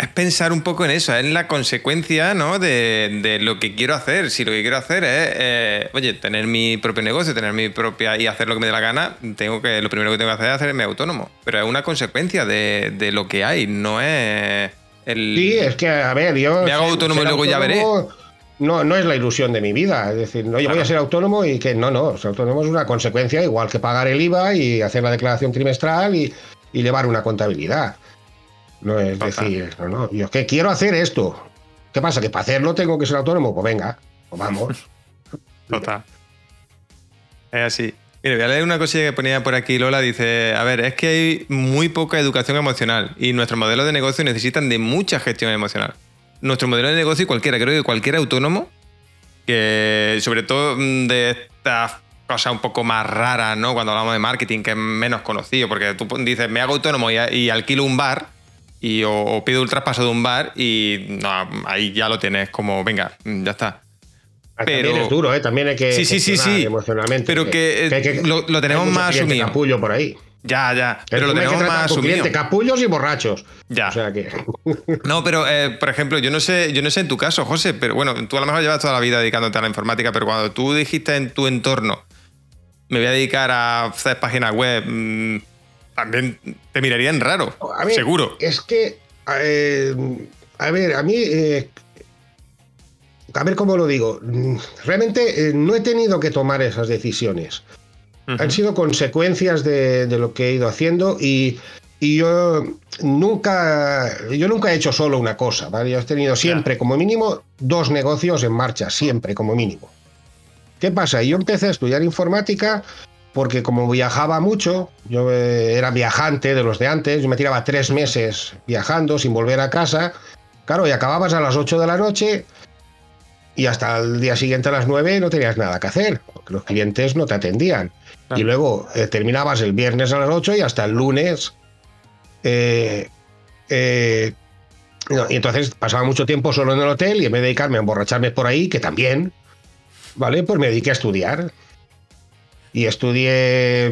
es pensar un poco en eso, es la consecuencia ¿no? de, lo que quiero hacer. Si lo que quiero hacer es, eh, oye, tener mi propio negocio, tener mi propia y hacer lo que me dé la gana, tengo que, lo primero que tengo que hacer es hacerme autónomo. Pero es una consecuencia de, lo que hay, no es el. Sí, es que, a ver, yo. Me hago autónomo y luego ya veré. No, no es la ilusión de mi vida. Es decir, no, yo voy a ser autónomo y que no, no. Ser autónomo es una consecuencia, igual que pagar el IVA y hacer la declaración trimestral y, y llevar una contabilidad. No es decir, no, no, yo es que quiero hacer esto. ¿Qué pasa? ¿Que para hacerlo tengo que ser autónomo? Pues venga, pues vamos. Total. Es así. Mire, voy a leer una cosilla que ponía por aquí Lola. Dice, a ver, es que hay muy poca educación emocional y nuestros modelos de negocio necesitan de mucha gestión emocional. Nuestro modelo de negocio cualquiera, creo que cualquier autónomo, que sobre todo de estas cosas un poco más raras, ¿no? Cuando hablamos de marketing, que es menos conocido, porque tú dices, me hago autónomo y alquilo un bar, y o, pido el traspaso de un bar y no, ahí ya lo tienes como, venga, ya está. Pero también es duro, ¿eh? También hay que sí, sí, sí, sí. emocionalmente. Pero que, eh, lo, tenemos más asumido. capullo por ahí. Ya, ya. Pero, lo tenemos más asumido. capullos y borrachos. Ya. O sea que... no, pero eh, por ejemplo, yo no sé, yo no sé en tu caso, José, pero bueno, tú a lo mejor llevas toda la vida dedicándote a la informática, pero cuando tú dijiste en tu entorno, me voy a dedicar a hacer páginas web, mm, también te mirarían raro, seguro. Es que, eh, a ver, a mí, eh, a ver cómo lo digo, realmente eh, no he tenido que tomar esas decisiones. Han sido consecuencias de, lo que he ido haciendo y, yo nunca, yo nunca he hecho solo una cosa, ¿vale? Yo he tenido siempre, como mínimo, dos negocios en marcha, siempre, como mínimo. ¿Qué pasa? Yo empecé a estudiar informática porque como viajaba mucho, yo eh, era viajante de los de antes, yo me tiraba tres meses viajando sin volver a casa, claro, y acababas a las 8 de la noche y hasta el día siguiente a las 9 no tenías nada que hacer, porque los clientes no te atendían. Y luego eh, terminabas el viernes a las 8 y hasta el lunes... Eh, y entonces pasaba mucho tiempo solo en el hotel y en vez de dedicarme a emborracharme por ahí, que también, ¿vale? Pues me dediqué a estudiar y estudié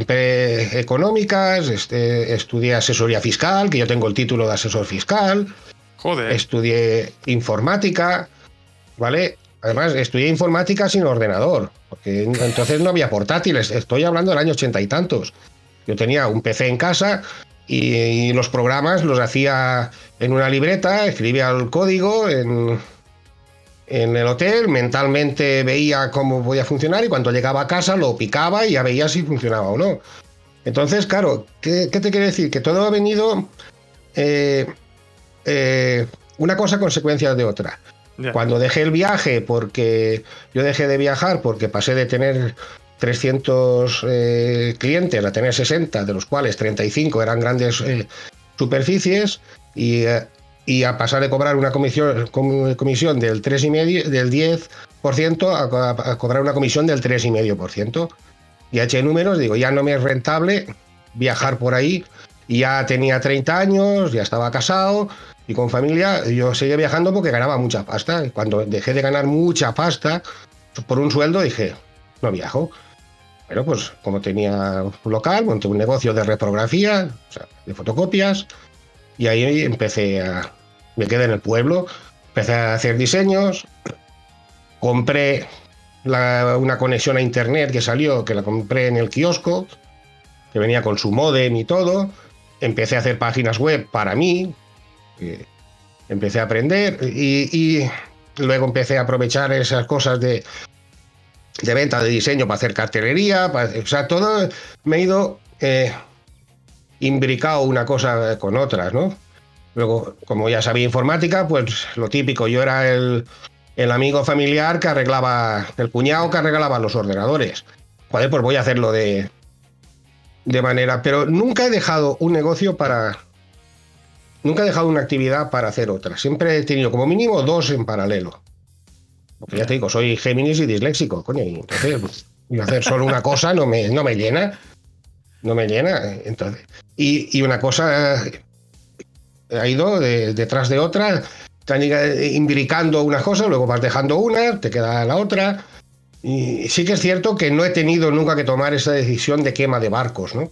económicas, este, estudié asesoría fiscal, que yo tengo el título de asesor fiscal. Joder. Estudié informática, ¿vale? Además, estudié informática sin ordenador, porque entonces no había portátiles. Estoy hablando del año ochenta y tantos. Yo tenía un PC en casa y, los programas los hacía en una libreta, escribía el código en, en el hotel, mentalmente veía cómo podía funcionar y cuando llegaba a casa lo picaba y ya veía si funcionaba o no. Entonces, claro, ¿qué, te quiere decir? Que todo ha venido eh, eh, una cosa consecuencia de otra. Cuando dejé el viaje, porque yo dejé de viajar porque pasé de tener 300 eh, clientes a tener 60, de los cuales 35 eran grandes superficies, y y a pasar de cobrar una comisión, comisión del 3,5, del 10% a, a, cobrar una comisión del 3,5%. Y eché números, digo, ya no me es rentable viajar por ahí. Ya tenía 30 años, ya estaba casado y con familia. Yo seguía viajando porque ganaba mucha pasta. Cuando dejé de ganar mucha pasta por un sueldo, dije, no viajo. Pero pues como tenía un local, monté un negocio de reprografía, o sea, de fotocopias, y ahí empecé a, me quedé en el pueblo, empecé a hacer diseños, compré una conexión a internet que salió, que la compré en el kiosco, que venía con su modem y todo, empecé a hacer páginas web para mí, empecé a aprender y, luego empecé a aprovechar esas cosas de, de venta de diseño para hacer cartelería, o sea, todo me ha ido eh, imbricado una cosa con otras, ¿no? Luego, como ya sabía informática, pues lo típico, yo era el, amigo familiar que arreglaba, el cuñado que arreglaba los ordenadores. Joder, pues voy a hacerlo de, de manera. Pero nunca he dejado un negocio para. Nunca he dejado una actividad para hacer otra. Siempre he tenido como mínimo dos en paralelo. Porque ya te digo, soy Géminis y disléxico, coño. Y entonces, pues, hacer solo una cosa no me, no me llena. No me llena. Entonces. Y, y una cosa ha ido detrás de otra, están imbricando unas cosas, luego vas dejando una, te queda la otra. Y sí que es cierto que no he tenido nunca que tomar esa decisión de quema de barcos, ¿no?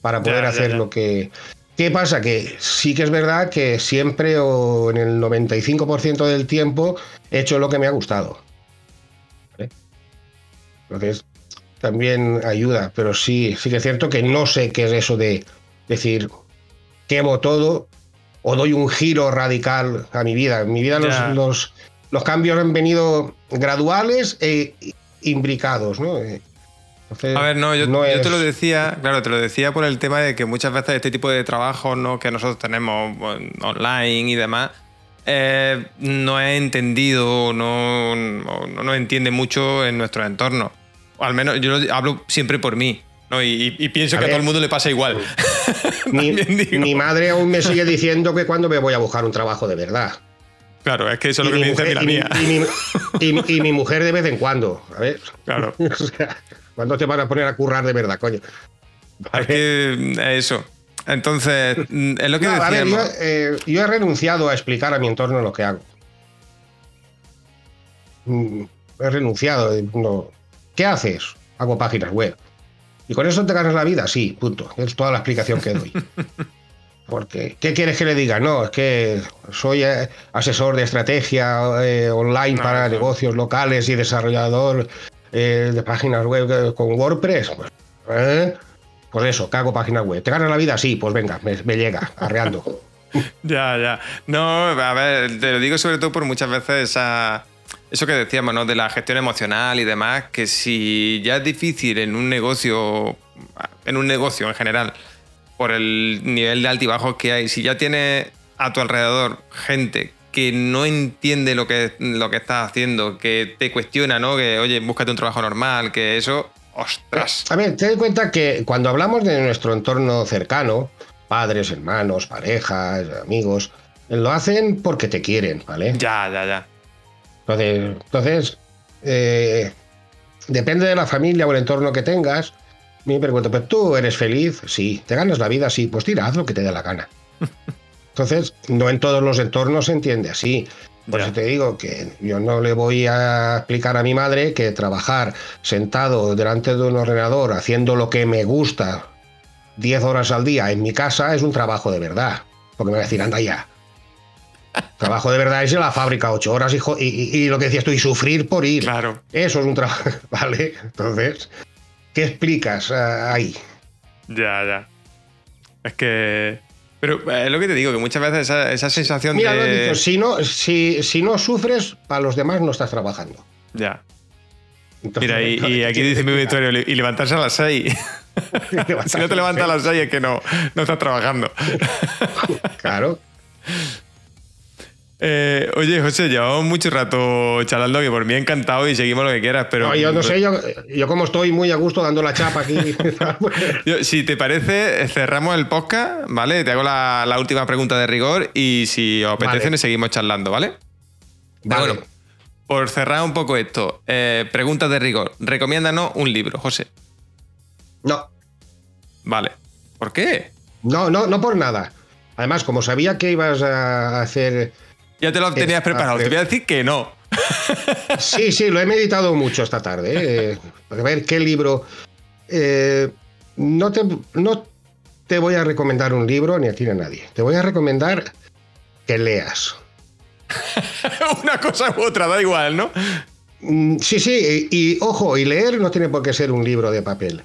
Para poder hacer lo que... ¿Qué pasa? Que sí que es verdad que siempre o en el 95% del tiempo he hecho lo que me ha gustado. Entonces, también ayuda, pero sí, sí que es cierto que no sé qué es eso de decir, quemo todo o doy un giro radical a mi vida. En mi vida los, los, cambios han venido graduales e imbricados, ¿no? Eh, a ver, no, yo, te lo decía, claro, te lo decía por el tema de que muchas veces este tipo de trabajo ¿no? que nosotros tenemos online y demás, eh, no es entendido, no, no, no, entiende mucho en nuestro entorno. O al menos yo hablo siempre por mí. ¿No? Y, pienso que a todo el mundo le pasa igual. Mi, madre aún me sigue diciendo que cuando me voy a buscar un trabajo de verdad. Claro, es que eso es lo que me dice la mía. Y, mi mujer de vez en cuando, a ver. Claro. ¿Cuándo te van a poner a currar de verdad, coño? Es que eso. Entonces, es lo que decíamos. Eh, yo, he renunciado a explicar a mi entorno lo que hago. Mm, he renunciado. No. ¿Qué haces? Hago páginas web. ¿Y con eso te ganas la vida? Sí, punto. Es toda la explicación que doy. Porque, ¿qué quieres que le diga? No, es que soy eh, asesor de estrategia eh, online para negocios locales y desarrollador eh, de páginas web con WordPress. Pues, pues eso, cago páginas web. ¿Te ganas la vida? Sí, pues venga, me, me llega, arreando. ya, ya. No, a ver, te lo digo sobre todo por muchas veces esa eso que decíamos, ¿no? De la gestión emocional y demás, que si ya es difícil en un negocio, en un negocio en general, por el nivel de altibajos que hay, si ya tienes a tu alrededor gente que no entiende lo que, lo que estás haciendo, que te cuestiona, ¿no? Que, oye, búscate un trabajo normal, que eso, ostras. A ver, ten en cuenta que cuando hablamos de nuestro entorno cercano, padres, hermanos, parejas, amigos, lo hacen porque te quieren, ¿vale? Ya, ya, ya. Entonces, eh, depende de la familia o el entorno que tengas. Me pregunto, ¿pero tú eres feliz? Sí. ¿Te ganas la vida? Sí. Pues tira, haz lo que te dé la gana. Entonces, no en todos los entornos se entiende así. Por eso te digo que yo no le voy a explicar a mi madre que trabajar sentado delante de un ordenador haciendo lo que me gusta 10 horas al día en mi casa es un trabajo de verdad. Porque me va a decir, anda ya. Trabajo de verdad es en la fábrica ocho horas y, y, lo que decías tú, y sufrir por ir. Claro. Eso es un trabajo, ¿vale? Entonces, ¿qué explicas ah, ahí? Ya, ya. Es que Pero eh, es lo que te digo, que muchas veces esa, esa sensación Mira, lo de. dicho, si no, si, si no sufres, para los demás no estás trabajando. Ya. Entonces, Mira, y, y aquí dice mi Victorio, y levantarse a las 6. si no te levantas a las 6 es que no, no estás trabajando. Claro. Eh, oye, José, llevamos mucho rato charlando, que por mí encantado y seguimos lo que quieras, pero... No, yo no sé, yo, yo como estoy muy a gusto dando la chapa aquí. Yo, si te parece, cerramos el podcast, ¿vale? Te hago la, la última pregunta de rigor y si os apetece, Vale. nos seguimos charlando, ¿vale? Vale. Bueno, por cerrar un poco esto, eh, preguntas de rigor. Recomiéndanos un libro, José. No, Vale. ¿Por qué? no, no, no por nada. Además, como sabía que ibas a hacer. Ya te lo tenías preparado. Te voy a decir que no. Sí, sí, lo he meditado mucho esta tarde. ¿eh? A ver qué libro. Eh, no, te, no te voy a recomendar un libro ni a ti ni a nadie. Te voy a recomendar que leas. Una cosa u otra, da igual, ¿no? Mm, Sí, sí, y, y, ojo, y leer no tiene por qué ser un libro de papel.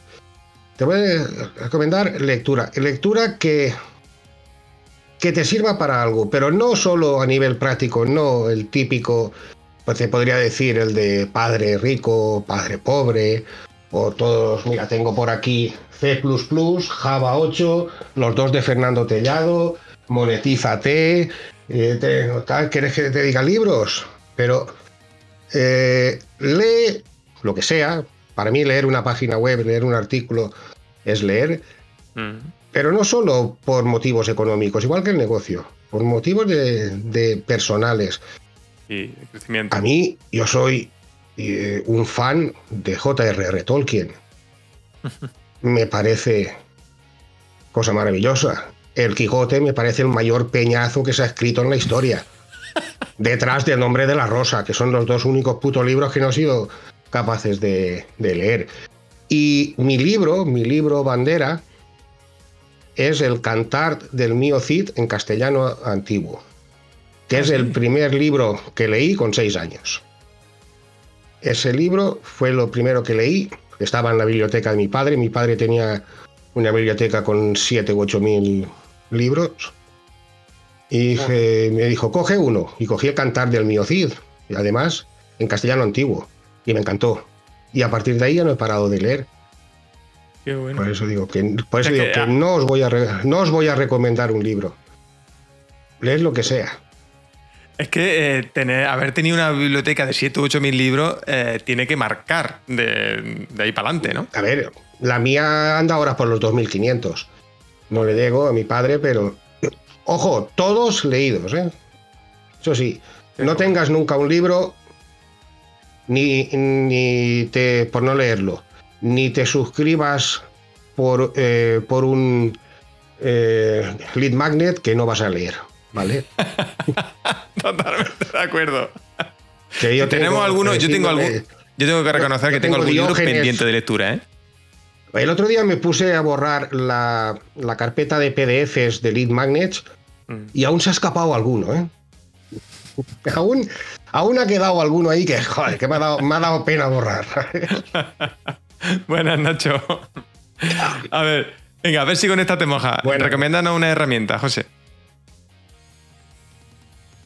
Te voy a recomendar lectura. Lectura que, que te sirva para algo, pero no solo a nivel práctico, no el típico, pues te podría decir el de padre rico, padre pobre, o todos, mira, tengo por aquí C, Java 8, los dos de Fernando Tellado, Monetízate, eh, ¿quieres que te diga libros? Pero eh, lee lo que sea. Para mí leer una página web, leer un artículo es leer, Mm. Pero no solo por motivos económicos, igual que el negocio, por motivos de, de personales. Y crecimiento. A mí, yo soy eh, un fan de J.R.R. Tolkien. Me parece cosa maravillosa. El Quijote me parece el mayor peñazo que se ha escrito en la historia. Detrás del nombre de la rosa, que son los dos únicos putos libros que no he sido capaces de, de leer. Y mi libro, mi libro bandera, es el Cantar del mío Cid en castellano antiguo, que es el primer libro que leí con seis años. Ese libro fue lo primero que leí, estaba en la biblioteca de mi padre, mi padre tenía una biblioteca con siete u ocho mil libros, y me dijo, coge uno, y cogí el Cantar del mío Cid, y además en castellano antiguo, y me encantó. Y a partir de ahí ya no he parado de leer. Qué bueno. Por eso digo que, por eso O sea digo que, que ah. no, os voy a no os voy a recomendar un libro. Leed lo que sea. Es que eh, tener, haber tenido una biblioteca de 7 u 8 mil libros eh, tiene que marcar de, de ahí para adelante, ¿no? A ver, la mía anda ahora por los 2500. No le digo a mi padre, pero. Ojo, todos leídos, ¿eh? Eso sí, no tengas nunca un libro, ni, ni te. por no leerlo, ni te suscribas por, eh, por un eh, lead magnet que no vas a leer, ¿vale? Totalmente de acuerdo. Que yo tenemos tengo, algunos, yo tengo algún, yo tengo que reconocer que tengo tengo algún libro pendiente de lectura, ¿eh? El otro día me puse a borrar la, la carpeta de PDFs de Lead Magnets Mm. y aún se ha escapado alguno, ¿eh? aún, aún ha quedado alguno ahí que, joder, que me ha dado, me ha dado pena borrar. Buenas, Nacho. A ver, venga, a ver si con esta te moja. Bueno. Recomiéndanos una herramienta, José.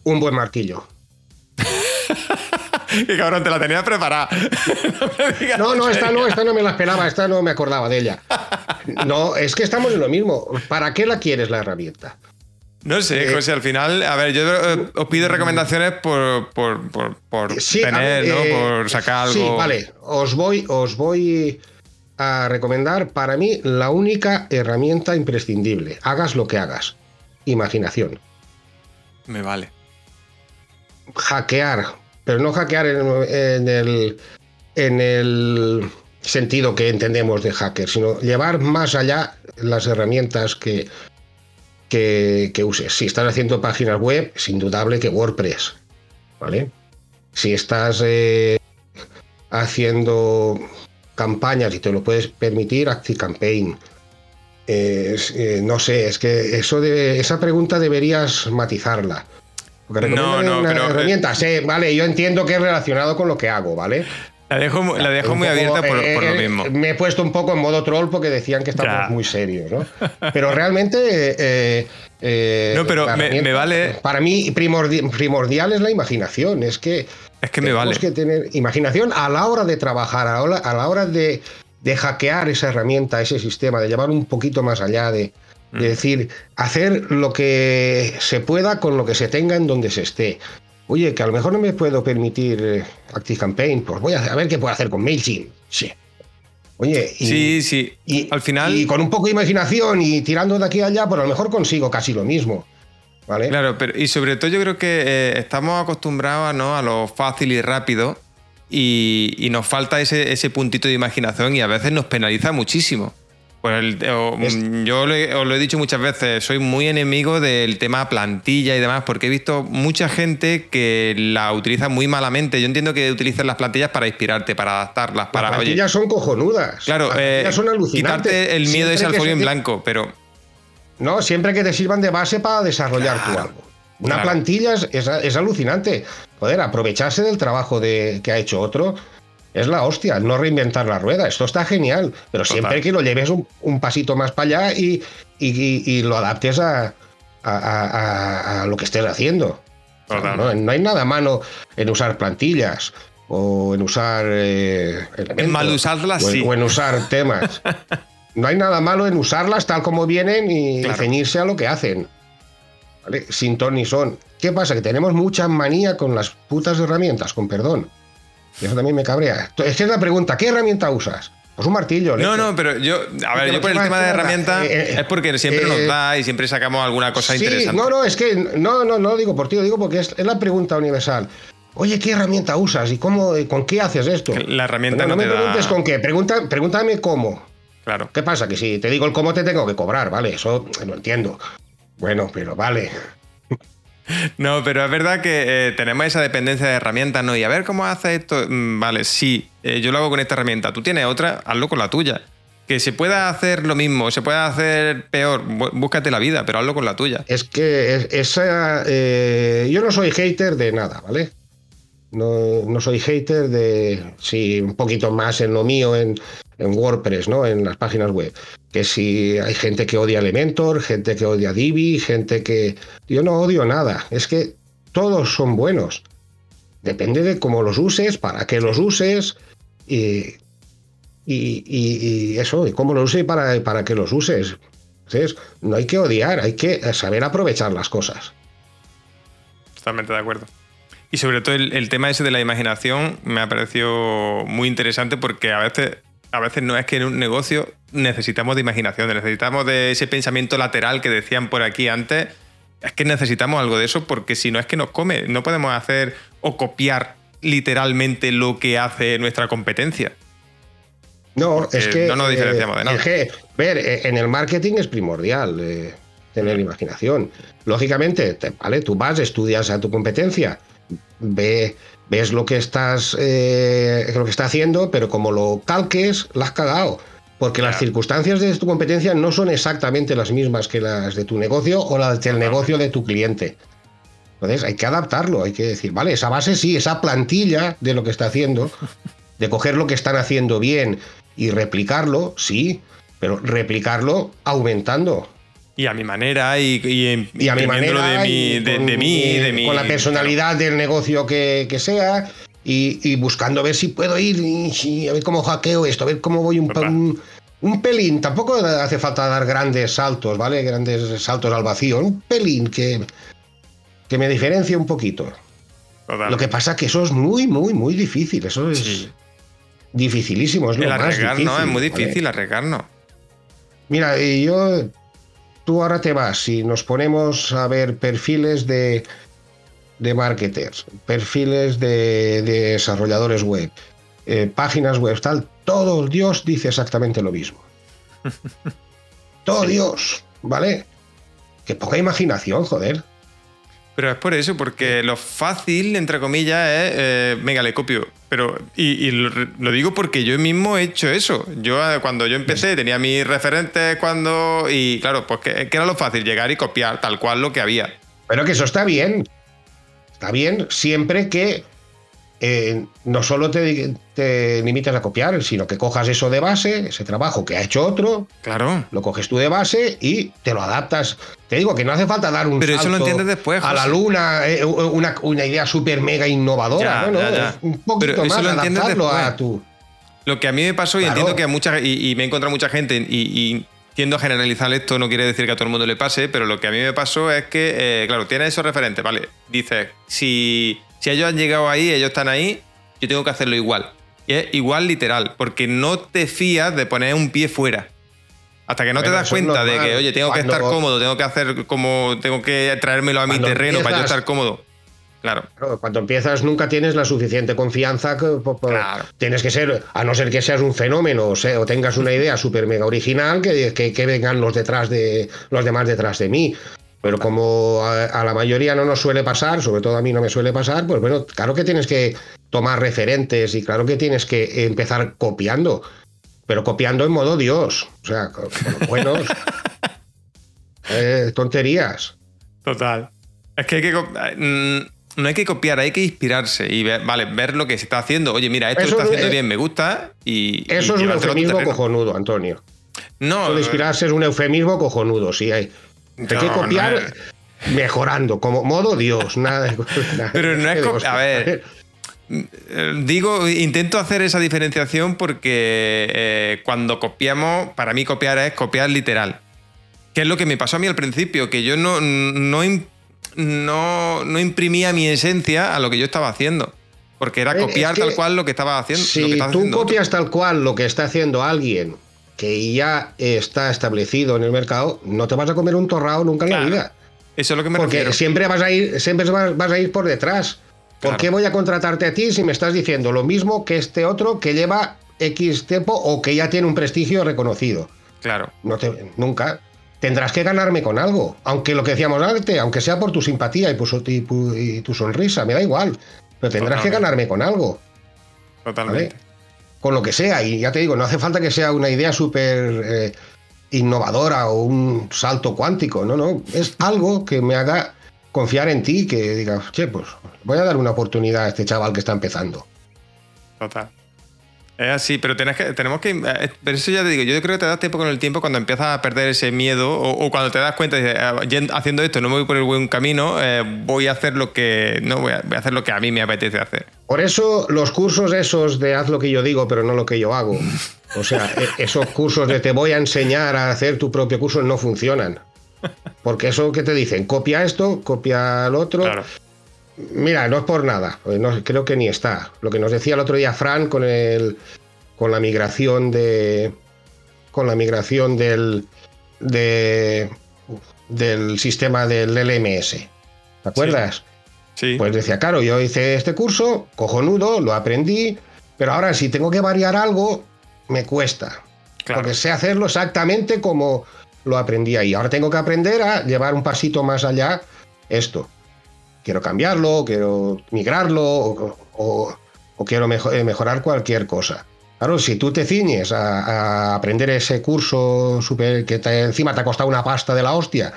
Un buen martillo. Que cabrón, te la tenías preparada. no No, no, esta no, esta no me la esperaba, esta no me acordaba de ella. No, es que estamos en lo mismo. ¿Para qué la quieres la herramienta? No sé, Eh, José, al final, a ver, yo eh, os pido recomendaciones por, por, por, por Sí, a tener, ¿no? eh, Por sacar algo. Sí, vale. Os voy, os voy a recomendar para mí la única herramienta imprescindible. Hagas lo que hagas. Imaginación. Me vale. Hackear, pero no hackear en, en el, en el sentido que entendemos de hacker, sino llevar más allá las herramientas que, que, que uses. Si estás haciendo páginas web, es indudable que WordPress. ¿Vale? Si estás eh, haciendo campañas y te lo puedes permitir, ActiveCampaign. Eh, eh, no sé, es que eso de, esa pregunta deberías matizarla. Porque No, no, una pero, herramienta. Sí, vale, yo entiendo que es relacionado con lo que hago, ¿vale? La dejo, la dejo muy abierta por, por, lo eh, mismo. Me he puesto un poco en modo troll porque decían que estamos muy serios, ¿no? Pero realmente. Eh, eh, no, pero me, vale. Para mí, primordial es la imaginación. Es que. Es que me vale. que tener imaginación a la hora de trabajar, a la, a la hora de, de, hackear esa herramienta, ese sistema, de llevar un poquito más allá, de, de mm. decir, hacer lo que se pueda con lo que se tenga en donde se esté. Oye, que a lo mejor no me puedo permitir eh, ActiveCampaign, pues voy a, ver qué puedo hacer con MailChimp. Sí. Oye, y, sí, sí. Y, al final. Y con un poco de imaginación y tirando de aquí a allá, pues a lo mejor consigo casi lo mismo. ¿Vale? Claro, pero y sobre todo yo creo que eh, estamos acostumbrados ¿no? a lo fácil y rápido y, nos falta ese, ese, puntito de imaginación y a veces nos penaliza muchísimo. Pues yo os lo he dicho muchas veces, soy muy enemigo del tema plantilla y demás, porque he visto mucha gente que la utiliza muy malamente. Yo entiendo que utilizan las plantillas para inspirarte, para adaptarlas, para. Las plantillas son cojonudas. Claro, eh, son alucinantes. Quitarte el miedo ese al folio en blanco, pero. No, siempre que te sirvan de base para desarrollar tu algo. Una plantilla es, alucinante. Poder aprovecharse del trabajo de, que ha hecho otro es la hostia, no reinventar la rueda. Esto está genial, pero siempre que lo lleves un, pasito más para allá y, lo adaptes a, lo que estés haciendo. ¿no? hay nada malo en usar plantillas o en usar eh, En mal usarlas, o, sí. o en usar temas. no hay nada malo en usarlas tal como vienen y ceñirse a lo que hacen. Sin ton ni son. ¿Qué pasa? Que tenemos mucha manía con las putas herramientas, con perdón. Y eso también me cabrea. Es que es la pregunta, ¿qué herramienta usas? Pues un martillo. No, no, pero yo, a ver, yo por el tema de herramienta eh, eh, es porque siempre nos eh, da y siempre sacamos alguna cosa sí, interesante. No, no, es que no, no, no lo digo por ti, lo digo porque es, la pregunta universal. Oye, ¿qué herramienta usas y cómo, con qué haces esto? La herramienta no, no, me preguntes con qué, pregunta, pregúntame cómo. Claro. ¿Qué pasa? Que si te digo el cómo te tengo que cobrar, ¿vale? Eso lo entiendo. Bueno, pero vale. No, pero es verdad que eh, tenemos esa dependencia de herramientas, ¿no? Y a ver cómo hace esto. Mm, vale, sí, eh, yo lo hago con esta herramienta. Tú tienes otra, hazlo con la tuya. Que se pueda hacer lo mismo, se pueda hacer peor, búscate la vida, pero hazlo con la tuya. Es que esa. Eh, yo no soy hater de nada, ¿vale? No, no, soy hater de. Sí, un poquito más en lo mío, en, en WordPress, ¿no? En las páginas web. Que si hay gente que odia Elementor, gente que odia Divi, gente que... Yo no odio nada, es que todos son buenos. Depende de cómo los uses, para qué los uses y, y, eso, y cómo los uses y para, para qué los uses. No hay que odiar, hay que saber aprovechar las cosas. Totalmente de acuerdo. Y sobre todo el, el, tema ese de la imaginación me ha parecido muy interesante porque a veces a veces no es que en un negocio necesitamos de imaginación, necesitamos de ese pensamiento lateral que decían por aquí antes. Es que necesitamos algo de eso porque si no es que nos come. No podemos hacer o copiar literalmente lo que hace nuestra competencia. No, es que. No nos diferenciamos de nada. Es que, ver, eh, en el marketing es primordial eh, tener imaginación. Lógicamente, ¿vale? Tú vas, estudias a tu competencia, ve ves lo que estás eh, lo que está haciendo, pero como lo calques, la has cagado. Porque las circunstancias de tu competencia no son exactamente las mismas que las de tu negocio o las del negocio de tu cliente. Entonces hay que adaptarlo, hay que decir, vale, esa base sí, esa plantilla de lo que está haciendo, de coger lo que están haciendo bien y replicarlo, sí, pero replicarlo aumentando. Y a mi manera y, y, a mi manera de, mi, de, mí, de mi, con la personalidad del negocio que, sea y, buscando a ver si puedo ir y, a ver cómo hackeo esto, a ver cómo voy un, un, pelín. Tampoco hace falta dar grandes saltos, ¿vale? Grandes saltos al vacío. Un pelín que, que me diferencie un poquito. Lo que pasa es que eso es muy, muy, muy difícil. Eso es dificilísimo. Es lo más difícil, ¿no? Es muy difícil arreglarnos. Mira, yo tú ahora te vas y nos ponemos a ver perfiles de, de marketers, perfiles de, desarrolladores web, eh, páginas web, tal, todo Dios dice exactamente lo mismo. todo Dios, ¿vale? Que poca imaginación, joder. Pero es por eso, porque lo fácil, entre comillas, es, eh, venga, le copio. Pero, y, lo, digo porque yo mismo he hecho eso. Yo eh, cuando yo empecé tenía mis referentes cuando... Y claro, pues que, era lo fácil, llegar y copiar tal cual lo que había. Pero que eso está bien. Está bien siempre que eh, no solo te, te, limitas a copiar, sino que cojas eso de base, ese trabajo que ha hecho otro, claro. lo coges tú de base y te lo adaptas. Te digo que no hace falta dar un Pero eso lo entiendes después, a la luna, eh, una, una, idea súper mega innovadora, ya, ¿no? Ya, ya. Un poquito Pero más, eso lo entiendes adaptarlo a tu. Lo que a mí me pasó, y Claro. entiendo que a mucha y, y me he encontrado mucha gente, y, y tiendo a generalizar esto, no quiere decir que a todo el mundo le pase, pero lo que a mí me pasó es que, eh, claro, tienes esos referentes, ¿vale? Dices, si, si ellos han llegado ahí, ellos están ahí, yo tengo que hacerlo igual. Y es igual literal, porque no te fías de poner un pie fuera. Hasta que no te das cuenta de que, oye, tengo que estar cómodo, tengo que hacer como. Tengo que traérmelo a mi Cuando terreno para yo estar cómodo. Claro. Claro, Cuando empiezas nunca tienes la suficiente confianza que Claro. tienes que ser, a no ser que seas un fenómeno o, sea, o tengas una idea súper mega original, que, que, que vengan los detrás de los demás detrás de mí. Pero como a, a la mayoría no nos suele pasar, sobre todo a mí no me suele pasar, pues bueno, claro que tienes que tomar referentes y claro que tienes que empezar copiando, pero copiando en modo Dios, o sea, con, con buenos. Eh, tonterías. Total. Es que hay que. co- mm, No hay que copiar, hay que inspirarse y ver, vale, ver lo que se está haciendo. Oye, mira, esto Eso lo está es- haciendo eh, bien, me gusta y. Eso y es un eufemismo cojonudo, Antonio. No, Eso de inspirarse es un eufemismo cojonudo, sí. Hay, hay que copiar no es- mejorando, como modo Dios, nada de- nada Pero no es de co- hostia. a ver. Digo, intento hacer esa diferenciación porque eh, cuando copiamos, para mí copiar es copiar literal. Que es lo que me pasó a mí al principio, que yo no, no, no, no imprimía mi esencia a lo que yo estaba haciendo. Porque era es copiar que tal cual lo que estaba haciendo. lo que Si tú haciendo otro. copias tal cual lo que está haciendo alguien que ya está establecido en el mercado, no te vas a comer un torrao nunca en la vida. Eso es lo que me Porque refiero. siempre vas a ir, siempre vas, vas a ir por detrás. ¿Por Claro. qué voy a contratarte a ti si me estás diciendo lo mismo que este otro que lleva X tiempo o que ya tiene un prestigio reconocido? Claro. No te, nunca. Tendrás que ganarme con algo. Aunque lo que decíamos antes, aunque sea por tu simpatía y, por su- y pu- y tu sonrisa, me da igual. Pero tendrás que ganarme con algo. Totalmente. Con lo que sea. Y ya te digo, no hace falta que sea una idea súper eh, innovadora o un salto cuántico. No, no. Es algo que me haga confiar en ti, que diga, che, pues voy a dar una oportunidad a este chaval que está empezando. Total. Es así, pero tenés que, tenemos que. eh, Pero eso ya te digo, yo creo que te das tiempo con el tiempo cuando empiezas a perder ese miedo o, o cuando te das cuenta y dices, "Ah, haciendo esto no me voy por el buen camino, eh, voy a hacer lo que. No, voy a, voy a hacer lo que a mí me apetece hacer. Por eso los cursos esos de haz lo que yo digo, pero no lo que yo hago. O sea, e- esos cursos de te voy a enseñar a hacer tu propio curso no funcionan. Porque eso que te dicen, copia esto, copia el otro. Claro. Mira, no es por nada, pues no, creo que ni está. Lo que nos decía el otro día Fran con el con la migración de con la migración del de, del sistema del LMS. ¿Te acuerdas? Sí. Pues decía, claro, yo hice este curso, cojonudo, lo aprendí, pero ahora si tengo que variar algo, me cuesta. Claro. Porque sé hacerlo exactamente como lo aprendí ahí. Ahora tengo que aprender a llevar un pasito más allá esto. Quiero cambiarlo, quiero migrarlo o, o- o quiero eh, mejorar cualquier cosa. Claro, si tú te ciñes a, a aprender ese curso super, que te- encima te ha costado una pasta de la hostia,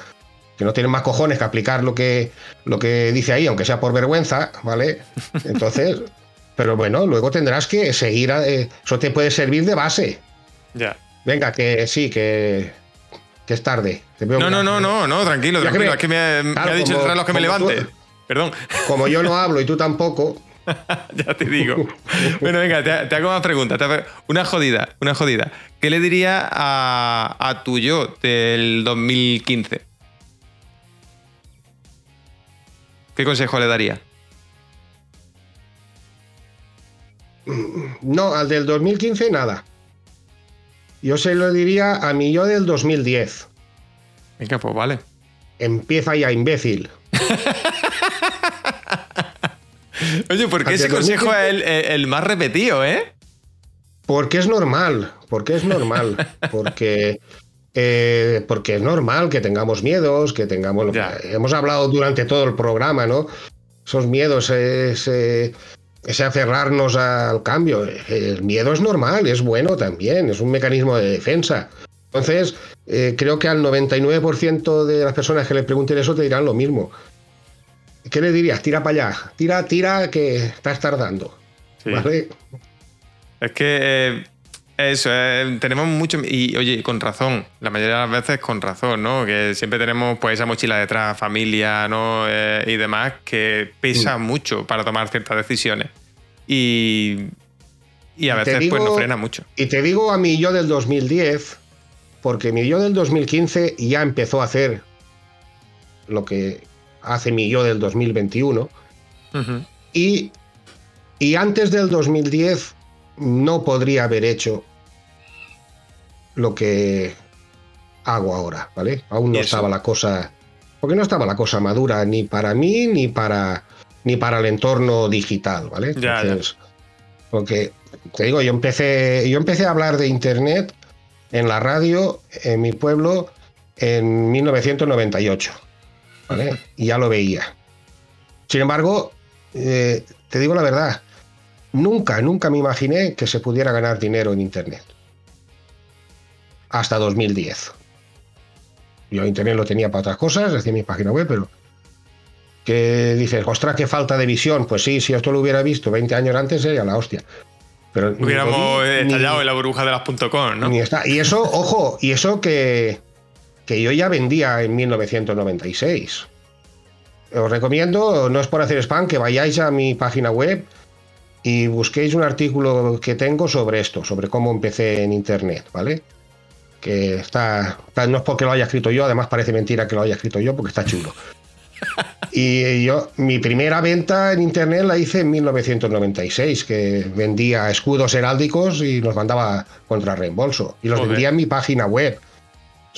que no tienes más cojones que aplicar lo que, lo que dice ahí, aunque sea por vergüenza, ¿vale? Entonces, pero bueno, luego tendrás que seguir, a- eh, eso te puede servir de base. Ya. Venga, que sí, que, que es tarde. Te veo No, no, no, no, no, tranquilo, tranquilo. me- Es que me, me Claro, ha dicho como- el reloj que me tú- levante. Perdón, Como yo no hablo y tú tampoco, ya te digo. Bueno, venga, te, te hago más preguntas. te hago- Una jodida, una jodida. ¿Qué le diría a, a tu yo del 2015? ¿Qué consejo le daría? no, al del 2015 nada. Yo se lo diría a mi yo del 2010. Venga, pues vale. Empieza ya, imbécil. Oye, ¿por qué ese consejo 2015? es el, más repetido, eh? Porque es normal, porque es normal, porque, eh, porque es normal que tengamos miedos, que tengamos... Ya. Hemos hablado durante todo el programa, ¿no? Esos miedos, ese, ese aferrarnos al cambio. El miedo es normal, es bueno también, es un mecanismo de defensa. Entonces, eh, creo que al 99% de las personas que le pregunten eso te dirán lo mismo. ¿Qué le dirías? Tira para allá, tira, tira, que estás tardando. ¿Vale? Es que eh, eso, eh, tenemos mucho. Y oye, con razón, la mayoría de las veces con razón, ¿no? Que siempre tenemos pues esa mochila detrás, familia, ¿no? Eh, y demás, que pesa mm. mucho para tomar ciertas decisiones. Y, y a veces pues nos frena mucho. Y te digo a mí yo del 2010, porque mi yo del 2015 ya empezó a hacer lo que hace mi yo del 2021. y, y antes del 2010 no podría haber hecho lo que hago ahora, ¿vale? Aún no estaba la cosa. Porque no estaba la cosa madura ni para mí ni para ni para el entorno digital, ¿vale? Entonces, porque te digo, yo empecé, yo empecé a hablar de internet en la radio en mi pueblo en 1998, ¿vale? Y ya lo veía. Sin embargo, eh, te digo la verdad, nunca, nunca me imaginé que se pudiera ganar dinero en internet. Hasta 2010. Yo internet lo tenía para otras cosas, decía mi página web, pero que dices, ostras, qué falta de visión. Pues sí, si esto lo hubiera visto 20 años antes sería la hostia. Pero Hubiéramos estallado en la burbuja de las .com, ¿no? Y eso, ojo, y eso que, que yo ya vendía en 1996. Os recomiendo, no es por hacer spam, que vayáis a mi página web y busquéis un artículo que tengo sobre esto, sobre cómo empecé en Internet, ¿vale? Que está, no es porque lo haya escrito yo, además parece mentira que lo haya escrito yo porque está chulo. Y yo, mi primera venta en internet la hice en 1996, que vendía escudos heráldicos y nos mandaba contra reembolso. Y los vendía en mi página web.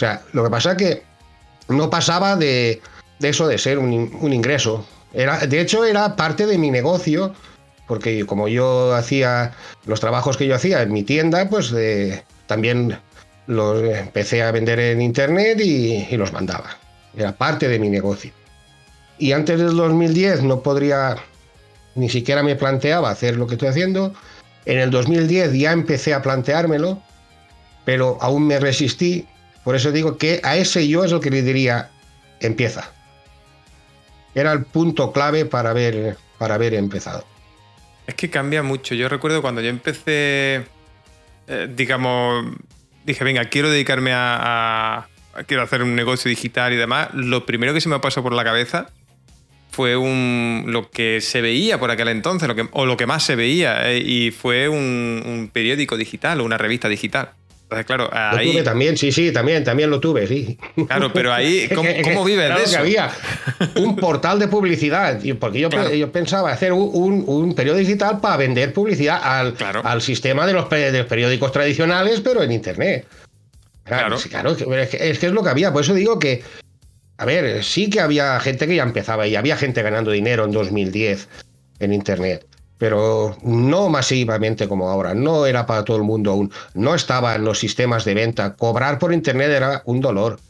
Sea, lo que pasa es que no pasaba de, eso de ser un, ingreso. Era, de hecho, era parte de mi negocio, porque como yo hacía los trabajos que yo hacía en mi tienda, pues también los empecé a vender en internet y los mandaba. Era parte de mi negocio. Y antes del 2010 no podría, ni siquiera me planteaba hacer lo que estoy haciendo. En el 2010 ya empecé a planteármelo, pero aún me resistí. Por eso digo que a ese yo es el que le diría, empieza. Era el punto clave para haber, para haber empezado. Es que cambia mucho. Yo recuerdo cuando yo empecé, eh, digamos, dije, venga, quiero dedicarme a, Quiero hacer un negocio digital y demás. Lo primero que se me pasó por la cabeza fue un, lo que se veía por aquel entonces, o lo que más se veía, eh, y fue un, periódico digital o una revista digital. Entonces, claro, ahí... Lo tuve también, sí, sí, también, también lo tuve, sí. Claro, pero ahí, ¿cómo, vives de eso? había un portal de publicidad, porque yo, yo pensaba hacer un, un, periódico digital para vender publicidad al, al sistema de los, de los periódicos tradicionales, pero en Internet. Claro, claro, es, que, es que es lo que había. Por eso digo que a ver, sí que había gente que ya empezaba y había gente ganando dinero en 2010 en Internet, pero no masivamente como ahora, no era para todo el mundo aún, no estaba en los sistemas de venta, cobrar por Internet era un dolor.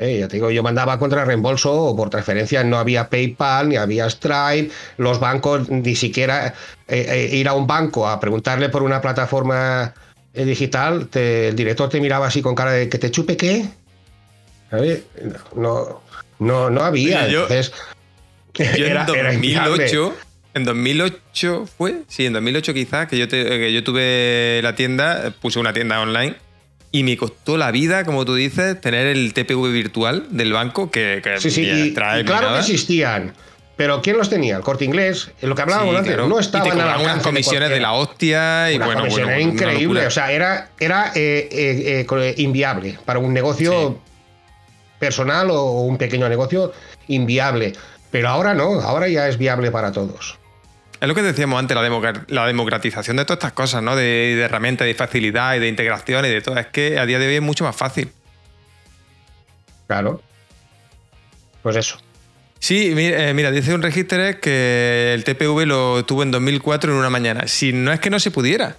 Eh, ya te digo, yo mandaba contra reembolso o por transferencia, no había PayPal, ni había Stripe, los bancos, ni siquiera eh, eh, ir a un banco a preguntarle por una plataforma digital, el director te miraba así con cara de que te chupe qué. No, no, no había. yo, en 2008, en 2008 fue, sí, en 2008 quizás, que yo, que yo tuve la tienda, puse una tienda online y me costó la vida, como tú dices, tener el TPV virtual del banco que, sí, sí, claro que existían. Pero ¿quién los tenía? El corte inglés, lo que hablábamos antes, no estaban y unas comisiones de, la hostia y bueno, bueno, era increíble. O sea, era, era eh, eh, eh, inviable para un negocio personal o un pequeño negocio inviable. Pero ahora no, ahora ya es viable para todos. Es lo que decíamos antes, la, democratización de todas estas cosas, ¿no? De, herramientas, de facilidad y de integración y de todo. Es que a día de hoy es mucho más fácil. Claro. Pues eso. Sí, mira, eh, dice un registro que el TPV lo tuvo en 2004 en una mañana. Si no es que no se pudiera.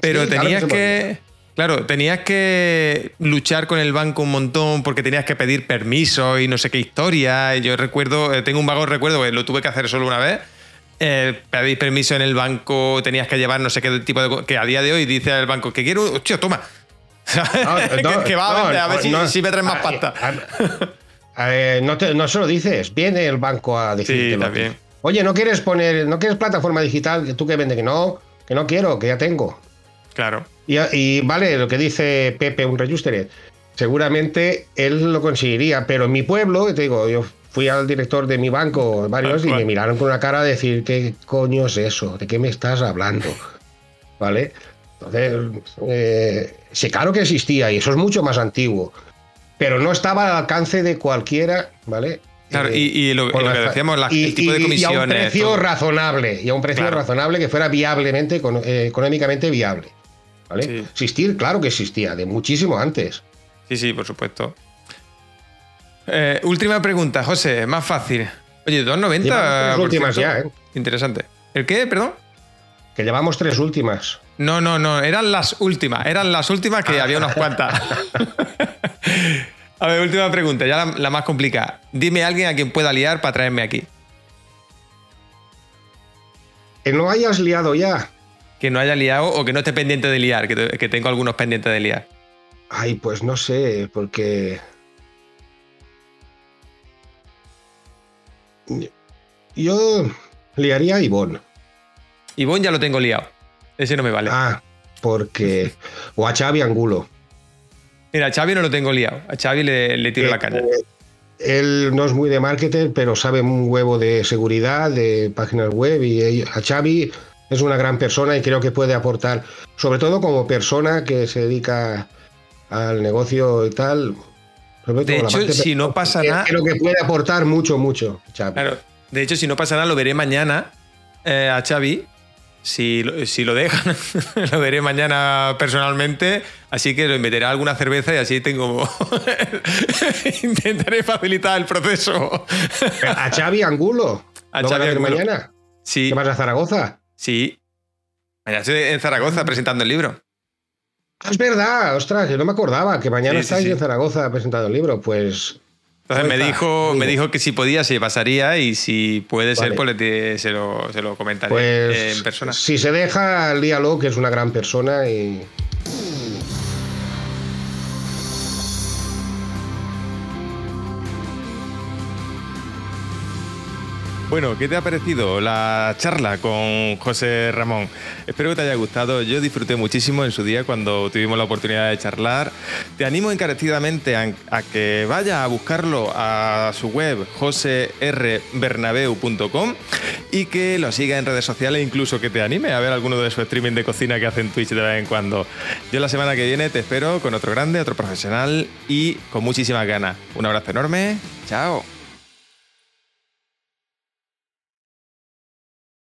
Pero tenías que... Claro, tenías que luchar con el banco un montón porque tenías que pedir permiso y no sé qué historia. Yo recuerdo, eh, tengo un vago recuerdo que lo tuve que hacer solo una vez. Eh, pedir permiso en el banco, tenías que llevar no sé qué tipo de. que a día de hoy dice el banco que quiero. Hostia, toma. que, va a, ver si, me traes más pasta. Eh, no, te, no se lo dices, viene el banco a decirte. Sí, también. Oye, ¿no quieres poner, no quieres plataforma digital que tú que vende? Que no, que no quiero, que ya tengo. Claro. Y, vale, lo que dice Pepe, un register, seguramente él lo conseguiría, pero en mi pueblo, te digo, yo fui al director de mi banco varios y me miraron con una cara a decir, ¿qué coño es eso? ¿De qué me estás hablando? ¿Vale? Entonces, eh, sí, claro que existía y eso es mucho más antiguo, pero no estaba al alcance de cualquiera, ¿vale? Claro, y, lo, que decíamos, el tipo de comisiones. Y a un precio razonable, y a un precio razonable que fuera viablemente, eh, económicamente viable. ¿Vale? Existir, claro que existía, de muchísimo antes. Sí, sí, por supuesto. Eh, última pregunta, José, más fácil. Oye, 2.90. Tres últimas ya, ¿eh? Interesante. ¿El qué, perdón? Que llevamos tres últimas. No, no, no, eran las últimas, eran las últimas que había unas cuantas. a ver, última pregunta, ya la, más complicada. Dime a alguien a quien pueda liar para traerme aquí. Que no hayas liado ya. Que no haya liado o que no esté pendiente de liar, que, que tengo algunos pendientes de liar. Ay, pues no sé, porque. Yo liaría a Ivonne. Ivonne ya lo tengo liado. Ese no me vale. Ah, porque. O a Xavi Angulo. Mira, a Xavi no lo tengo liado. A Xavi le, tiro la eh, caña. Eh, él no es muy de marketing, pero sabe un huevo de seguridad, de páginas web. Y a Xavi es una gran persona y creo que puede aportar, sobre todo como persona que se dedica al negocio y tal. De hecho, si no pasa nada. Creo que puede aportar mucho, mucho. Xavi. Claro. De hecho, si no pasa nada, lo veré mañana eh, a Xavi si, lo dejan, lo veré mañana personalmente, así que lo invitaré a alguna cerveza y así tengo. Intentaré facilitar el proceso. ¿A Xavi Angulo? ¿A Xavi Angulo? mañana? Sí. ¿Qué vas a Zaragoza? Sí. Mañana estoy en Zaragoza presentando el libro. Ah, es verdad, ostras, yo no me acordaba que mañana estáis en Zaragoza presentando el libro. Pues entonces me dijo, me dijo que si podía se pasaría y si puede ser, pues se, lo, se lo comentaré pues, en persona. Si se deja, líalo, que es una gran persona y Bueno, ¿qué te ha parecido la charla con José Ramón? Espero que te haya gustado. Yo disfruté muchísimo en su día cuando tuvimos la oportunidad de charlar. Te animo encarecidamente a, que vaya a buscarlo a su web joserbernabeu.com y que lo siga en redes sociales, incluso que te anime a ver alguno de su streaming de cocina que hace en Twitch de vez en cuando. Yo la semana que viene te espero con otro grande, otro profesional y con muchísimas ganas. Un abrazo enorme. Chao.